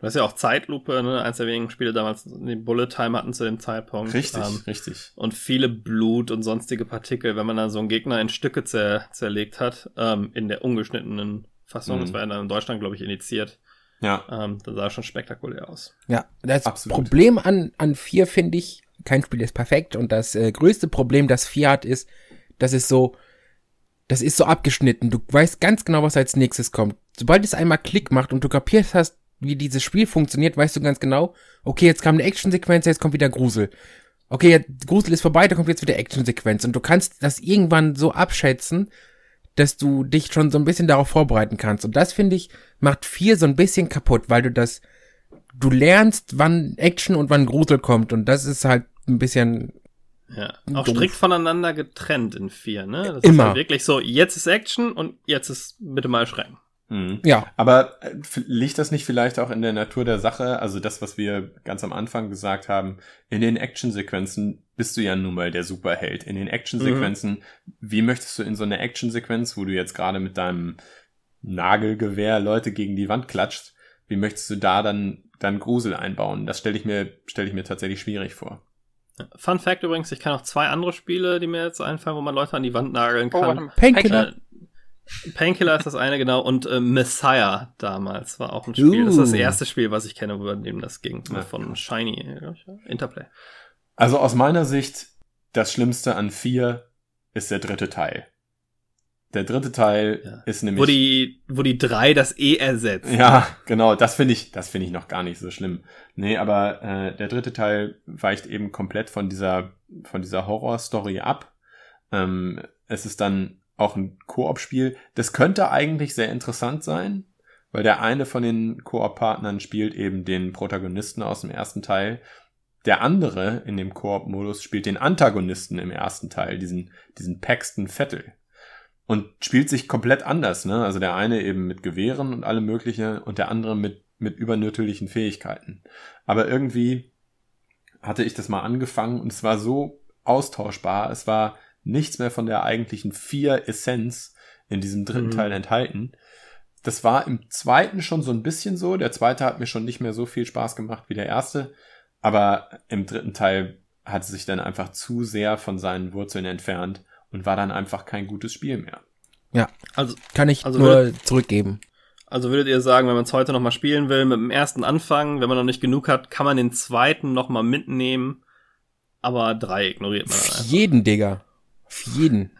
Speaker 1: Du hast ja auch Zeitlupe, ne? eins der wenigen Spiele damals, die Bullet Time hatten zu dem Zeitpunkt.
Speaker 2: Richtig,
Speaker 1: Ähm,
Speaker 2: richtig.
Speaker 1: und viele Blut und sonstige Partikel, wenn man dann so einen Gegner in Stücke zer zerlegt hat, ähm, in der ungeschnittenen Fassung,
Speaker 2: Mhm.
Speaker 1: das war ja dann in Deutschland, glaube ich, initiiert,
Speaker 2: Ja.
Speaker 1: ähm, das sah schon spektakulär aus.
Speaker 4: ja. Das
Speaker 2: Absolut.
Speaker 4: Problem an, an 4 finde ich, kein Spiel ist perfekt und das äh, größte Problem, das 4 hat, ist, das ist so, das ist so abgeschnitten. Du weißt ganz genau, was als nächstes kommt. Sobald es einmal Klick macht und du kapierst hast, wie dieses Spiel funktioniert, weißt du ganz genau, okay, jetzt kam eine Actionsequenz, jetzt kommt wieder Grusel. Okay, jetzt, Grusel ist vorbei, da kommt jetzt wieder Actionsequenz. Und du kannst das irgendwann so abschätzen, dass du dich schon so ein bisschen darauf vorbereiten kannst. Und das, finde ich, macht vier so ein bisschen kaputt, weil du das, du lernst, wann Action und wann Grusel kommt. Und das ist halt ein bisschen,
Speaker 1: Ja. Auch
Speaker 4: Doof.
Speaker 1: strikt voneinander getrennt in vier, ne? Das
Speaker 4: Immer.
Speaker 1: Ist halt wirklich so, jetzt ist Action und jetzt ist bitte mal erschrecken.
Speaker 2: Mhm.
Speaker 4: ja,
Speaker 2: Aber äh, liegt das nicht vielleicht auch in der Natur der Sache? Also das, was wir ganz am Anfang gesagt haben, in den Actionsequenzen bist du ja nun mal der Superheld. In den Actionsequenzen, wie möchtest du in so einer Actionsequenz, wo du jetzt gerade mit deinem Nagelgewehr Leute gegen die Wand klatscht, wie möchtest du da dann dann Grusel einbauen? Das stelle ich mir stelle ich mir tatsächlich schwierig vor.
Speaker 1: Fun Fact übrigens, ich kann auch zwei andere Spiele, die mir jetzt einfallen, wo man Leute an die Wand nageln
Speaker 3: Oh,
Speaker 1: kann.
Speaker 3: mal.
Speaker 4: Painkiller.
Speaker 1: Äh, Painkiller ist das eine, genau. Und äh, Messiah damals war auch ein Spiel. Das ist das
Speaker 4: Uh.
Speaker 1: erste Spiel, was ich kenne, über dem das ging.
Speaker 2: Ja,
Speaker 1: von Shiny, ja. Interplay.
Speaker 2: Also aus meiner Sicht, das Schlimmste an vier ist der dritte Teil. Der dritte Teil
Speaker 1: Ja.
Speaker 2: ist nämlich
Speaker 1: Wo die, wo die drei das E ersetzt.
Speaker 2: Ja, genau, das finde ich, das finde ich noch gar nicht so schlimm. Nee, aber äh, der dritte Teil weicht eben komplett von dieser, von dieser Horrorstory ab. Ähm, es ist dann auch ein Koop-Spiel. Das könnte eigentlich sehr interessant sein, weil der eine von den Koop-Partnern spielt eben den Protagonisten aus dem ersten Teil. Der andere in dem Koop-Modus spielt den Antagonisten im ersten Teil, diesen, diesen Paxton Vettel und spielt sich komplett anders, ne? Also der eine eben mit Gewehren und alle mögliche und der andere mit mit übernatürlichen Fähigkeiten. Aber irgendwie hatte ich das mal angefangen und es war so austauschbar. Es war nichts mehr von der eigentlichen vier Essenz in diesem dritten
Speaker 1: Mhm.
Speaker 2: Teil enthalten. Das war im zweiten schon so ein bisschen so. Der zweite hat mir schon nicht mehr so viel Spaß gemacht wie der erste. Aber im dritten Teil hat es sich dann einfach zu sehr von seinen Wurzeln entfernt und war dann einfach kein gutes Spiel mehr.
Speaker 1: Also,
Speaker 4: kann ich
Speaker 1: Also
Speaker 4: nur zurückgeben.
Speaker 1: also würdet ihr sagen, wenn man es heute nochmal spielen will, mit dem ersten anfangen, wenn man noch nicht genug hat, kann man den zweiten nochmal mitnehmen, aber drei ignoriert man
Speaker 4: jeden, Digga. Jeden.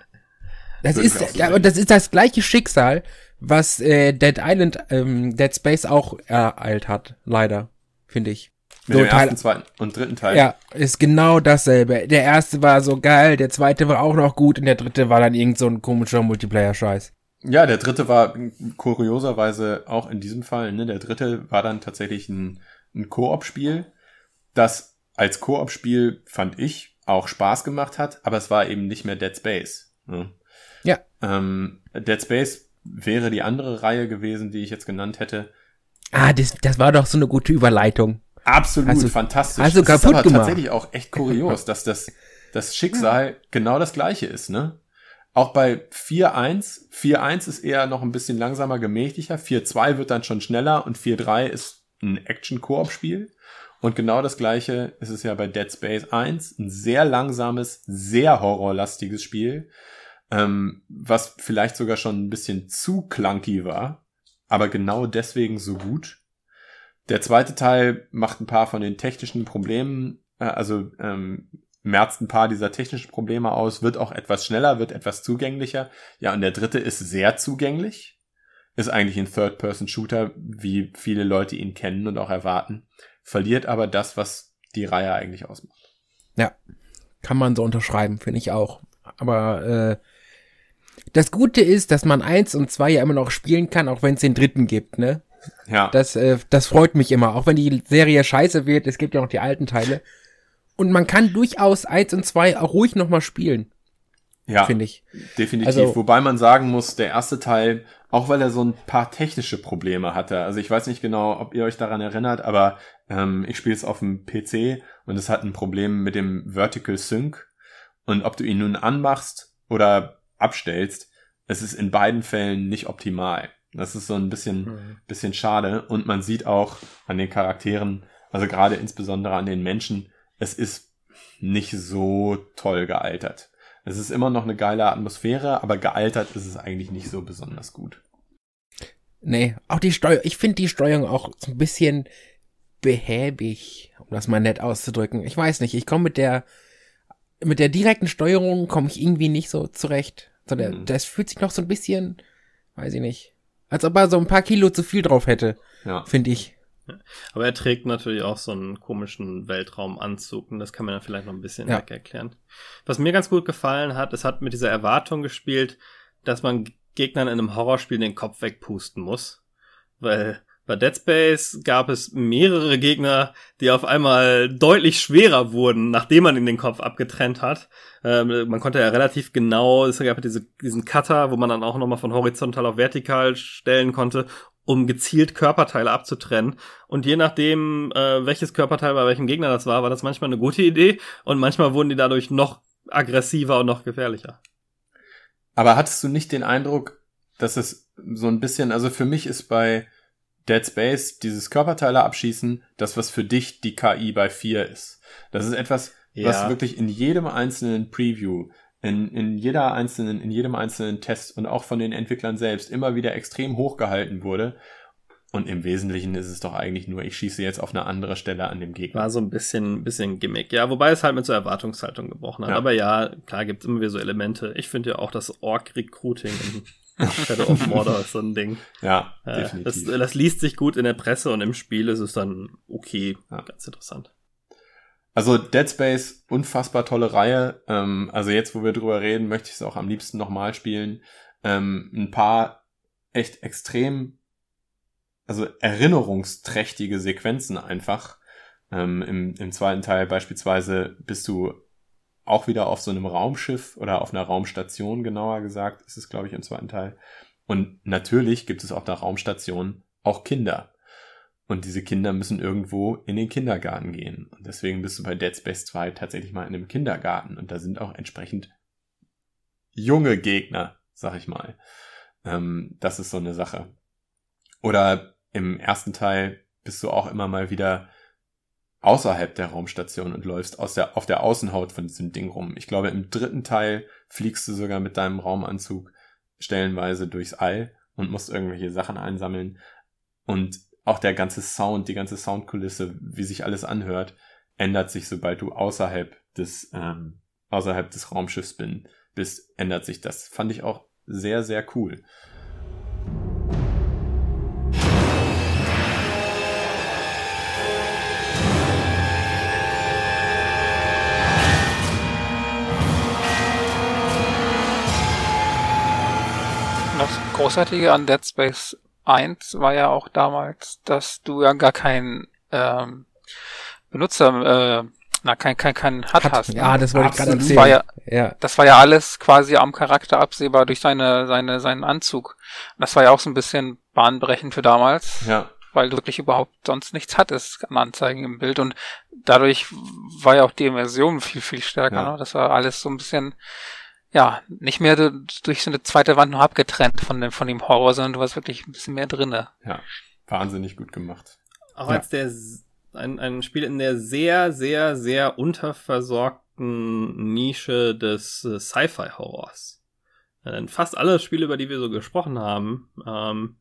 Speaker 4: Das
Speaker 2: Würde
Speaker 4: ist, aber das ist das gleiche Schicksal, was äh, Dead Island, ähm, Dead Space auch ereilt hat, leider, finde ich.
Speaker 2: Mit
Speaker 4: So,
Speaker 2: dem
Speaker 4: Teil-
Speaker 2: ersten, zweiten und dritten Teil.
Speaker 4: Ja, ist genau dasselbe. Der erste war so geil, der zweite war auch noch gut und der dritte war dann irgend so ein komischer Multiplayer-Scheiß.
Speaker 2: Ja, der dritte war kurioserweise auch in diesem Fall, ne, der dritte war dann tatsächlich ein, ein Koop-Spiel, das als Koop-Spiel, fand ich, auch Spaß gemacht hat, aber es war eben nicht mehr Dead Space. Ja.
Speaker 4: Ja.
Speaker 2: Ähm, Dead Space wäre die andere Reihe gewesen, die ich jetzt genannt hätte.
Speaker 4: Ah, das, das war doch so eine gute Überleitung.
Speaker 2: Absolut
Speaker 4: du-
Speaker 2: fantastisch. Es
Speaker 4: kaputt
Speaker 2: ist aber
Speaker 4: gemacht.
Speaker 2: tatsächlich auch echt kurios, dass das, das Schicksal genau das gleiche ist, ne? Auch bei 4.1, 4.1 ist eher noch ein bisschen langsamer, gemächlicher, 4.2 wird dann schon schneller und 4.3 ist ein Action-Koop-Spiel. Und genau das gleiche ist es ja bei Dead Space 1, ein sehr langsames, sehr horrorlastiges Spiel, ähm, was vielleicht sogar schon ein bisschen zu clunky war, aber genau deswegen so gut. Der zweite Teil macht ein paar von den technischen Problemen, äh, also ähm, merzt ein paar dieser technischen Probleme aus, wird auch etwas schneller, wird etwas zugänglicher. Ja, und der dritte ist sehr zugänglich, ist eigentlich ein Third-Person-Shooter, wie viele Leute ihn kennen und auch erwarten, verliert aber das, was die Reihe eigentlich ausmacht.
Speaker 4: Kann man so unterschreiben, finde ich auch. Aber äh, das Gute ist, dass man eins und zwei ja immer noch spielen kann, auch wenn es den dritten gibt, ne?
Speaker 2: Ja,
Speaker 4: Das, äh, das freut mich immer, auch wenn die Serie scheiße wird, es gibt ja noch die alten Teile. Und man kann durchaus eins und zwei auch ruhig nochmal spielen,
Speaker 2: ja.
Speaker 4: finde ich.
Speaker 2: Definitiv.
Speaker 4: Also-
Speaker 2: Wobei man sagen muss, der erste Teil, auch weil er so ein paar technische Probleme hatte. Also ich weiß nicht genau, ob ihr euch daran erinnert, aber ähm, ich spiele es auf dem PC und es hat ein Problem mit dem Vertical Sync. Und ob du ihn nun anmachst oder abstellst, es ist in beiden Fällen nicht optimal. Das ist so ein bisschen, bisschen schade. Und man sieht auch an den Charakteren, also gerade insbesondere an den Menschen, es ist nicht so toll gealtert. Es ist immer noch eine geile Atmosphäre, aber gealtert ist es eigentlich nicht so besonders gut.
Speaker 4: Nee, auch die Steuerung, ich finde die Steuerung auch so ein bisschen behäbig, um das mal nett auszudrücken. Ich weiß nicht, ich komme mit der, mit der direkten Steuerung komme ich irgendwie nicht so zurecht. So der,
Speaker 2: Mhm.
Speaker 4: Das fühlt sich noch so ein bisschen, weiß ich nicht, als ob er so ein paar Kilo zu viel drauf hätte,
Speaker 2: Ja.
Speaker 4: finde ich.
Speaker 1: Aber er trägt natürlich auch so einen komischen Weltraumanzug und das kann man dann vielleicht noch ein bisschen
Speaker 4: Ja.
Speaker 1: weg erklären. Was mir ganz gut gefallen hat, es hat mit dieser Erwartung gespielt, dass man Gegnern in einem Horrorspiel den Kopf wegpusten muss. Weil bei Dead Space gab es mehrere Gegner, die auf einmal deutlich schwerer wurden, nachdem man ihnen den Kopf abgetrennt hat. Ähm, man konnte ja relativ genau, es gab ja diese, diesen Cutter, wo man dann auch nochmal von horizontal auf vertikal stellen konnte, um gezielt Körperteile abzutrennen. Und je nachdem, äh, welches Körperteil bei welchem Gegner das war, war das manchmal eine gute Idee und manchmal wurden die dadurch noch aggressiver und noch gefährlicher.
Speaker 2: Aber hattest du nicht den Eindruck, dass es so ein bisschen, also für mich ist bei Dead Space dieses Körperteile abschießen, das was für dich die KI bei 4 ist. Das ist etwas, was
Speaker 1: Ja.
Speaker 2: wirklich in jedem einzelnen Preview, in, in jeder einzelnen, in jedem einzelnen Test und auch von den Entwicklern selbst immer wieder extrem hochgehalten wurde. Und im Wesentlichen ist es doch eigentlich nur, ich schieße jetzt auf eine andere Stelle an dem Gegner.
Speaker 1: War so ein bisschen, bisschen Gimmick. Ja, wobei es halt mit so Erwartungshaltung gebrochen hat.
Speaker 2: Ja.
Speaker 1: Aber ja, klar gibt's immer wieder so Elemente. Ich finde ja auch das Orc-Recruiting in Shadow of Mordor ist so ein Ding.
Speaker 2: Ja,
Speaker 1: Äh, das,
Speaker 2: definitiv.
Speaker 1: das liest sich gut in der Presse und im Spiel ist es dann okay.
Speaker 2: Ja.
Speaker 1: Ganz interessant.
Speaker 2: Also Dead Space, unfassbar tolle Reihe. Ähm, also jetzt, wo wir drüber reden, möchte ich es auch am liebsten nochmal spielen. Ähm, ein paar echt extrem, also erinnerungsträchtige Sequenzen einfach. Ähm, im, Im zweiten Teil beispielsweise bist du auch wieder auf so einem Raumschiff oder auf einer Raumstation, genauer gesagt, ist es, glaube ich, im zweiten Teil. Und natürlich gibt es auf der Raumstation auch Kinder. Und diese Kinder müssen irgendwo in den Kindergarten gehen. Und deswegen bist du bei Dead Space 2 tatsächlich mal in einem Kindergarten. Und da sind auch entsprechend junge Gegner, sag ich mal. Ähm, das ist so eine Sache. Oder im ersten Teil bist du auch immer mal wieder außerhalb der Raumstation und läufst aus der, auf der Außenhaut von diesem Ding rum. Ich glaube, im dritten Teil fliegst du sogar mit deinem Raumanzug stellenweise durchs All und musst irgendwelche Sachen einsammeln. Und auch der ganze Sound, die ganze Soundkulisse, wie sich alles anhört, ändert sich, sobald du außerhalb des, ähm, außerhalb des Raumschiffs bin, bist, ändert sich das. Fand ich auch sehr, sehr cool.
Speaker 3: Das Großartige an Dead Space 1 war ja auch damals, dass du ja gar keinen ähm, Benutzer, äh, Na, kein, kein, kein Hut
Speaker 4: Hat,
Speaker 3: hast. ne?
Speaker 4: ja, das wollte ich gerade erzählen.
Speaker 3: War ja-
Speaker 4: ja.
Speaker 3: Das war ja alles quasi am Charakter absehbar durch seine, seine, seinen Anzug. Und das war ja auch so ein bisschen bahnbrechend für damals,
Speaker 2: Ja,
Speaker 3: weil du wirklich überhaupt sonst nichts hattest an Anzeigen im Bild und dadurch war ja auch die Immersion viel, viel stärker.
Speaker 2: Ja.
Speaker 3: Ne? Das war alles so ein bisschen, ja, nicht mehr du- durch so eine zweite Wand nur abgetrennt von dem, von dem Horror, sondern du warst wirklich ein bisschen mehr drinne.
Speaker 2: ja. Wahnsinnig gut gemacht.
Speaker 1: Auch
Speaker 4: Ja.
Speaker 1: als der ein, ein Spiel in der sehr, sehr, sehr unterversorgten Nische des äh, Sci-Fi-Horrors. Denn fast alle Spiele, über die wir so gesprochen haben, ähm,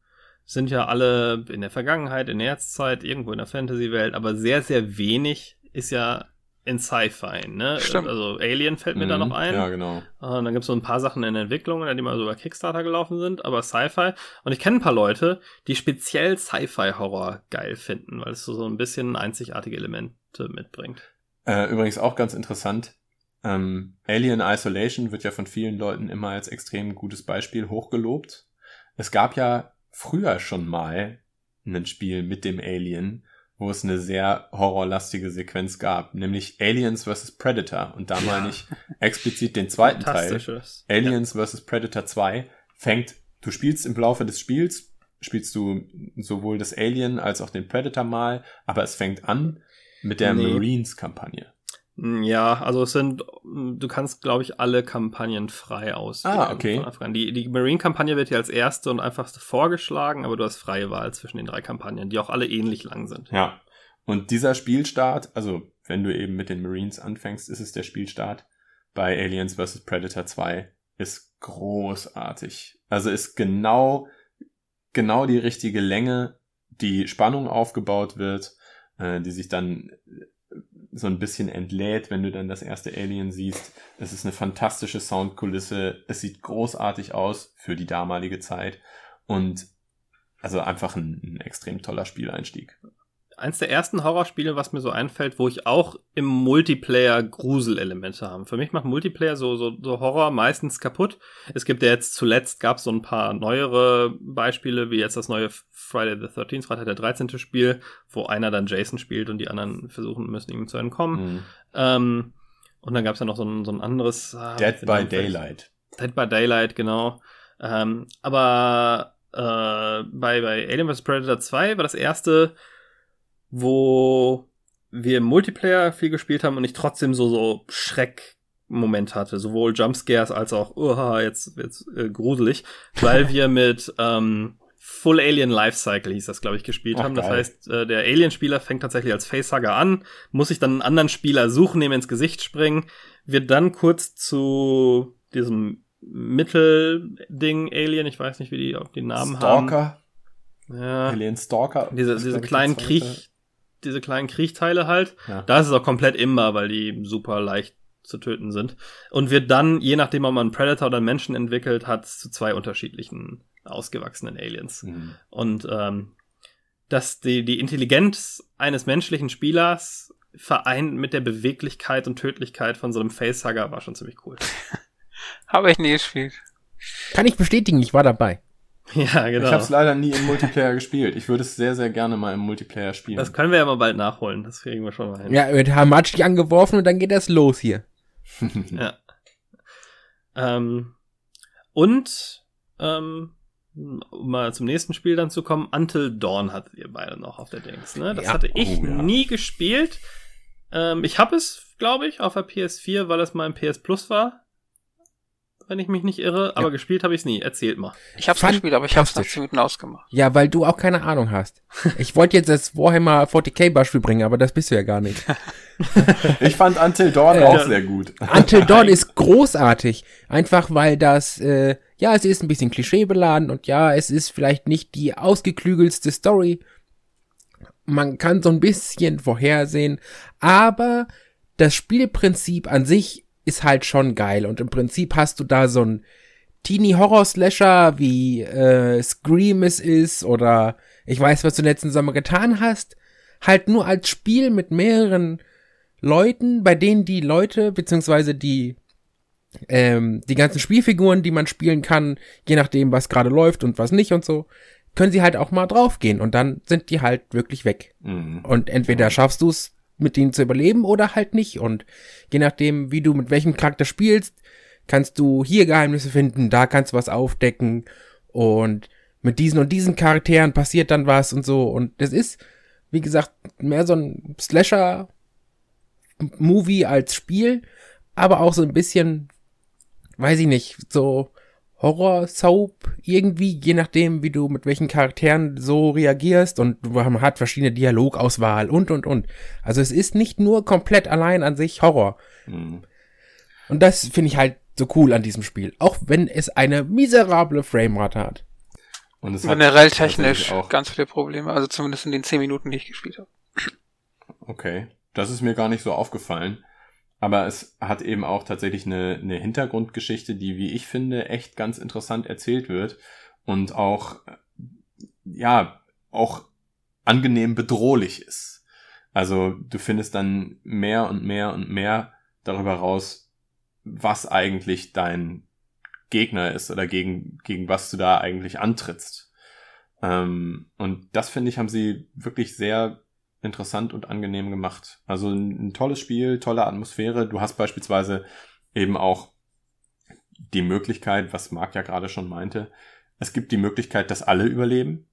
Speaker 1: sind ja alle in der Vergangenheit, in der Jetztzeit, irgendwo in der Fantasy-Welt, aber sehr, sehr wenig ist ja in Sci-Fi, ne?
Speaker 3: Stimmt.
Speaker 1: Also Alien fällt mir da
Speaker 2: Mhm.
Speaker 1: noch ein.
Speaker 2: Ja, genau.
Speaker 1: Und dann gibt's so ein paar Sachen in Entwicklung, die mal so über Kickstarter gelaufen sind, aber Sci-Fi. Und ich kenne ein paar Leute, die speziell Sci-Fi-Horror geil finden, weil es so, so ein bisschen einzigartige Elemente mitbringt.
Speaker 2: Äh, übrigens auch ganz interessant. Ähm, Alien Isolation wird ja von vielen Leuten immer als extrem gutes Beispiel hochgelobt. Es gab ja früher schon mal ein Spiel mit dem Alien, wo es eine sehr horrorlastige Sequenz gab, nämlich Aliens vs. Predator. Und da meine ich explizit den zweiten Teil. Aliens vs. Predator 2 fängt, du spielst im Laufe des Spiels, spielst du sowohl das Alien als auch den Predator mal, aber es fängt an mit der
Speaker 1: Nee.
Speaker 2: Marines-Kampagne.
Speaker 1: Mm, Ja, also es sind, mm, du kannst, glaube ich, alle Kampagnen frei auswählen.
Speaker 2: Ah, okay.
Speaker 1: Die, die Marine-Kampagne wird dir als erste und einfachste vorgeschlagen, aber du hast freie Wahl zwischen den drei Kampagnen, die auch alle ähnlich lang sind.
Speaker 2: Ja. Und dieser Spielstart, also wenn du eben mit den Marines anfängst, ist es der Spielstart bei Aliens vs. Predator 2, ist großartig. Also ist genau, genau die richtige Länge, die Spannung aufgebaut wird, äh, die sich dann so ein bisschen entlädt, wenn du dann das erste Alien siehst. Es ist eine fantastische Soundkulisse. Es sieht großartig aus für die damalige Zeit und also einfach ein, ein extrem toller Spieleinstieg.
Speaker 1: Eins der ersten Horrorspiele, was mir so einfällt, wo ich auch im Multiplayer Gruselelemente habe. Für mich macht Multiplayer so, so, so Horror meistens kaputt. Es gibt ja jetzt zuletzt gab es so ein paar neuere Beispiele, wie jetzt das neue Friday the 13th, Freitag der 13. Spiel, wo einer dann Jason spielt und die anderen versuchen müssen, ihm zu entkommen.
Speaker 2: Mhm.
Speaker 1: Ähm, und dann gab es ja noch so ein, so ein anderes. ah,
Speaker 2: Dead by. Daylight.
Speaker 1: Dead by Daylight, genau. Ähm, aber äh, bei, bei Alien vs. Predator 2 war das erste, wo wir im Multiplayer viel gespielt haben und ich trotzdem so, so Schreckmoment hatte. Sowohl Jumpscares als auch, uha, jetzt, jetzt äh, gruselig, weil wir mit ähm, Full Alien Lifecycle hieß das, glaube ich, gespielt
Speaker 2: Ach,
Speaker 1: haben. Das
Speaker 2: geil.
Speaker 1: heißt, äh, der Alien-Spieler fängt tatsächlich als Facehugger an, muss sich dann einen anderen Spieler suchen, dem ins Gesicht springen, wird dann kurz zu diesem Mittelding Alien, ich weiß nicht, wie die, ob die Namen
Speaker 2: Stalker.
Speaker 1: haben. Ja,
Speaker 2: Alien Stalker.
Speaker 1: diese,
Speaker 2: Das
Speaker 1: diese kleinen. Kriech, diese kleinen Kriechteile halt.
Speaker 2: Ja.
Speaker 1: Da ist es auch komplett immer, weil die super leicht zu töten sind. Und wird dann, je nachdem, ob man einen Predator oder einen Menschen entwickelt, hat es zu zwei unterschiedlichen ausgewachsenen Aliens.
Speaker 2: Mhm.
Speaker 1: Und ähm, dass die, die Intelligenz eines menschlichen Spielers vereint mit der Beweglichkeit und Tödlichkeit von so einem Facehugger war schon ziemlich cool.
Speaker 3: Habe ich nie gespielt.
Speaker 4: Kann ich bestätigen, ich war dabei.
Speaker 1: ja, genau.
Speaker 2: Ich habe es leider nie im Multiplayer gespielt. Ich würde es sehr, sehr gerne mal im Multiplayer spielen.
Speaker 1: Das können wir ja mal bald nachholen. Das kriegen wir schon mal hin.
Speaker 4: Ja, wird Hamachi angeworfen und dann geht das los hier.
Speaker 1: Ja. Ähm, und ähm, um mal zum nächsten Spiel dann zu kommen, Until Dawn hattet ihr beide noch auf der Dings. Ne? Das
Speaker 4: Ja.
Speaker 1: hatte ich
Speaker 2: Oh, ja.
Speaker 1: nie gespielt. Ähm, ich habe es, glaube ich, auf der PS4, weil es mal im PS Plus war. Wenn ich mich nicht irre, aber gespielt habe ich es nie. Erzählt mal.
Speaker 3: Ich hab's gespielt, aber ich hab's nach
Speaker 4: Fantastisch.
Speaker 3: 10 Minuten ausgemacht.
Speaker 4: Ja, weil du auch keine Ahnung hast. Ich wollte jetzt das Warhammer 40k Beispiel bringen, aber das bist du ja gar nicht.
Speaker 2: ich fand Until Dawn
Speaker 4: Äh,
Speaker 2: auch sehr gut.
Speaker 4: Until Dawn ist großartig. Einfach weil das, äh, ja, es ist ein bisschen klischeebeladen und ja, es ist vielleicht nicht die ausgeklügelste Story. Man kann so ein bisschen vorhersehen, aber das Spielprinzip an sich ist halt schon geil und im Prinzip hast du da so ein Teenie-Horror-Slasher, wie äh, Scream es ist oder ich weiß, was du letzten Sommer getan hast, halt nur als Spiel mit mehreren Leuten, bei denen die Leute, beziehungsweise die, ähm, die ganzen Spielfiguren, die man spielen kann, je nachdem, was gerade läuft und was nicht und so, können sie halt auch mal draufgehen und dann sind die halt wirklich weg.
Speaker 2: Mhm.
Speaker 4: Und entweder schaffst du's mit denen zu überleben oder halt nicht. Und je nachdem, wie du mit welchem Charakter spielst, kannst du hier Geheimnisse finden, da kannst du was aufdecken und mit diesen und diesen Charakteren passiert dann was und so. Und das ist, wie gesagt, mehr so ein Slasher-Movie als Spiel, aber auch so ein bisschen, weiß ich nicht, so Horror-Soap irgendwie, je nachdem, wie du mit welchen Charakteren so reagierst und man hat verschiedene Dialogauswahl und und und. Also es ist nicht nur komplett allein an sich Horror.
Speaker 2: Mhm.
Speaker 4: Und das finde ich halt so cool an diesem Spiel. Auch wenn es eine miserable Framerate hat.
Speaker 2: Und es hat
Speaker 3: Generell technisch
Speaker 2: auch.
Speaker 3: ganz viele Probleme, also zumindest in den zehn Minuten, die ich gespielt habe.
Speaker 2: Okay, das ist mir gar nicht so aufgefallen. Aber es hat eben auch tatsächlich eine, eine Hintergrundgeschichte, die, wie ich finde, echt ganz interessant erzählt wird und auch, äh, ja, auch angenehm bedrohlich ist. Also du findest dann mehr und mehr und mehr darüber raus, was eigentlich dein Gegner ist oder gegen, gegen was du da eigentlich antrittst. Ähm, und das finde ich, haben sie wirklich sehr interessant und angenehm gemacht. Also ein, ein tolles Spiel, tolle Atmosphäre. Du hast beispielsweise eben auch die Möglichkeit, was Marc ja gerade schon meinte, es gibt die Möglichkeit, dass alle überleben.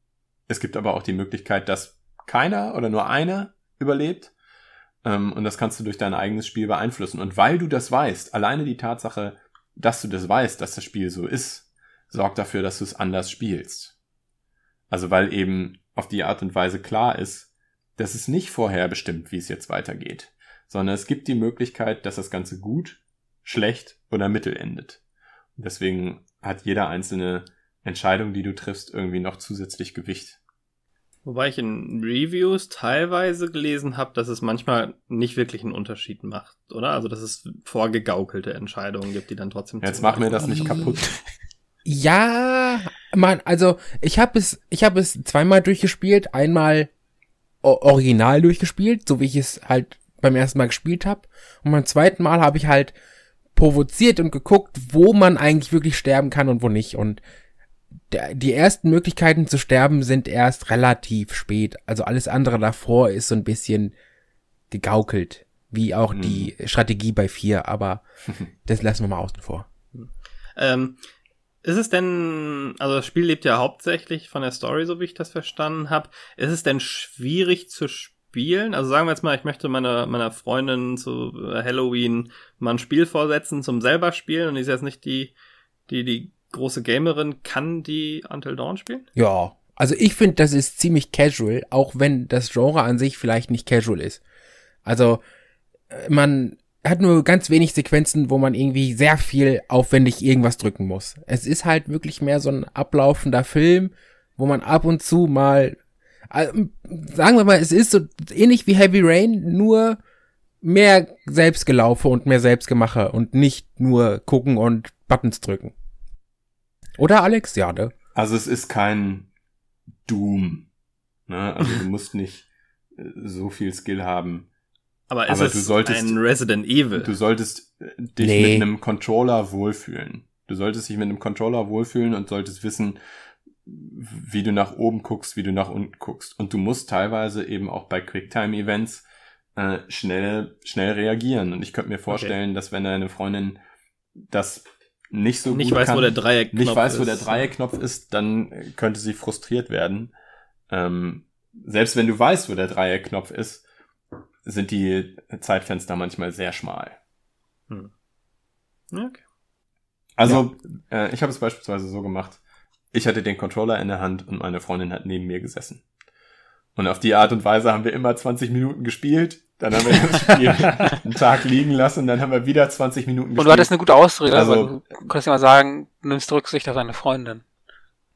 Speaker 2: Es gibt aber auch die Möglichkeit, dass keiner oder nur einer überlebt. Ähm, und das kannst du durch dein eigenes Spiel beeinflussen. Und weil du das weißt, alleine die Tatsache, dass du das weißt, dass das Spiel so ist, sorgt dafür, dass du es anders spielst. Also weil eben auf die Art und Weise klar ist, dass es nicht vorher bestimmt, wie es jetzt weitergeht, sondern es gibt die Möglichkeit, dass das Ganze gut, schlecht oder mittel endet. Und deswegen hat jeder einzelne Entscheidung, die du triffst, irgendwie noch zusätzlich Gewicht.
Speaker 1: Wobei ich in Reviews teilweise gelesen habe, dass es manchmal nicht wirklich einen Unterschied macht, oder? Also dass es vorgegaukelte Entscheidungen gibt, die dann trotzdem.
Speaker 2: Jetzt mach mir das nicht kaputt.
Speaker 4: Ja, man, also ich habe es, ich habe es zweimal durchgespielt, einmal original durchgespielt, so wie ich es halt beim ersten Mal gespielt habe, und beim zweiten Mal habe ich halt provoziert und geguckt, wo man eigentlich wirklich sterben kann und wo nicht. Und die ersten Möglichkeiten zu sterben sind erst relativ spät. Also alles andere davor ist so ein bisschen gegaukelt, wie auch die Strategie bei vier. Aber das lassen wir mal außen vor.
Speaker 1: Ähm, ist es denn, also das Spiel lebt ja hauptsächlich von der Story, so wie ich das verstanden habe. Ist es denn schwierig zu spielen? Also sagen wir jetzt mal, ich möchte meiner, meiner Freundin zu äh, Halloween mal ein Spiel vorsetzen zum selber spielen und ist jetzt nicht die, die, die große Gamerin. Kann die Until Dawn spielen?
Speaker 4: Ja, also ich finde, das ist ziemlich casual, auch wenn das Genre an sich vielleicht nicht casual ist. Also äh, man hat nur ganz wenig Sequenzen, wo man irgendwie sehr viel aufwendig irgendwas drücken muss. Es ist halt wirklich mehr so ein ablaufender Film, wo man ab und zu mal, sagen wir mal, es ist so ähnlich wie Heavy Rain, nur mehr Selbstgelaufe und mehr Selbstgemache und nicht nur gucken und Buttons drücken. Oder Alex? Ja, ne?
Speaker 2: Also es ist kein Doom. Ne? Also du musst nicht äh, so viel Skill haben.
Speaker 1: Aber ist
Speaker 2: Aber
Speaker 1: es
Speaker 2: du solltest-
Speaker 1: ein Resident Evil?
Speaker 2: Du solltest äh, dich
Speaker 4: Nee.
Speaker 2: mit einem Controller wohlfühlen. Du solltest dich mit einem Controller wohlfühlen und solltest wissen, wie du nach oben guckst, wie du nach unten guckst. Und du musst teilweise eben auch bei Quicktime-Events äh, schnell, schnell reagieren. Und ich könnte mir vorstellen, dass wenn deine Freundin das nicht so
Speaker 1: nicht
Speaker 2: gut
Speaker 1: weiß,
Speaker 2: kann,
Speaker 1: wo der Dreiecknopf
Speaker 2: nicht weiß, wo der
Speaker 1: ist.
Speaker 2: Dreieckknopf ist, dann äh, könnte sie frustriert werden. Ähm, selbst wenn du weißt, wo der Dreieckknopf ist, sind die Zeitfenster manchmal sehr schmal.
Speaker 1: Ja, okay.
Speaker 2: Also, äh, ich habe es beispielsweise so gemacht, ich hatte den Controller in der Hand und meine Freundin hat neben mir gesessen. Und auf die Art und Weise haben wir immer 20 Minuten gespielt, dann haben wir das Spiel einen Tag liegen lassen, dann haben wir wieder 20 Minuten gespielt.
Speaker 3: Und du hattest eine gute Ausrede,
Speaker 2: Also-
Speaker 3: also, du konntest ja mal sagen, du nimmst Rücksicht auf deine Freundin.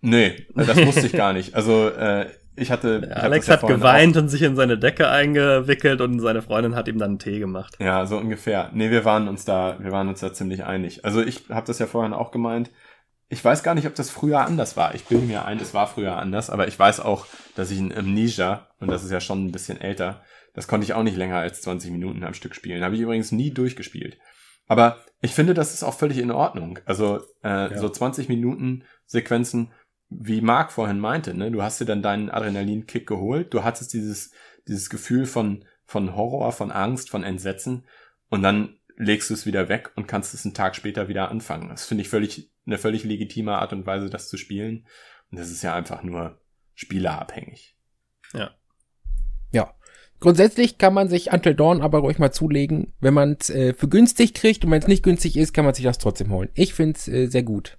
Speaker 2: Nee, das wusste ich gar nicht. Also, äh, ich hatte... ich
Speaker 1: Alex
Speaker 2: ja
Speaker 1: hat
Speaker 2: vorhin
Speaker 1: geweint und sich in seine Decke eingewickelt und seine Freundin hat ihm dann einen Tee gemacht.
Speaker 2: Ja, so ungefähr. Nee, wir waren uns da, wir waren uns da ziemlich einig. Also ich habe das ja vorhin auch gemeint. Ich weiß gar nicht, ob das früher anders war. Ich bilde mir ein, es war früher anders, aber ich weiß auch, dass ich in Amnesia, und das ist ja schon ein bisschen älter, das konnte ich auch nicht länger als 20 Minuten am Stück spielen. Habe ich übrigens nie durchgespielt. Aber ich finde, das ist auch völlig in Ordnung. Also äh, so 20 Minuten Sequenzen, wie Marc vorhin meinte, ne? Du hast dir dann deinen Adrenalinkick geholt, du hattest dieses, dieses Gefühl von, von Horror, von Angst, von Entsetzen und dann legst du es wieder weg und kannst es einen Tag später wieder anfangen. Das finde ich völlig, eine völlig legitime Art und Weise, das zu spielen. Und das ist ja einfach nur spielerabhängig.
Speaker 1: Ja.
Speaker 4: Ja. Grundsätzlich kann man sich Until Dawn aber ruhig mal zulegen. Wenn man es äh, für günstig kriegt und wenn es nicht günstig ist, kann man sich das trotzdem holen. Ich finde es äh, sehr gut.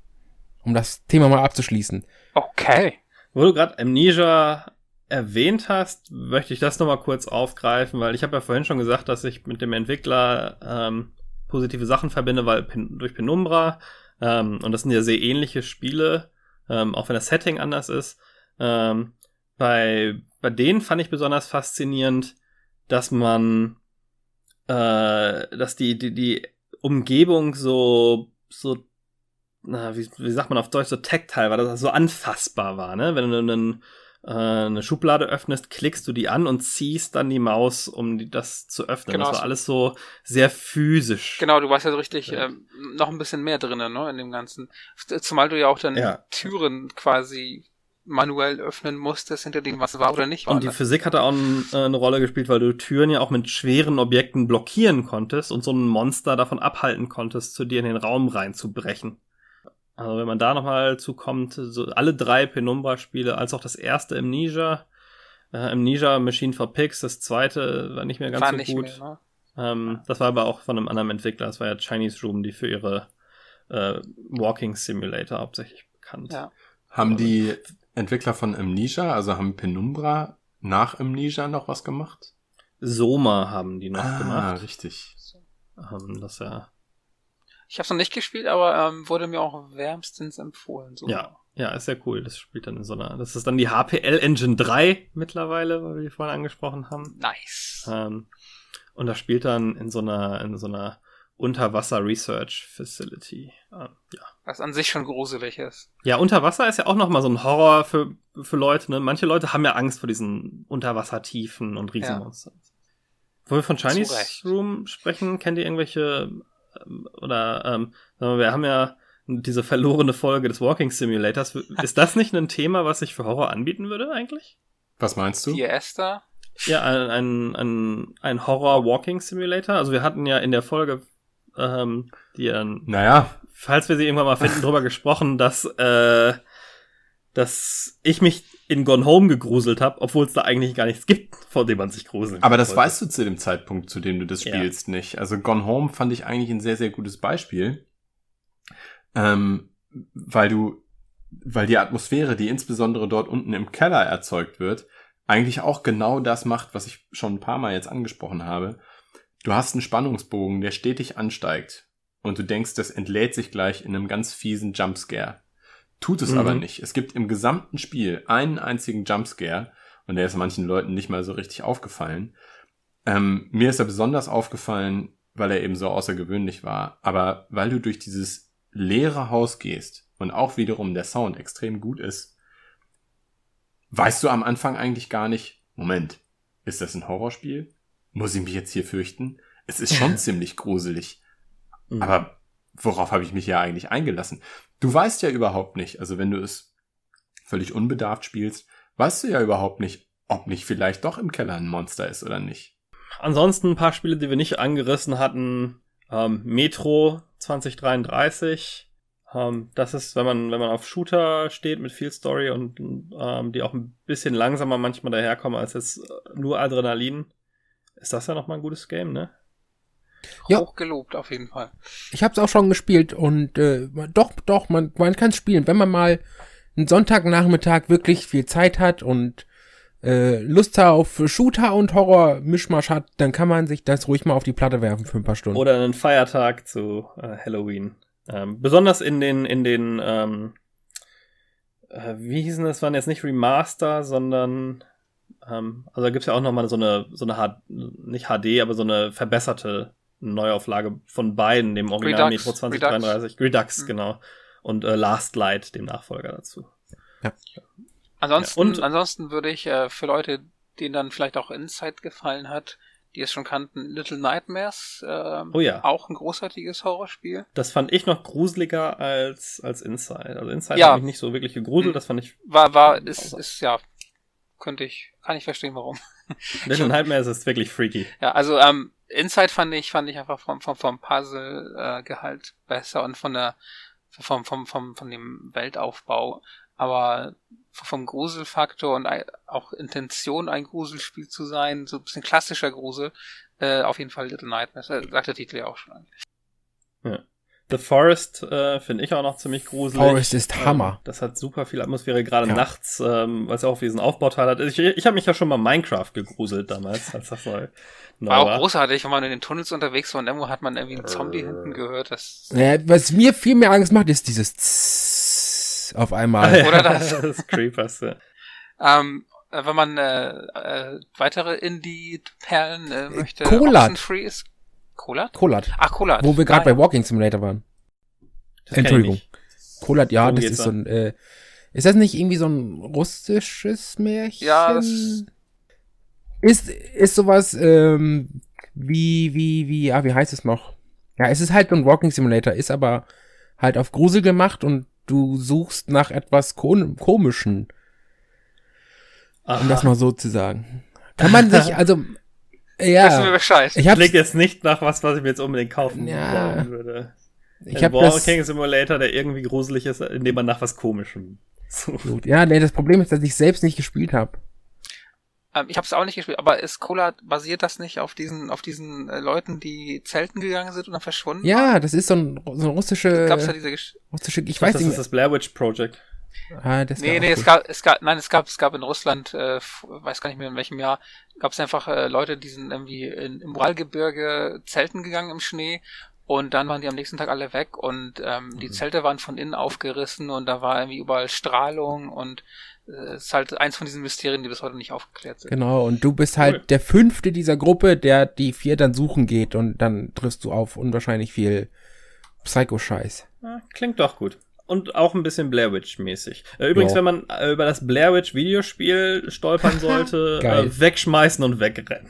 Speaker 4: Um das Thema mal abzuschließen.
Speaker 3: Okay.
Speaker 1: Wo du gerade Amnesia erwähnt hast, möchte ich das nochmal kurz aufgreifen, weil ich habe ja vorhin schon gesagt, dass ich mit dem Entwickler ähm, positive Sachen verbinde, weil durch Penumbra, ähm, und das sind ja sehr ähnliche Spiele, ähm, auch wenn das Setting anders ist. Ähm, bei, bei denen fand ich besonders faszinierend, dass man, äh, dass die, die, die Umgebung so, so, na, wie, wie sagt man auf Deutsch, so tactile war, dass das so anfassbar war, ne? Wenn du einen, äh, eine Schublade öffnest, klickst du die an und ziehst dann die Maus, um die, das zu öffnen.
Speaker 3: Genau.
Speaker 1: Das war alles so sehr physisch.
Speaker 3: Genau, du warst ja so richtig
Speaker 1: Ja.
Speaker 3: ähm, noch ein bisschen mehr drinnen, ne, in dem Ganzen. Zumal du ja auch dann
Speaker 1: Ja.
Speaker 3: Türen quasi manuell öffnen musstest, hinter denen was war oder nicht war.
Speaker 1: Und die
Speaker 3: ne?
Speaker 1: Physik hat da auch ein, äh, eine Rolle gespielt, weil du Türen ja auch mit schweren Objekten blockieren konntest und so ein Monster davon abhalten konntest, zu dir in den Raum reinzubrechen. Also wenn man da nochmal zukommt, so alle drei Penumbra-Spiele, als auch das erste Amnesia, äh, Amnesia Machine for Pigs, das zweite war nicht mehr ganz
Speaker 3: war
Speaker 1: so
Speaker 3: nicht
Speaker 1: gut.
Speaker 3: mehr, ne?
Speaker 1: Ähm, das war aber auch von einem anderen Entwickler, das war ja Chinese Room, die für ihre äh, Walking Simulator hauptsächlich bekannt.
Speaker 3: Ja.
Speaker 2: Haben die Entwickler von Amnesia, also haben Penumbra nach Amnesia noch was gemacht?
Speaker 1: Soma haben die noch
Speaker 2: ah,
Speaker 1: gemacht.
Speaker 2: richtig.
Speaker 1: Ähm, das ja
Speaker 3: Ich habe es noch nicht gespielt, aber ähm, wurde mir auch wärmstens empfohlen. So.
Speaker 1: Ja, ja, ist sehr cool. Das spielt dann in so einer. Das ist dann die HPL Engine 3 mittlerweile, weil wir die vorhin angesprochen haben.
Speaker 3: Nice.
Speaker 1: Ähm, und das spielt dann in so einer, in so einer Unterwasser Research Facility. Ähm, ja.
Speaker 3: Was an sich schon gruselig ist.
Speaker 1: ja, Unterwasser ist ja auch nochmal so ein Horror für, für Leute. Ne? Manche Leute haben ja Angst vor diesen Unterwassertiefen und Riesenmonstern. Wo wir von Chinese. Room sprechen, kennt ihr irgendwelche oder ähm, wir, haben ja diese verlorene Folge des Walking Simulators. Ist das nicht ein Thema, was sich für Horror anbieten würde eigentlich?
Speaker 2: Was meinst du?
Speaker 3: Hier Esther.
Speaker 1: Ja, ein, ein, ein, ein Horror-Walking Simulator. Also wir hatten ja in der Folge, ähm, die, ähm,
Speaker 2: Naja,
Speaker 1: falls wir sie irgendwann mal finden, drüber gesprochen, dass, äh, dass ich mich in Gone Home gegruselt habe, obwohl es da eigentlich gar nichts gibt, vor dem man sich gruseln
Speaker 2: aber das
Speaker 1: sollte.
Speaker 2: weißt du zu dem Zeitpunkt, zu dem du das
Speaker 1: Ja.
Speaker 2: spielst, nicht. Also Gone Home fand ich eigentlich ein sehr, sehr gutes Beispiel. Ähm, weil du, weil die Atmosphäre, die insbesondere dort unten im Keller erzeugt wird, eigentlich auch genau das macht, was ich schon ein paar Mal jetzt angesprochen habe. Du hast einen Spannungsbogen, der stetig ansteigt. Und du denkst, das entlädt sich gleich in einem ganz fiesen Jumpscare. Tut es
Speaker 1: Mhm.
Speaker 2: aber nicht. Es gibt im gesamten Spiel einen einzigen Jumpscare und der ist manchen Leuten nicht mal so richtig aufgefallen. Ähm, mir ist er besonders aufgefallen, weil er eben so außergewöhnlich war, aber weil du durch dieses leere Haus gehst und auch wiederum der Sound extrem gut ist, weißt du am Anfang eigentlich gar nicht, Moment, ist das ein Horrorspiel? Muss ich mich jetzt hier fürchten? Es ist schon ziemlich gruselig.
Speaker 1: Mhm.
Speaker 2: Aber worauf habe ich mich ja eigentlich eingelassen? Du weißt ja überhaupt nicht, also wenn du es völlig unbedarft spielst, weißt du ja überhaupt nicht, ob nicht vielleicht doch im Keller ein Monster ist oder nicht.
Speaker 1: Ansonsten ein paar Spiele, die wir nicht angerissen hatten. Ähm, Metro 2033. Ähm, das ist, wenn man, wenn man auf Shooter steht mit viel Story und ähm, die auch ein bisschen langsamer manchmal daherkommen als jetzt nur Adrenalin, ist das ja nochmal ein gutes Game, ne?
Speaker 4: Ja.
Speaker 3: Hochgelobt auf jeden Fall.
Speaker 4: Ich habe es auch schon gespielt und äh, doch, doch, man, man kann es spielen. Wenn man mal einen Sonntagnachmittag wirklich viel Zeit hat und äh, Lust auf Shooter und Horror-Mischmasch hat, dann kann man sich das ruhig mal auf die Platte werfen für ein paar Stunden.
Speaker 1: Oder einen Feiertag zu äh, Halloween. Ähm, besonders in den, in den, ähm, äh, wie hießen das, waren jetzt nicht Remaster, sondern, ähm, also da gibt's ja auch nochmal so eine, so eine, H nicht HD, aber so eine verbesserte Neuauflage von beiden, dem Original
Speaker 3: Redux,
Speaker 1: Metro 2033, Redux,
Speaker 3: Mhm.
Speaker 1: genau, und äh, Last Light, dem Nachfolger dazu.
Speaker 3: Ansonsten,
Speaker 1: Ja, und-
Speaker 3: ansonsten würde ich äh, für Leute, denen dann vielleicht auch Insight gefallen hat, die es schon kannten, Little Nightmares, ähm,
Speaker 1: Oh ja.
Speaker 3: auch ein großartiges Horrorspiel.
Speaker 1: Das fand ich noch gruseliger als, als Inside. Also Inside
Speaker 3: Ja.
Speaker 1: hat mich nicht so wirklich gegruselt,
Speaker 3: Mhm.
Speaker 1: das fand ich
Speaker 3: War, war, ist, ist, ja, könnte ich, kann ich verstehen, warum.
Speaker 1: Little Nightmares ist wirklich freaky.
Speaker 3: Ja, also ähm, Inside fand ich, fand ich einfach vom, vom, vom Puzzle-Gehalt äh, besser und von der vom, vom, vom, von dem Weltaufbau. Aber vom Gruselfaktor und auch Intention, ein Gruselspiel zu sein, so ein bisschen klassischer Grusel, äh, auf jeden Fall Little Nightmares, äh, sagt der Titel ja auch schon eigentlich.
Speaker 1: Ja. The Forest äh, finde ich auch noch ziemlich gruselig.
Speaker 4: Forest ist Hammer.
Speaker 1: Ähm, das hat super viel Atmosphäre, gerade
Speaker 4: Ja.
Speaker 1: nachts, ähm, weil es auch diesen Aufbauteil hat. Ich, ich habe mich ja schon mal Minecraft gegruselt damals, als das neu neu
Speaker 3: War auch großartig, wenn man in den Tunnels unterwegs war und irgendwo hat man irgendwie einen Zombie hinten gehört. Das
Speaker 4: Ja, was mir viel mehr Angst macht, ist dieses Zzzz auf einmal.
Speaker 3: Oder das.
Speaker 1: das ist Creepers, ja.
Speaker 3: Ähm, äh, wenn man äh, äh, weitere Indie-Perlen äh, möchte,
Speaker 4: Kolat.
Speaker 3: Oxenfree ist Kolat?
Speaker 4: Kolat.
Speaker 3: Ach, Kolat.
Speaker 4: Wo wir gerade
Speaker 3: Ah,
Speaker 4: bei. Walking Simulator waren.
Speaker 1: Das
Speaker 4: Entschuldigung. Kolat, ja,
Speaker 1: Worum
Speaker 4: das ist so ein, äh, ist das nicht irgendwie so ein russisches Märchen?
Speaker 3: Ja, das-
Speaker 4: ist, ist sowas, ähm, wie, wie, wie, ah, wie heißt es noch? Ja, es ist halt so ein Walking Simulator, ist aber halt auf Grusel gemacht und du suchst nach etwas Kon Komischen, um das
Speaker 1: Aha.
Speaker 4: mal so zu sagen. Kann man sich, also,
Speaker 3: Wissen wir
Speaker 4: ja,
Speaker 3: Bescheid.
Speaker 4: ich
Speaker 1: Klingt jetzt nicht nach was, was ich mir jetzt unbedingt kaufen
Speaker 4: Ja.
Speaker 1: wollen würde.
Speaker 4: ich
Speaker 1: Ein
Speaker 4: hab das,
Speaker 1: Walking Simulator, der irgendwie gruselig ist, indem man nach was Komischem sucht.
Speaker 4: Ja, nee, das Problem ist, dass ich selbst nicht gespielt habe.
Speaker 3: Ähm, ich habe es auch nicht gespielt, aber ist Kolat, basiert das nicht auf diesen, auf diesen äh, Leuten, die zelten gegangen sind und dann verschwunden waren?
Speaker 4: Ja, das ist so ein, so ein russische,
Speaker 3: Gab's da diese Gesch
Speaker 4: russische, ich
Speaker 1: Ich
Speaker 4: weiß
Speaker 1: das
Speaker 4: nicht
Speaker 1: ist das Blair Witch Project.
Speaker 4: Ah, das
Speaker 3: Nee, nee, es gab, es gab, nein, es gab, es gab in Russland, äh, weiß gar nicht mehr in welchem Jahr, gab es einfach äh, Leute, die sind irgendwie in, im Uralgebirge zelten gegangen im Schnee und dann waren die am nächsten Tag alle weg und ähm,
Speaker 4: Mhm.
Speaker 3: die Zelte waren von innen aufgerissen und da war irgendwie überall Strahlung und äh, es ist halt eins von diesen Mysterien, die bis heute nicht aufgeklärt sind.
Speaker 4: Genau, und du bist halt
Speaker 1: Cool.
Speaker 4: der fünfte dieser Gruppe, der die vier dann suchen geht und dann triffst du auf unwahrscheinlich viel Psycho-Scheiß.
Speaker 1: Ja, klingt doch gut. Und auch ein bisschen Blair Witch-mäßig. Äh, übrigens,
Speaker 4: Ja.
Speaker 1: wenn man äh, über das Blair Witch Videospiel stolpern sollte, äh, wegschmeißen und wegrennen.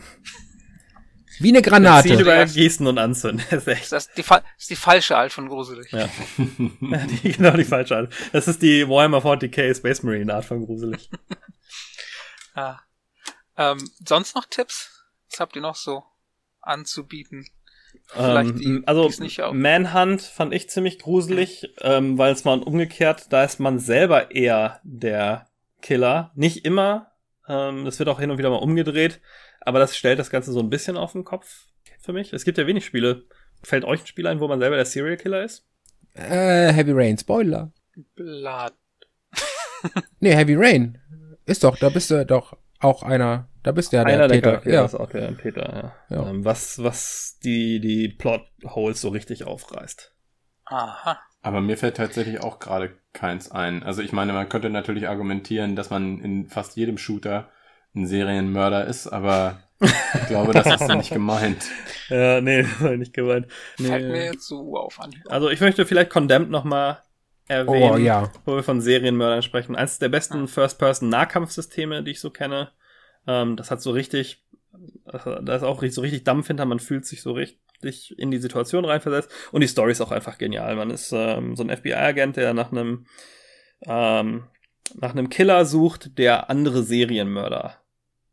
Speaker 4: Wie eine
Speaker 1: Ziel
Speaker 4: Granate.
Speaker 1: über Gießen und anzünden. Das ist echt.
Speaker 3: Das ist die, fa- ist die falsche Art von gruselig.
Speaker 1: Ja. die, genau die falsche Art. Das ist die Warhammer 40k Space Marine Art von gruselig.
Speaker 3: Ja. Ähm, sonst noch Tipps? Was habt ihr noch so anzubieten? Vielleicht die,
Speaker 1: Ähm, also. Manhunt fand ich ziemlich gruselig, ähm, weil es mal umgekehrt, da ist man selber eher der Killer. Nicht immer. Ähm, das wird auch hin und wieder mal umgedreht, aber das stellt das Ganze so ein bisschen auf den Kopf für mich. Es gibt ja wenig Spiele. Fällt euch ein Spiel ein, wo man selber der Serial Killer ist?
Speaker 4: Äh, Heavy Rain, Spoiler.
Speaker 3: Blood.
Speaker 4: Nee, Heavy Rain. Ist doch, da bist du doch auch einer, da bist du ja der
Speaker 1: Einer der
Speaker 4: Täter.
Speaker 1: Charaktere
Speaker 4: ja.
Speaker 1: ist auch der Peter, ja.
Speaker 4: Ja.
Speaker 1: Ähm, was, was die, die Plot-Holes so richtig aufreißt.
Speaker 3: Aha.
Speaker 2: Aber mir fällt tatsächlich auch gerade keins ein. Also ich meine, man könnte natürlich argumentieren, dass man in fast jedem Shooter ein Serienmörder ist, aber ich glaube, das ist nicht gemeint.
Speaker 1: Ja, nee, das war nicht gemeint.
Speaker 3: Fällt
Speaker 1: Nee.
Speaker 3: mir jetzt so auf an.
Speaker 1: Also ich möchte vielleicht Condemned nochmal erwähnen,
Speaker 4: Oh ja.
Speaker 1: wo wir von Serienmördern sprechen. Eines der besten First-Person-Nahkampfsysteme, die ich so kenne. Ähm, das hat so richtig, da ist auch so richtig Dampf hinter, man fühlt sich so richtig in die Situation reinversetzt. Und die Story ist auch einfach genial. Man ist ähm, so ein FBI-Agent, der nach einem ähm, nach einem Killer sucht, der andere Serienmörder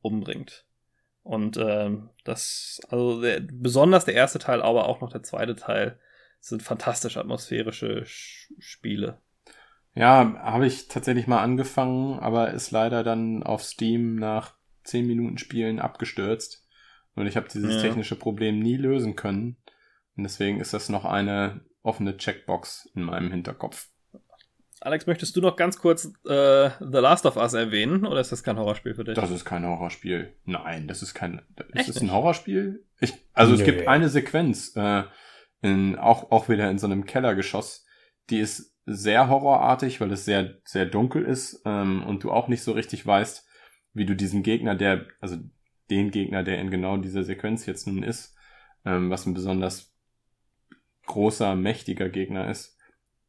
Speaker 1: umbringt. Und ähm, das, also der, besonders der erste Teil, aber auch noch der zweite Teil sind fantastisch atmosphärische Sch Spiele.
Speaker 2: Ja, habe ich tatsächlich mal angefangen, aber ist leider dann auf Steam nach 10 Minuten Spielen abgestürzt. Und ich habe dieses
Speaker 1: Ja.
Speaker 2: technische Problem nie lösen können. Und deswegen ist das noch eine offene Checkbox in meinem Hinterkopf.
Speaker 1: Alex, möchtest du noch ganz kurz äh, The Last of Us erwähnen oder ist das kein Horrorspiel für dich?
Speaker 2: Das ist kein Horrorspiel. Nein, das ist kein. Ist es ein? Horrorspiel? Ich, also es
Speaker 4: Nö.
Speaker 2: gibt eine Sequenz, äh, in, auch, auch wieder in so einem Kellergeschoss, die ist sehr horrorartig, weil es sehr, sehr dunkel ist ähm, und du auch nicht so richtig weißt, wie du diesen Gegner, der, also den Gegner, der in genau dieser Sequenz jetzt nun ist, ähm, was ein besonders großer, mächtiger Gegner ist,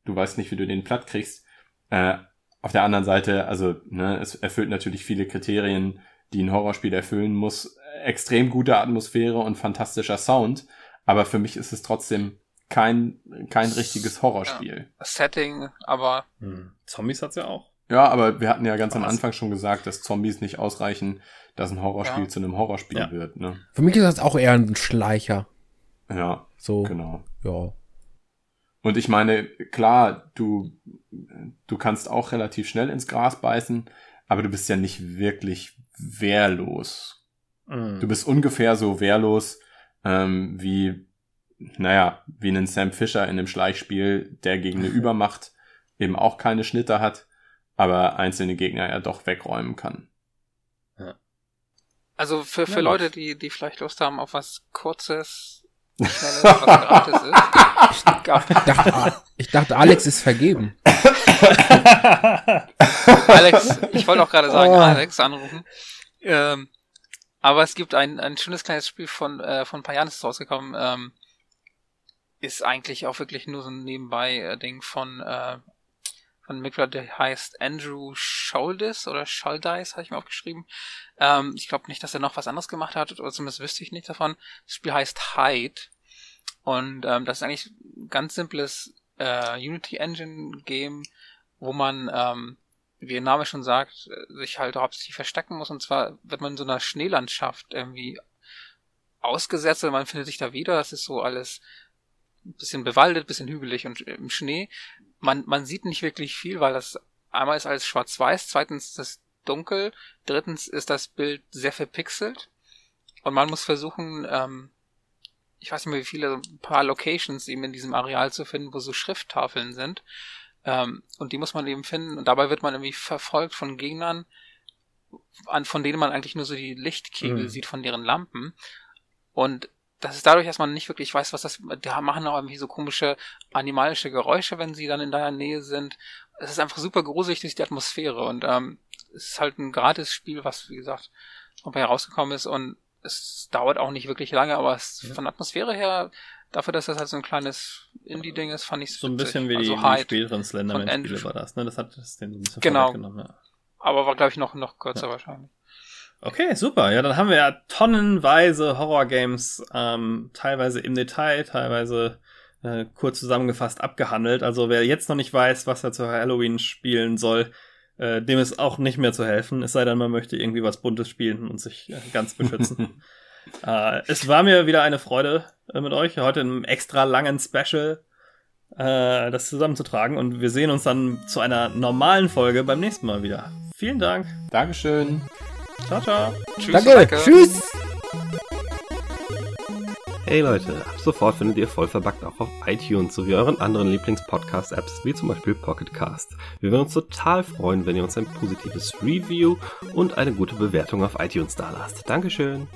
Speaker 2: du weißt nicht, wie du den platt kriegst. Äh, auf der anderen Seite, also ne, es erfüllt natürlich viele Kriterien, die ein Horrorspiel erfüllen muss. Extrem gute Atmosphäre und fantastischer Sound, aber für mich ist es trotzdem kein, kein richtiges Horrorspiel.
Speaker 3: Das Setting, aber
Speaker 1: Hm. Zombies hat's ja auch.
Speaker 2: Ja, aber wir hatten ja ganz am
Speaker 1: Was?
Speaker 2: Anfang schon gesagt, dass Zombies nicht ausreichen, dass ein Horrorspiel
Speaker 3: Ja.
Speaker 2: zu einem Horrorspiel
Speaker 1: Ja.
Speaker 2: wird, ne?
Speaker 4: Für mich ist das auch eher ein Schleicher.
Speaker 2: Ja,
Speaker 4: So,
Speaker 2: genau.
Speaker 4: ja.
Speaker 2: Und ich meine, klar, du, du kannst auch relativ schnell ins Gras beißen, aber du bist ja nicht wirklich wehrlos.
Speaker 1: Mhm.
Speaker 2: Du bist ungefähr so wehrlos ähm, wie, naja, wie ein Sam Fisher in einem Schleichspiel, der gegen eine Übermacht eben auch keine Schnitte hat, aber einzelne Gegner ja doch wegräumen kann.
Speaker 3: Also für, für
Speaker 1: Ja,
Speaker 3: Leute, die, die vielleicht Lust haben auf was Kurzes, Schnelles, was gratis ist.
Speaker 4: Ich dachte, ich dachte, Alex ist vergeben.
Speaker 3: Alex, ich wollte auch gerade sagen,
Speaker 4: Oh.
Speaker 3: Alex anrufen. Ähm, aber es gibt ein, ein schönes kleines Spiel von, äh, von ein paar Jahren ist es rausgekommen. Ähm, ist eigentlich auch wirklich nur so ein Nebenbei-Ding von, äh, von Entwickler, der heißt Andrew Scholdes oder Scholdeis, habe ich mir aufgeschrieben. Ähm, ich glaube nicht, dass er noch was anderes gemacht hat, oder zumindest wüsste ich nicht davon. Das Spiel heißt Hide. Und ähm, das ist eigentlich ein ganz simples äh, Unity Engine Game, wo man, ähm, wie der Name schon sagt, sich halt hauptsächlich verstecken muss. Und zwar wird man in so einer Schneelandschaft irgendwie ausgesetzt und man findet sich da wieder. Das ist so alles ein bisschen bewaldet, ein bisschen hügelig und im Schnee. Man, man sieht nicht wirklich viel, weil das einmal ist alles schwarz-weiß, zweitens ist es dunkel, drittens ist das Bild sehr verpixelt und man muss versuchen, ähm, ich weiß nicht mehr wie viele, ein paar Locations eben in diesem Areal zu finden, wo so Schrifttafeln sind. Ähm, und die muss man eben finden und dabei wird man irgendwie verfolgt von Gegnern, an, von denen man eigentlich nur so die Lichtkegel
Speaker 1: Mhm.
Speaker 3: sieht von deren Lampen. Und das ist dadurch, dass man nicht wirklich weiß, was das, die machen auch irgendwie so komische animalische Geräusche, wenn sie dann in deiner Nähe sind. Es ist einfach super gruselig durch die Atmosphäre und ähm, es ist halt ein gratis Spiel, was, wie gesagt, dabei herausgekommen ist und es dauert auch nicht wirklich lange, aber es,
Speaker 1: Ja.
Speaker 3: von der Atmosphäre her, dafür, dass das halt so ein kleines Indie-Ding ist, fand ich es
Speaker 1: So ein bisschen wie die,
Speaker 3: also
Speaker 1: die
Speaker 3: Hyde,
Speaker 1: späteren Slenderman-Spiele war das, ne? Das hat das den so ein bisschen
Speaker 3: Genau.
Speaker 1: ja.
Speaker 3: aber war, glaube ich, noch, noch kürzer wahrscheinlich.
Speaker 1: Okay, super. Ja, dann haben wir ja tonnenweise Horror-Games, ähm, teilweise im Detail, teilweise äh, kurz zusammengefasst abgehandelt. Also wer jetzt noch nicht weiß, was er zu Halloween spielen soll, äh, dem ist auch nicht mehr zu helfen. Es sei denn, man möchte irgendwie was Buntes spielen und sich äh, ganz beschützen. äh, es war mir wieder eine Freude äh, mit euch, heute in einem extra langen Special äh, das zusammenzutragen. Und wir sehen uns dann zu einer normalen Folge beim nächsten Mal wieder. Vielen Dank.
Speaker 2: Dankeschön.
Speaker 1: Ciao, ciao.
Speaker 3: Tschüss,
Speaker 4: Danke, tschüss.
Speaker 5: Hey Leute, ab sofort findet ihr voll verbuggt auch auf iTunes sowie euren anderen Lieblings-Podcast-Apps wie zum Beispiel Pocket Cast. Wir würden uns total freuen, wenn ihr uns ein positives Review und eine gute Bewertung auf iTunes dalasst. Dankeschön.